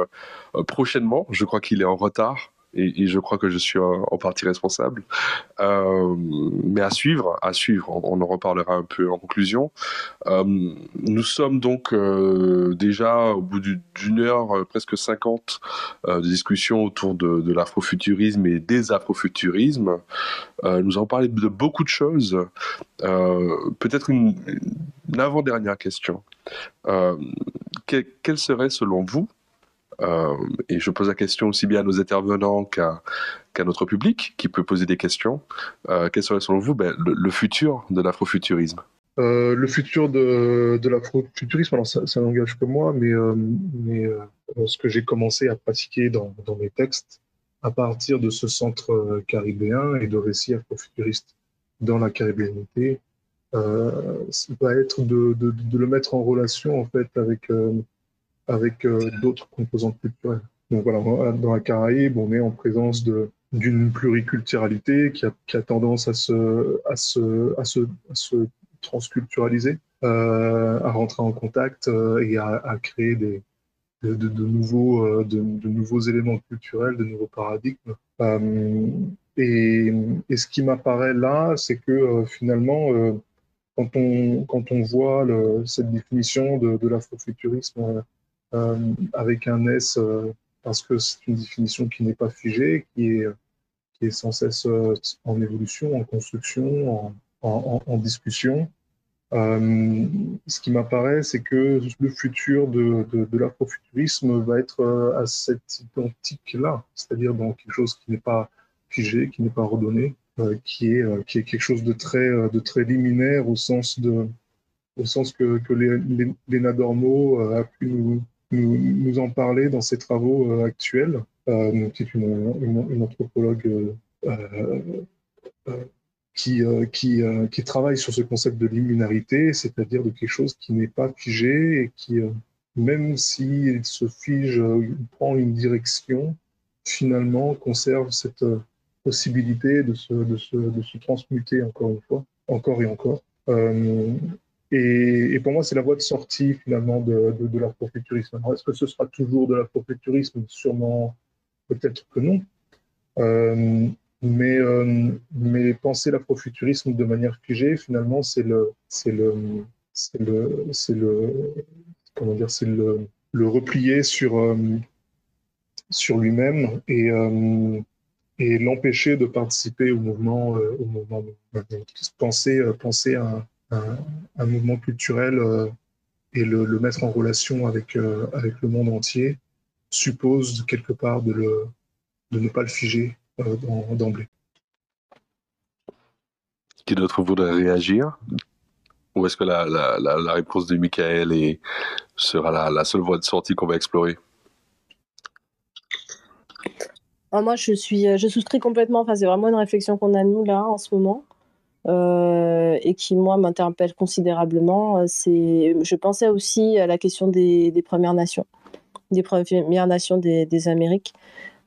Speaker 6: euh, prochainement. Je crois qu'il est en retard et, je crois que je suis en, partie responsable. Euh, mais à suivre, à suivre, on, en reparlera un peu en conclusion. Euh, nous sommes donc euh, déjà au bout d'une heure, presque 50 euh, de discussion autour de, l'afrofuturisme et des afrofuturismes. Nous avons parlé de beaucoup de choses. Peut-être une, avant-dernière question. Que, quelle serait selon vous et je pose la question aussi bien à nos intervenants qu'à qu notre public qui peut poser des questions. Euh, quel serait selon vous ben, le, le, futur de l'afrofuturisme?
Speaker 7: Euh, Le futur de, l'afrofuturisme, alors ça, ça n'engage que moi, mais, euh, euh, ce que j'ai commencé à pratiquer dans, mes textes à partir de ce centre euh, caribéen et de récits afrofuturistes dans la caribéanité, va être de, de, le mettre en relation en fait avec avec euh, d'autres composantes culturelles. Donc voilà, dans la Caraïbe, on est en présence de d'une pluriculturalité qui a, qui a, tendance à se, à se, à se, à se transculturaliser, euh, à rentrer en contact euh, et à, créer des, de, nouveaux, de, nouveaux éléments culturels, de nouveaux paradigmes. Et, et, ce qui m'apparaît là, c'est que finalement, quand, on, quand on voit cette définition de, l'afrofuturisme avec un S euh, parce que c'est une définition qui n'est pas figée, qui est, sans cesse euh, en évolution, en construction, en, discussion. Euh, ce qui m'apparaît, c'est que le futur de, de, l'afrofuturisme va être à cet identique-là, c'est-à-dire dans quelque chose qui n'est pas figé, qui n'est pas redonné, euh, qui, est, qui est quelque chose de très, de très liminaire au sens, de, au sens que, que Léna Dormo a pu nous, nous, en parler dans ses travaux euh, actuels, euh, qui est une, anthropologue euh, euh qui, euh, travaille sur ce concept de liminarité, c'est-à-dire de quelque chose qui n'est pas figé et qui, même s'il se fige, prend une direction, finalement conserve cette, possibilité de se transmuter encore une fois, encore et encore. Et, pour moi, c'est la voie de sortie finalement de, de, l'afrofuturisme. Est-ce que ce sera toujours de l'afrofuturisme Sûrement, peut-être que non. Euh, mais, euh, mais penser l'afrofuturisme de manière figée, finalement, c'est le, c'est le, c'est le, c'est le, comment dire, c'est le, replier sur, euh, sur lui-même et, et l'empêcher de participer au mouvement, au. Penser, penser à un, un, mouvement culturel et le, le, mettre en relation avec, avec le monde entier suppose quelque part de, le, de ne pas le figer d'emblée.
Speaker 6: Qui d'autre voudrait réagir? Ou est-ce que la, la, la, la, réponse de Michael est, sera la, la seule voie de sortie qu'on va explorer?
Speaker 4: Ah, Moi, je, suis, je souscris complètement. Enfin, c'est vraiment une réflexion qu'on a, nous, là, en ce moment. Euh, et qui, moi, m'interpelle considérablement. C'est, je pensais aussi à la question des, des Premières Nations, des Premières Nations des, des Amériques.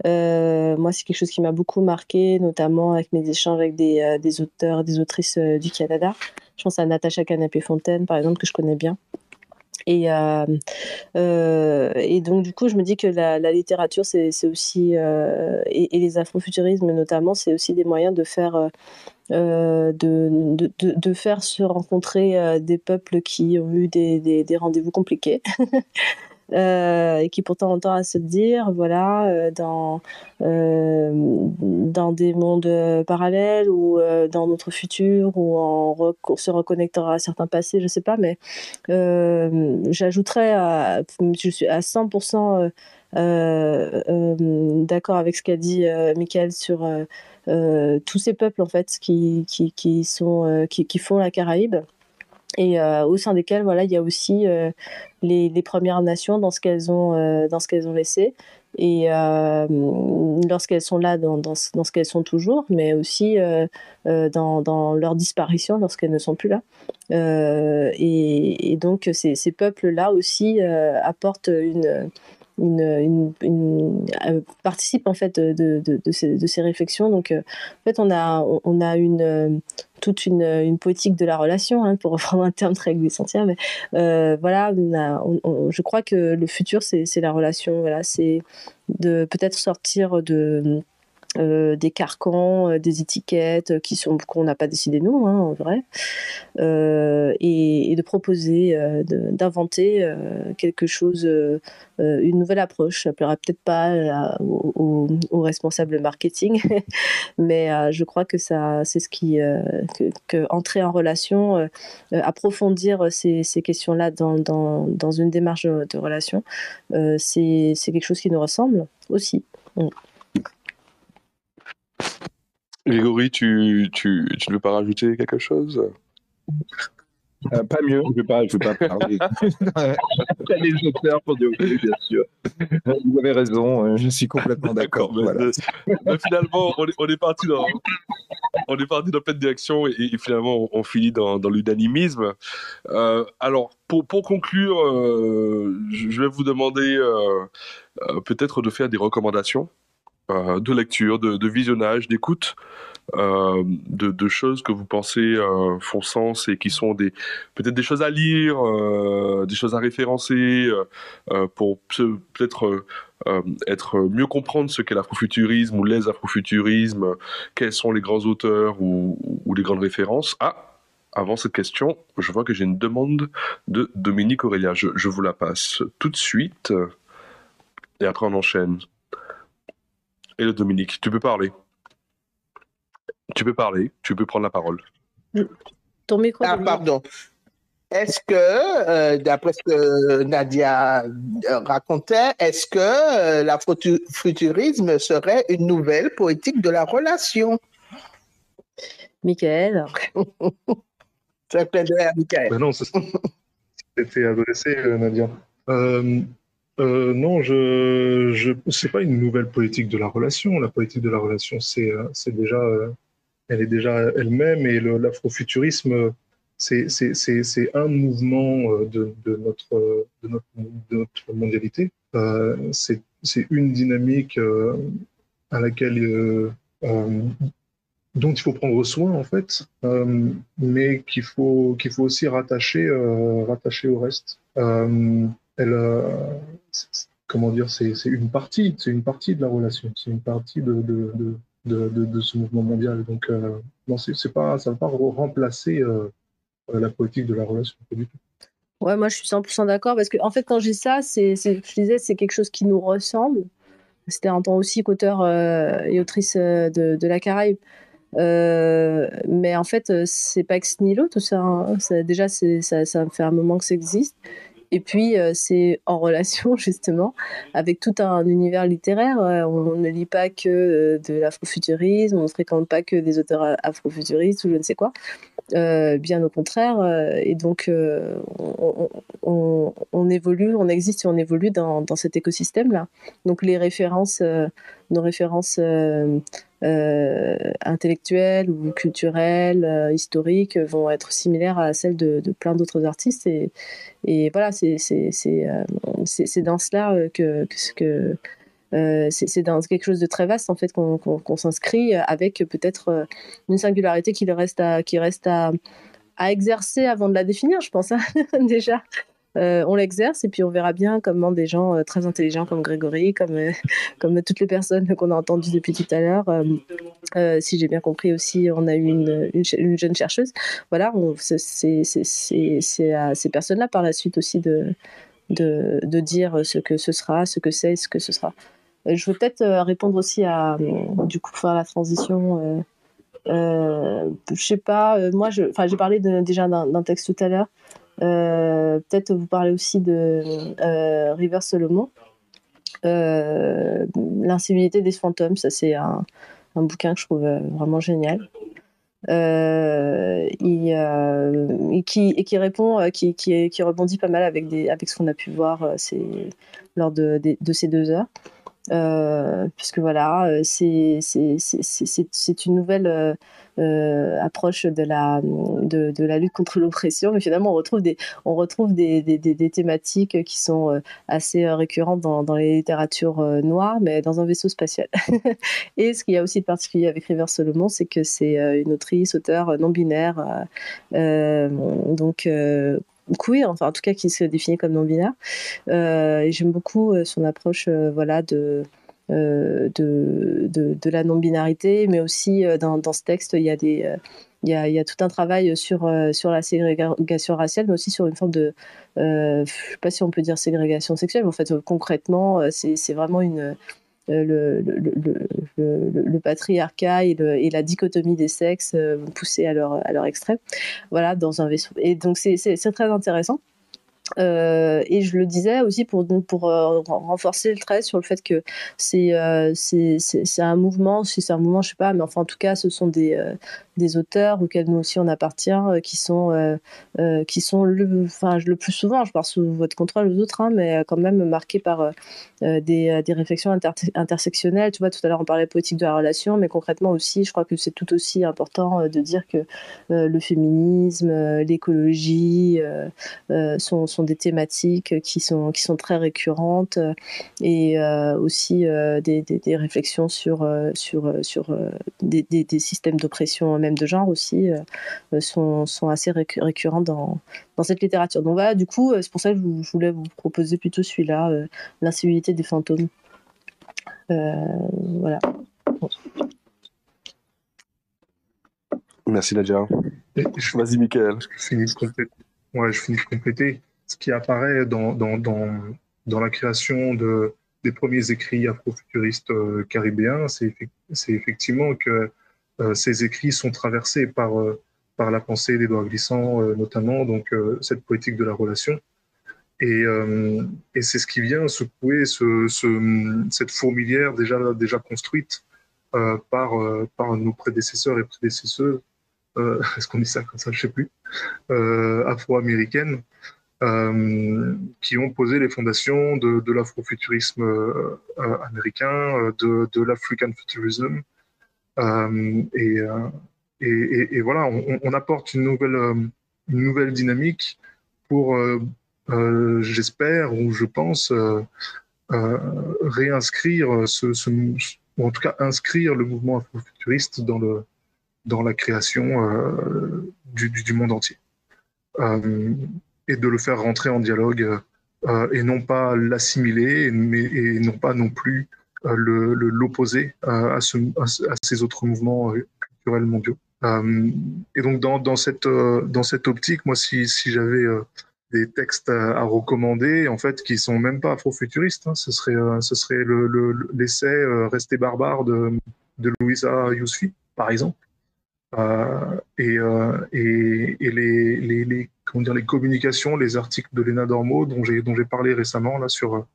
Speaker 4: Euh, moi, c'est quelque chose qui m'a beaucoup marqué, notamment avec mes échanges avec des, euh, des auteurs et des autrices euh, du Canada. Je pense à Natacha Canapé-Fontaine, par exemple, que je connais bien. Et, euh, euh, et donc, du coup, je me dis que la, littérature, c'est aussi, euh, et, les afrofuturismes notamment, c'est aussi des moyens de faire, de, de, de, faire se rencontrer des peuples qui ont eu des, des, rendez-vous compliqués. (laughs) Euh, et qui pourtant ont à se dire, voilà, euh, dans, euh, dans des mondes parallèles ou dans notre futur, où on, se reconnectera à certains passés, je sais pas, mais j'ajouterais, je suis à 100% d'accord avec ce qu'a dit Michael sur tous ces peuples en fait qui, qui, qui sont, qui, qui font la Caraïbe. Et euh, au sein desquels voilà il y a aussi euh, les, Premières Nations dans ce qu'elles ont euh, dans ce qu'elles ont laissé. Et euh, lorsqu'elles sont là dans, dans, dans ce qu'elles sont toujours mais aussi euh, dans, dans, leur disparition lorsqu'elles ne sont plus là. Et, et, donc ces, ces peuples là aussi apportent une euh, participe en fait de, ces, réflexions. Donc, euh, en fait, on a, on a une, euh, toute une, une, poétique de la relation, hein, pour (laughs) reprendre un terme très glissantien. Mais voilà, je crois que le futur, c'est la relation. Voilà, c'est de peut-être sortir de euh, des carcans, euh, des étiquettes euh, qui sont qu'on n'a pas décidé nous, hein, en vrai, et, de proposer, d'inventer quelque chose, une nouvelle approche. Ça plaira peut-être pas aux, responsables marketing, (laughs) mais je crois que ça, c'est ce qui, entrer en relation, approfondir ces, questions-là dans, une démarche de, de relation, c'est quelque chose qui nous ressemble aussi. Mm.
Speaker 6: Grégory, tu, tu, tu ne veux pas rajouter quelque chose?
Speaker 3: Euh, pas mieux, je ne vais pas, je vais pas parler. (laughs) les auteurs pour dire oui, bien sûr. Vous avez raison, euh, je suis complètement d'accord. Voilà.
Speaker 6: finalement, on est, on est, parti dans, on est parti dans plein de directions et, et finalement, on, on, finit dans, dans l'unanimisme. Euh, alors, pour, pour conclure, euh, je vais vous demander euh, peut-être de faire des recommandations euh, de lecture, de, visionnage, d'écoute, euh, de, choses que vous pensez euh, font sens et qui sont des peut-être des choses à lire, des choses à référencer pour peut-être être mieux comprendre ce qu'est l'afrofuturisme ou les afrofuturismes, quels sont les grands auteurs ou, ou les grandes références. Ah, avant cette question, je vois que j'ai une demande de Dominique Aurélia. Je, je vous la passe tout de suite et après on enchaîne. Et le Dominique, tu peux parler. Tu peux parler, tu peux prendre la parole.
Speaker 4: Ton micro.
Speaker 14: Ah, pardon. Est-ce que, euh, d'après ce que Nadia euh, racontait, est-ce que euh, l'afrofuturisme serait une nouvelle politique de la relation?
Speaker 4: Michael. (laughs)
Speaker 14: C'est un clin d'œil à Michael.
Speaker 7: Ben non, c'était adressé, Nadia. Euh, euh, non, je, je c'est pas une nouvelle politique de la relation. La politique de la relation, c'est, euh, c'est déjà, euh, elle est déjà elle-même et l'afrofuturisme, c'est, c'est, c'est, un mouvement de, notre, de, notre, de notre mondialité. Euh, c'est, c'est une dynamique à laquelle dont il faut prendre soin en fait, mais qu'il faut qu'il faut aussi rattacher rattacher au reste. Elle, comment dire, c'est une partie, c'est une partie de la relation, c'est une partie de, ce mouvement mondial. Donc, euh, non, c'est pas, ça ne va pas remplacer euh, la politique de la relation, pas du tout.
Speaker 4: Ouais, moi je suis 100% d'accord parce que en fait quand j'ai ça, c'est, je disais, c'est quelque chose qui nous ressemble. C'était un temps aussi qu'auteur euh, et autrice de, la Caraïbe. mais en fait, c'est pas ex nihilo tout ça. Hein. déjà, ça, ça fait un moment que ça existe. Et puis, euh, c'est en relation (laughs) justement avec tout un univers littéraire. Euh, on, ne lit pas que euh, de l'afrofuturisme, on ne fréquente pas que des auteurs afrofuturistes ou je ne sais quoi. bien au contraire. et donc, on, évolue, on existe et on évolue dans, cet écosystème-là. Donc, les références, nos références intellectuelles ou culturelles, euh, historiques, vont être similaires à celles de, plein d'autres artistes. Et, voilà, c'est euh, dans cela que, c'est dans quelque chose de très vaste en fait qu'on s'inscrit avec peut-être une singularité qui reste à exercer avant de la définir, je pense, hein, (laughs) déjà. Euh, on l'exerce et puis on verra bien comment des gens euh, très intelligents comme Grégory, comme, euh, (laughs) comme toutes les personnes qu'on a entendues depuis tout à l'heure, si j'ai bien compris aussi, on a eu une, une, jeune chercheuse. Voilà, c'est à ces personnes-là par la suite aussi de, de, de, dire ce que ce sera, ce que c'est, ce que ce sera. je veux peut-être répondre aussi à, du coup, faire la transition. je sais pas, moi, j'ai parlé déjà d'un texte tout à l'heure. Euh, peut-être vous parlez aussi de euh, River Solomon. Euh, L'incivilité des fantômes, ça c'est un, bouquin que je trouve vraiment génial. et, qui, et qui répond, qui, qui, rebondit pas mal avec, des, avec ce qu'on a pu voir lors de, ces deux heures. Puisque voilà, c'est une nouvelle euh, approche de la, de, de, la lutte contre l'oppression. Mais finalement, on retrouve des, on retrouve des, des, des, thématiques qui sont euh, assez euh, récurrentes dans, dans les littératures noires, mais dans un vaisseau spatial. (laughs) Et ce qu'il y a aussi de particulier avec River Solomon, c'est que c'est une autrice, auteur non binaire, donc queer, enfin en tout cas qui se définit comme non binaire. et j'aime beaucoup son approche, voilà, de euh, de, de, la non-binarité, mais aussi euh, dans, ce texte, il y a des... Euh, il y, a, il y, a, tout un travail sur, sur la ségrégation raciale, mais aussi sur une forme de, je je sais pas si on peut dire ségrégation sexuelle, mais en fait, concrètement, c'est vraiment une, le, le, patriarcat et, la dichotomie des sexes vont pousser à leur, à leur extrême, voilà, dans un vaisseau. Et donc, c'est très intéressant. Euh, et je le disais aussi pour, pour euh, renforcer le trait sur le fait que c'est euh, un mouvement, si c'est un mouvement, je sais pas, mais enfin en tout cas, ce sont des, des auteurs auxquels nous aussi on appartient, qui sont, qui sont le, enfin, le plus souvent, je parle sous votre contrôle aux autres, hein, mais quand même marqués par des, des, réflexions intersectionnelles. Tu vois, tout à l'heure on parlait politique de la relation, mais concrètement aussi, je crois que c'est tout aussi important de dire que le féminisme, l'écologie sont des thématiques qui sont, qui sont très récurrentes et euh, aussi euh, des, des, réflexions sur, euh, sur, sur des, des, systèmes d'oppression, même de genre aussi, sont, sont assez récurrents dans, dans cette littérature. Donc voilà, du coup, c'est pour ça que je voulais vous proposer plutôt celui-là, L'incivilité des fantômes. voilà.
Speaker 6: Merci Nadia. Vas-y, Michael.
Speaker 7: Je finis de compléter. Ouais, je finis de compléter ce qui apparaît dans, la création de, des premiers écrits afrofuturistes euh, caribéens, c'est effectivement que euh, ces écrits sont traversés par, euh, la pensée d'Edouard Glissant, notamment, donc cette poétique de la relation. Et, c'est ce qui vient secouer ce, ce, cette fourmilière déjà, construite par, par nos prédécesseurs et prédécesseuses, (laughs) est-ce qu'on dit ça comme ça, je ne sais plus, afro-américaines, euh, qui ont posé les fondations de, l'afrofuturisme euh, euh, américain, de, de l'African futurism. Et, voilà, on, apporte une nouvelle, dynamique pour, j'espère ou je pense, réinscrire ce, ou en tout cas inscrire le mouvement afrofuturiste dans, le, dans la création euh, du, monde entier. Euh, et de le faire rentrer en dialogue euh, et non pas l'assimiler, mais et non pas non plus l'opposer le, l'opposer à, ce, à, ces autres mouvements culturels mondiaux. et donc dans, dans, cette, dans cette optique, moi, si, si j'avais des textes à, recommander, en fait, qui sont même pas afrofuturistes. Hein. Ce serait, euh, ce serait l'essai le, euh, Rester barbare de, de Louisa Yousfi, par exemple. Euh, et, et les, comment dire, les communications, les articles de Léna Dormo dont j'ai parlé récemment là sur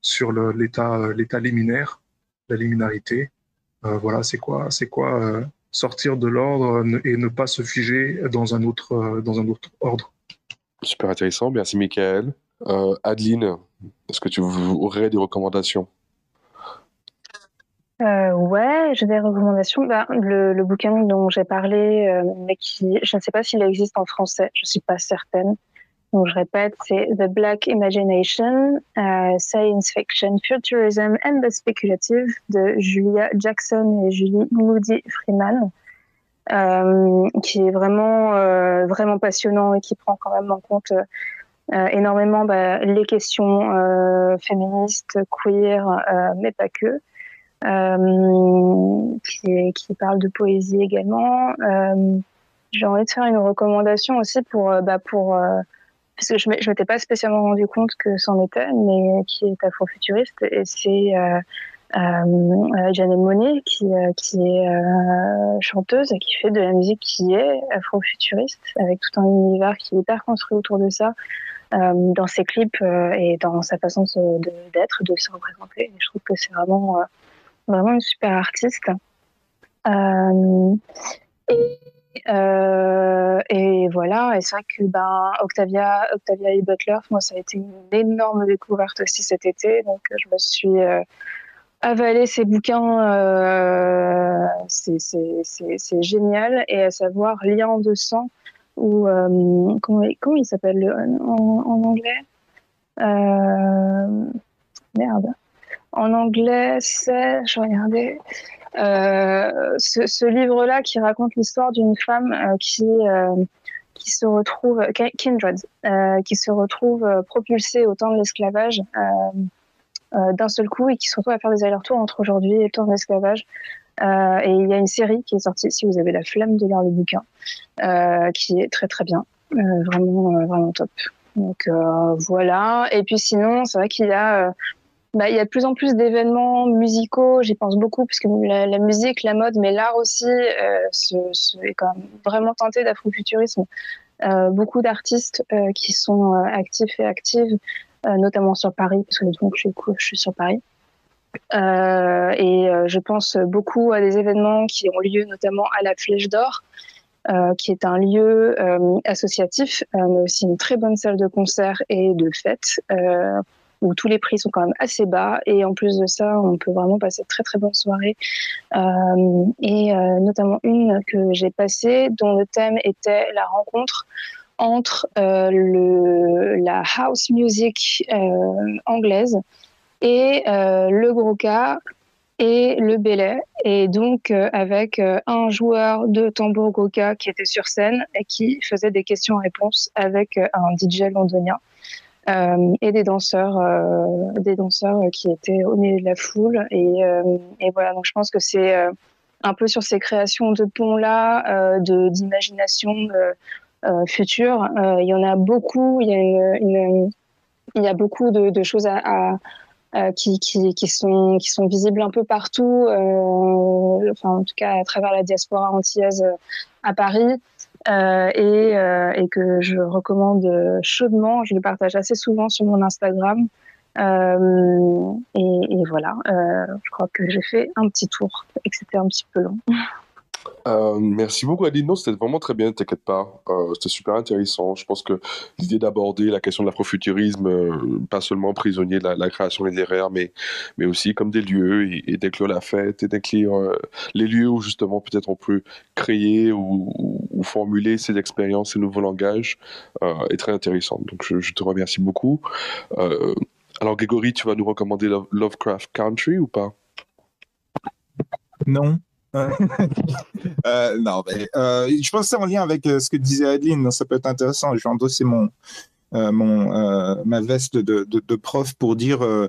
Speaker 7: sur l'état l'état liminaire, la liminarité. voilà, c'est quoi quoi sortir de l'ordre et ne pas se figer dans un autre dans un autre ordre.
Speaker 6: Super intéressant, merci Michael. Euh, Adeline, est-ce que tu aurais des recommandations?
Speaker 13: Euh, ouais, j'ai des recommandations. Bah, le, bouquin dont j'ai parlé, euh, mais qui, je ne sais pas s'il existe en français, je ne suis pas certaine. Donc je répète, c'est The Black Imagination, Science Fiction, Futurism and the Speculative de Julia Jackson et Julie Moody Freeman. Euh, qui est vraiment euh, vraiment passionnant et qui prend quand même en compte euh, énormément bah, les questions féministes, queer, mais pas que. Qui, qui, parle de poésie également. J'ai envie de faire une recommandation aussi pour, bah, pour parce que je ne m'étais pas spécialement rendu compte que c'en était, mais qui est afrofuturiste, et c'est euh, Monet, qui, euh, est euh, chanteuse et qui fait de la musique qui est afro-futuriste, avec tout un univers qui est hyper construit autour de ça, euh, dans ses clips et dans sa façon d'être, de, de, se représenter. Et je trouve que c'est vraiment, vraiment une super artiste. et euh, et voilà, et c'est vrai que ben, Octavia, Octavia et Butler, moi, ça a été une énorme découverte aussi cet été. Donc, je me suis euh, avaler ces bouquins, euh, c'est génial. Et à savoir Lien de sang, ou euh, comment, comment, il s'appelle en, anglais? Euh, Merde. En anglais, c'est, je regardais, euh, ce, livre-là qui raconte l'histoire d'une femme euh, qui qui se retrouve, Kindred, qui se retrouve propulsée au temps de l'esclavage euh, d'un seul coup et qui se retrouvent à faire des allers-retours entre aujourd'hui et le temps de l'esclavage. Euh, et il y a une série qui est sortie, si vous avez la flemme de lire le bouquin, euh, qui est très très bien, vraiment vraiment top. Donc voilà. Et puis sinon, c'est vrai qu'il y a bah, il y a de plus en plus d'événements musicaux, j'y pense beaucoup, puisque la, la, musique, la mode, mais l'art aussi euh, est quand même vraiment tenté d'afrofuturisme. Euh, beaucoup d'artistes euh, qui sont actifs et actives euh, notamment sur Paris, parce que donc, je, je suis sur Paris. Euh, et euh, je pense beaucoup à des événements qui ont lieu notamment à la Flèche d'Or, euh, qui est un lieu euh, associatif, mais aussi une très bonne salle de concert et de fête, où tous les prix sont quand même assez bas. Et en plus de ça, on peut vraiment passer de très très bonnes soirées. et notamment une que j'ai passée, dont le thème était la rencontre entre euh, la house music euh, anglaise et euh, le gros cas et le belay. Et donc, avec un joueur de tambour goka qui était sur scène et qui faisait des questions-réponses avec un DJ londonien. Euh, et des danseurs, euh, des danseurs qui étaient au milieu de la foule. Et, et voilà, donc je pense que c'est un peu sur ces créations de ponts-là, de d'imagination, euh, futur. Euh, il y en a beaucoup. Il y a une, il y a beaucoup de, de choses à, à euh, qui, qui, qui, sont, qui sont visibles un peu partout, euh, enfin en tout cas à travers la diaspora antillaise à Paris, euh, et, et, que je recommande chaudement. Je le partage assez souvent sur mon Instagram. Et, et, voilà, je crois que j'ai fait un petit tour et que c'était un petit peu long. (laughs)
Speaker 6: Euh, merci beaucoup Aline, non c'était vraiment très bien, t'inquiète pas, euh, c'était super intéressant. Je pense que l'idée d'aborder la question de l'afrofuturisme, euh, pas seulement prisonnier de la, création littéraire, mais, mais aussi comme des lieux et, et la fête et euh, les lieux où justement peut-être on peut créer ou, formuler ces expériences, ces nouveaux langages est très intéressant. Donc je te remercie beaucoup. alors Grégory, tu vas nous recommander Lovecraft Country ou pas?
Speaker 3: Non. (laughs) non, mais, je pense que c'est en lien avec ce que disait Adeline, ça peut être intéressant. Je vais endosser mon, euh, mon, euh, ma veste de, prof pour dire euh,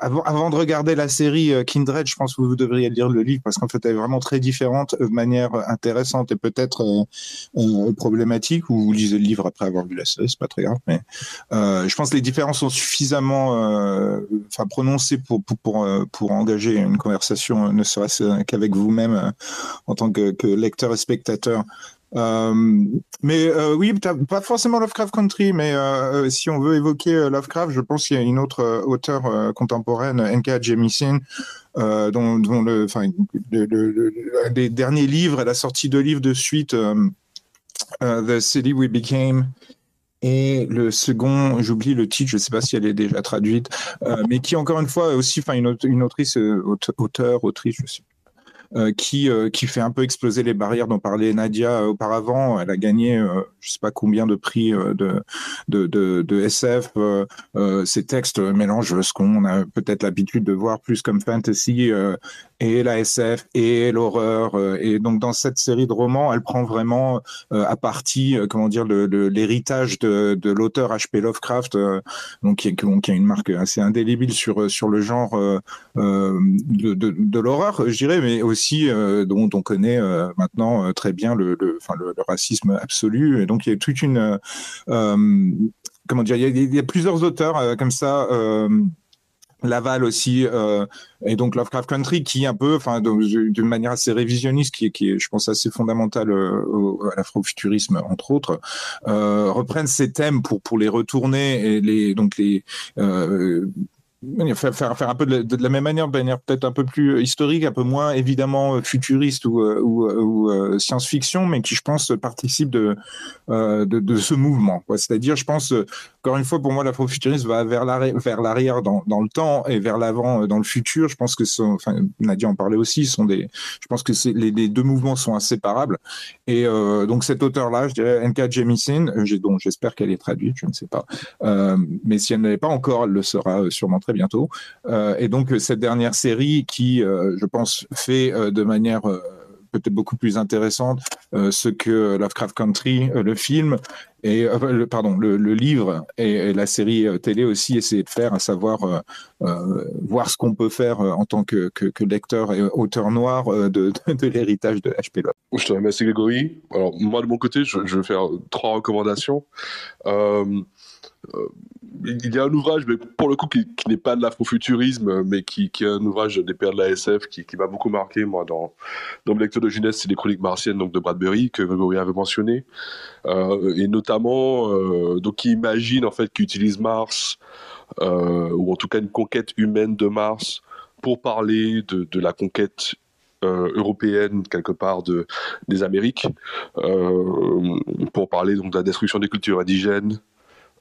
Speaker 3: avant, de regarder la série Kindred, je pense que vous devriez lire le livre parce qu'en fait elle est vraiment très différente de manière intéressante et peut-être problématique. Ou vous lisez le livre après avoir vu la série, c'est pas très grave. Mais je pense que les différences sont suffisamment enfin prononcées pour, pour, pour, engager une conversation, ne serait-ce qu'avec vous-même en tant que lecteur et spectateur. Euh, mais euh, oui, pas forcément Lovecraft Country, mais euh, si on veut évoquer Lovecraft, je pense qu'il y a une autre auteure contemporaine, N.K. Jemisin, dont, dont, des derniers livres, elle a sorti deux livres de suite, The City We Became. Et le second, j'oublie le titre, je ne sais pas si elle est déjà traduite, mais qui encore une fois aussi, une, une autrice, auteur, autrice, je sais euh, qui, euh, qui fait un peu exploser les barrières dont parlait Nadia euh, auparavant. Elle a gagné, je sais pas combien de prix de, de, de, de SF. ces textes mélangent ce qu'on a peut-être l'habitude de voir plus comme fantasy et la SF et l'horreur. Et donc dans cette série de romans, elle prend vraiment à partie, comment dire, l'héritage de, l'auteur H.P. Lovecraft, donc qui, a une marque assez indélébile sur sur le genre de, l'horreur, je dirais, mais aussi euh, dont on connaît euh, maintenant euh, très bien le, racisme absolu. Et donc il y a toute une comment dire, il y a, plusieurs auteurs comme ça. Laval aussi, et donc Lovecraft Country, qui un peu, enfin, d'une manière assez révisionniste, qui, qui est, je pense, assez fondamentale à l'afrofuturisme, entre autres, reprennent ces thèmes pour pour les retourner et les donc les Faire, faire, un peu de la, même manière, peut-être un peu plus historique, un peu moins évidemment euh, futuriste ou, euh, euh, science-fiction, mais qui, je pense, participe de, de, ce mouvement. C'est-à-dire, je pense, encore une fois, pour moi, l'afrofuturisme va vers l'arrière dans, le temps et vers l'avant dans le futur. Je pense que, enfin, Nadia en parlait aussi, sont des, je pense que les, les, deux mouvements sont inséparables. Et donc, cet auteur-là, je dirais N.K. Jemisin, dont j'espère qu'elle est traduite, je ne sais pas. mais si elle ne l'est pas encore, elle le sera sûrement très bientôt. Euh, et donc cette dernière série qui, euh, je pense, fait euh, de manière peut-être beaucoup plus intéressante ce que Lovecraft Country, le film, et le, pardon, le, livre et, la série télé aussi essayer de faire, à savoir voir ce qu'on peut faire en tant que, que, lecteur et auteur noir de, de, l'héritage de H.P. Lovecraft.
Speaker 6: Je te remercie Grégory. Alors moi de mon côté, je, je vais faire trois recommandations. Euh, il y a un ouvrage, mais pour le coup, qui, n'est pas de l'afrofuturisme, mais qui, est un ouvrage des pères de la SF qui, m'a beaucoup marqué, moi, dans, dans mon lecteur de jeunesse, c'est les Chroniques martiennes donc, de Bradbury, que Gregory avait mentionné. Euh, et notamment, euh, donc, qui imagine, en fait, qu'il utilise Mars, ou en tout cas une conquête humaine de Mars, pour parler de, de la conquête européenne quelque part de, des Amériques, pour parler donc de la destruction des cultures indigènes,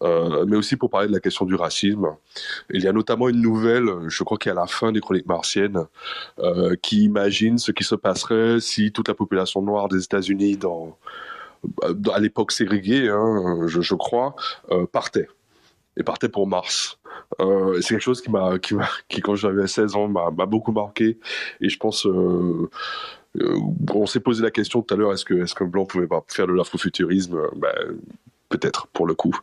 Speaker 6: euh, mais aussi pour parler de la question du racisme. Il y a notamment une nouvelle, je crois qu'à la fin des Chroniques martiennes, euh, qui imagine ce qui se passerait si toute la population noire des États-Unis, dans, à l'époque ségrégée, hein, je, crois, euh, partait et partait pour Mars. Euh, c'est quelque chose qui (laughs) qui, quand j'avais 16 ans, m'a, beaucoup marqué. Et je pense, euh, euh, on s'est posé la question tout à l'heure, est-ce que, est-ce qu'un blanc pouvait pas faire de l'afrofuturisme? Ben, peut-être pour le coup,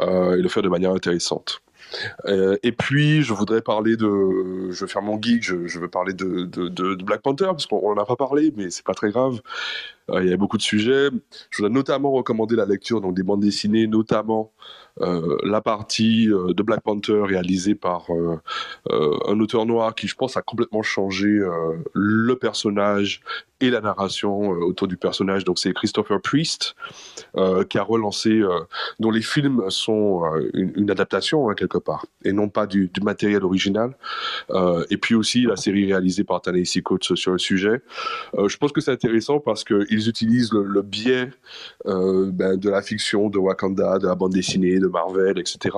Speaker 6: euh, et le faire de manière intéressante. Euh, et puis, je voudrais parler de. Je vais faire mon geek, je, veux parler de, Black Panther, parce qu'on n'en a pas parlé, mais c'est pas très grave. Euh, il y a beaucoup de sujets. Je voudrais notamment recommander la lecture donc, des bandes dessinées, notamment euh, la partie euh, de Black Panther réalisée par un auteur noir qui, je pense, a complètement changé le personnage et la narration autour du personnage. Donc, c'est Christopher Priest qui a relancé, dont les films sont une, adaptation, hein, quelque part, et non pas du, matériel original. et puis aussi la série réalisée par Ta-Nehisi sur le sujet. je pense que c'est intéressant parce que ils utilisent le, biais ben, de la fiction, de Wakanda, de la bande dessinée, de Marvel, etc.,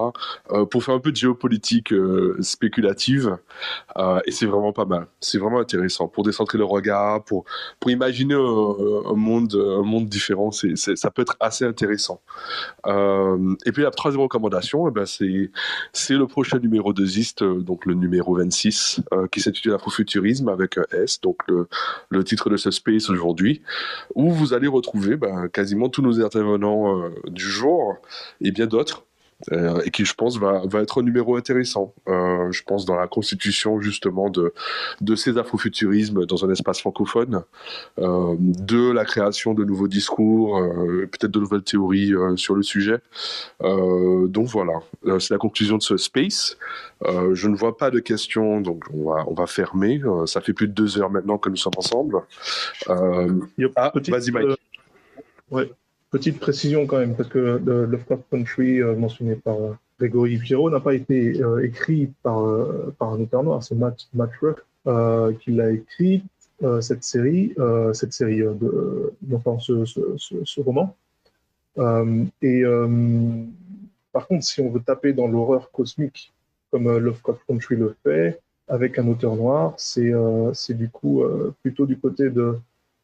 Speaker 6: pour faire un peu de géopolitique spéculative. et c'est vraiment pas mal. C'est vraiment intéressant pour décentrer le regard, pour, pour imaginer un, monde, un monde différent. Ça peut être assez intéressant. et puis la troisième recommandation, eh ben, c'est, c'est le prochain numéro de Zist, donc le numéro 26, qui s'intitule Afrofuturisme avec un S, donc le, le titre de ce space aujourd'hui, où vous allez retrouver ben, quasiment tous nos intervenants euh, du jour et bien d'autres. Euh, et qui, je pense, va, va, être un numéro intéressant. Euh, je pense dans la constitution justement de, de ces afrofuturismes dans un espace francophone, euh, de la création de nouveaux discours, peut-être de nouvelles théories sur le sujet. donc voilà, c'est la conclusion de ce space. je ne vois pas de questions, donc on va, on va fermer. ça fait plus de deux heures maintenant que nous sommes ensemble. ah, vas-y Mike.
Speaker 7: Ouais. Petite précision quand même, parce que Lovecraft Country, euh, mentionné par euh, Grégory Pierrot, n'a pas été euh, écrit par, par un auteur noir, c'est Matt, Matt qui l'a écrit, cette série, cette série de, enfin, ce, ce, roman. et par contre, si on veut taper dans l'horreur cosmique, comme Lovecraft Country le fait, avec un auteur noir, c'est c'est du coup plutôt du côté de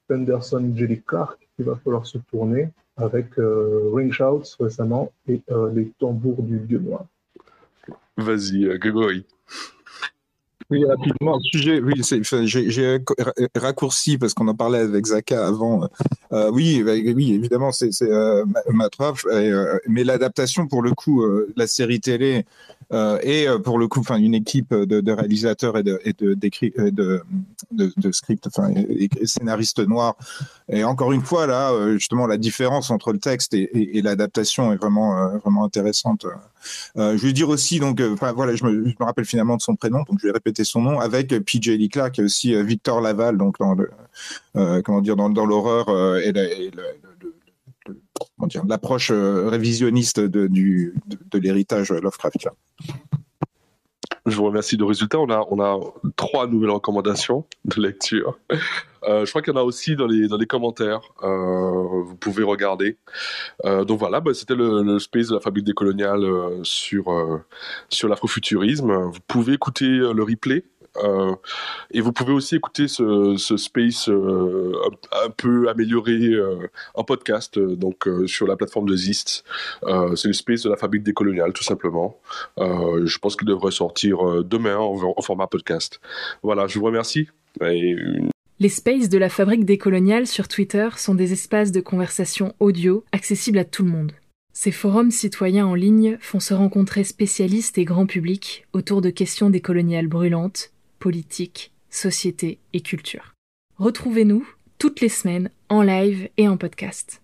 Speaker 7: Henderson Jelly Clark qu'il va falloir se tourner avec euh, Ring Shouts récemment et euh, les tambours du dieu noir.
Speaker 6: Vas-y, euh, Grégory.
Speaker 3: Oui, rapidement, sujet, oui, j'ai raccourci parce qu'on en parlait avec Zaka avant. oui, bah, oui, évidemment, c'est euh, Matraf, mais l'adaptation, pour le coup, la série télé et pour le coup, une équipe de, réalisateurs et de, et scénaristes noirs et encore une fois, là, euh, justement, la différence entre le texte et, l'adaptation est vraiment, euh, vraiment intéressante. Euh, je vais dire aussi, donc, voilà, je me, rappelle finalement de son prénom, donc je vais répéter son nom, avec PJ Lee Clark et aussi Victor Laval, donc dans le, comment dire, dans, l'horreur et, l'approche révisionniste de, de, l'héritage Lovecraft.
Speaker 6: Je vous remercie du résultat. On a, on a trois nouvelles recommandations de lecture. Euh, je crois qu'il y en a aussi dans les, dans les commentaires. Euh, vous pouvez regarder. Euh, donc voilà, bah, c'était le, space de la fabrique décoloniale euh, sur, euh, sur l'afrofuturisme. Vous pouvez écouter le replay euh, et vous pouvez aussi écouter ce, ce space euh, un, peu amélioré euh, en podcast, donc sur la plateforme de Zist. c'est le space de la fabrique décoloniale, tout simplement. je pense qu'il devrait sortir demain en, format podcast. Voilà, je vous remercie.
Speaker 9: Les spaces de la fabrique décoloniale sur Twitter sont des espaces de conversation audio accessibles à tout le monde. Ces forums citoyens en ligne font se rencontrer spécialistes et grand public autour de questions décoloniales brûlantes, politique, société et culture. Retrouvez-nous toutes les semaines en live et en podcast.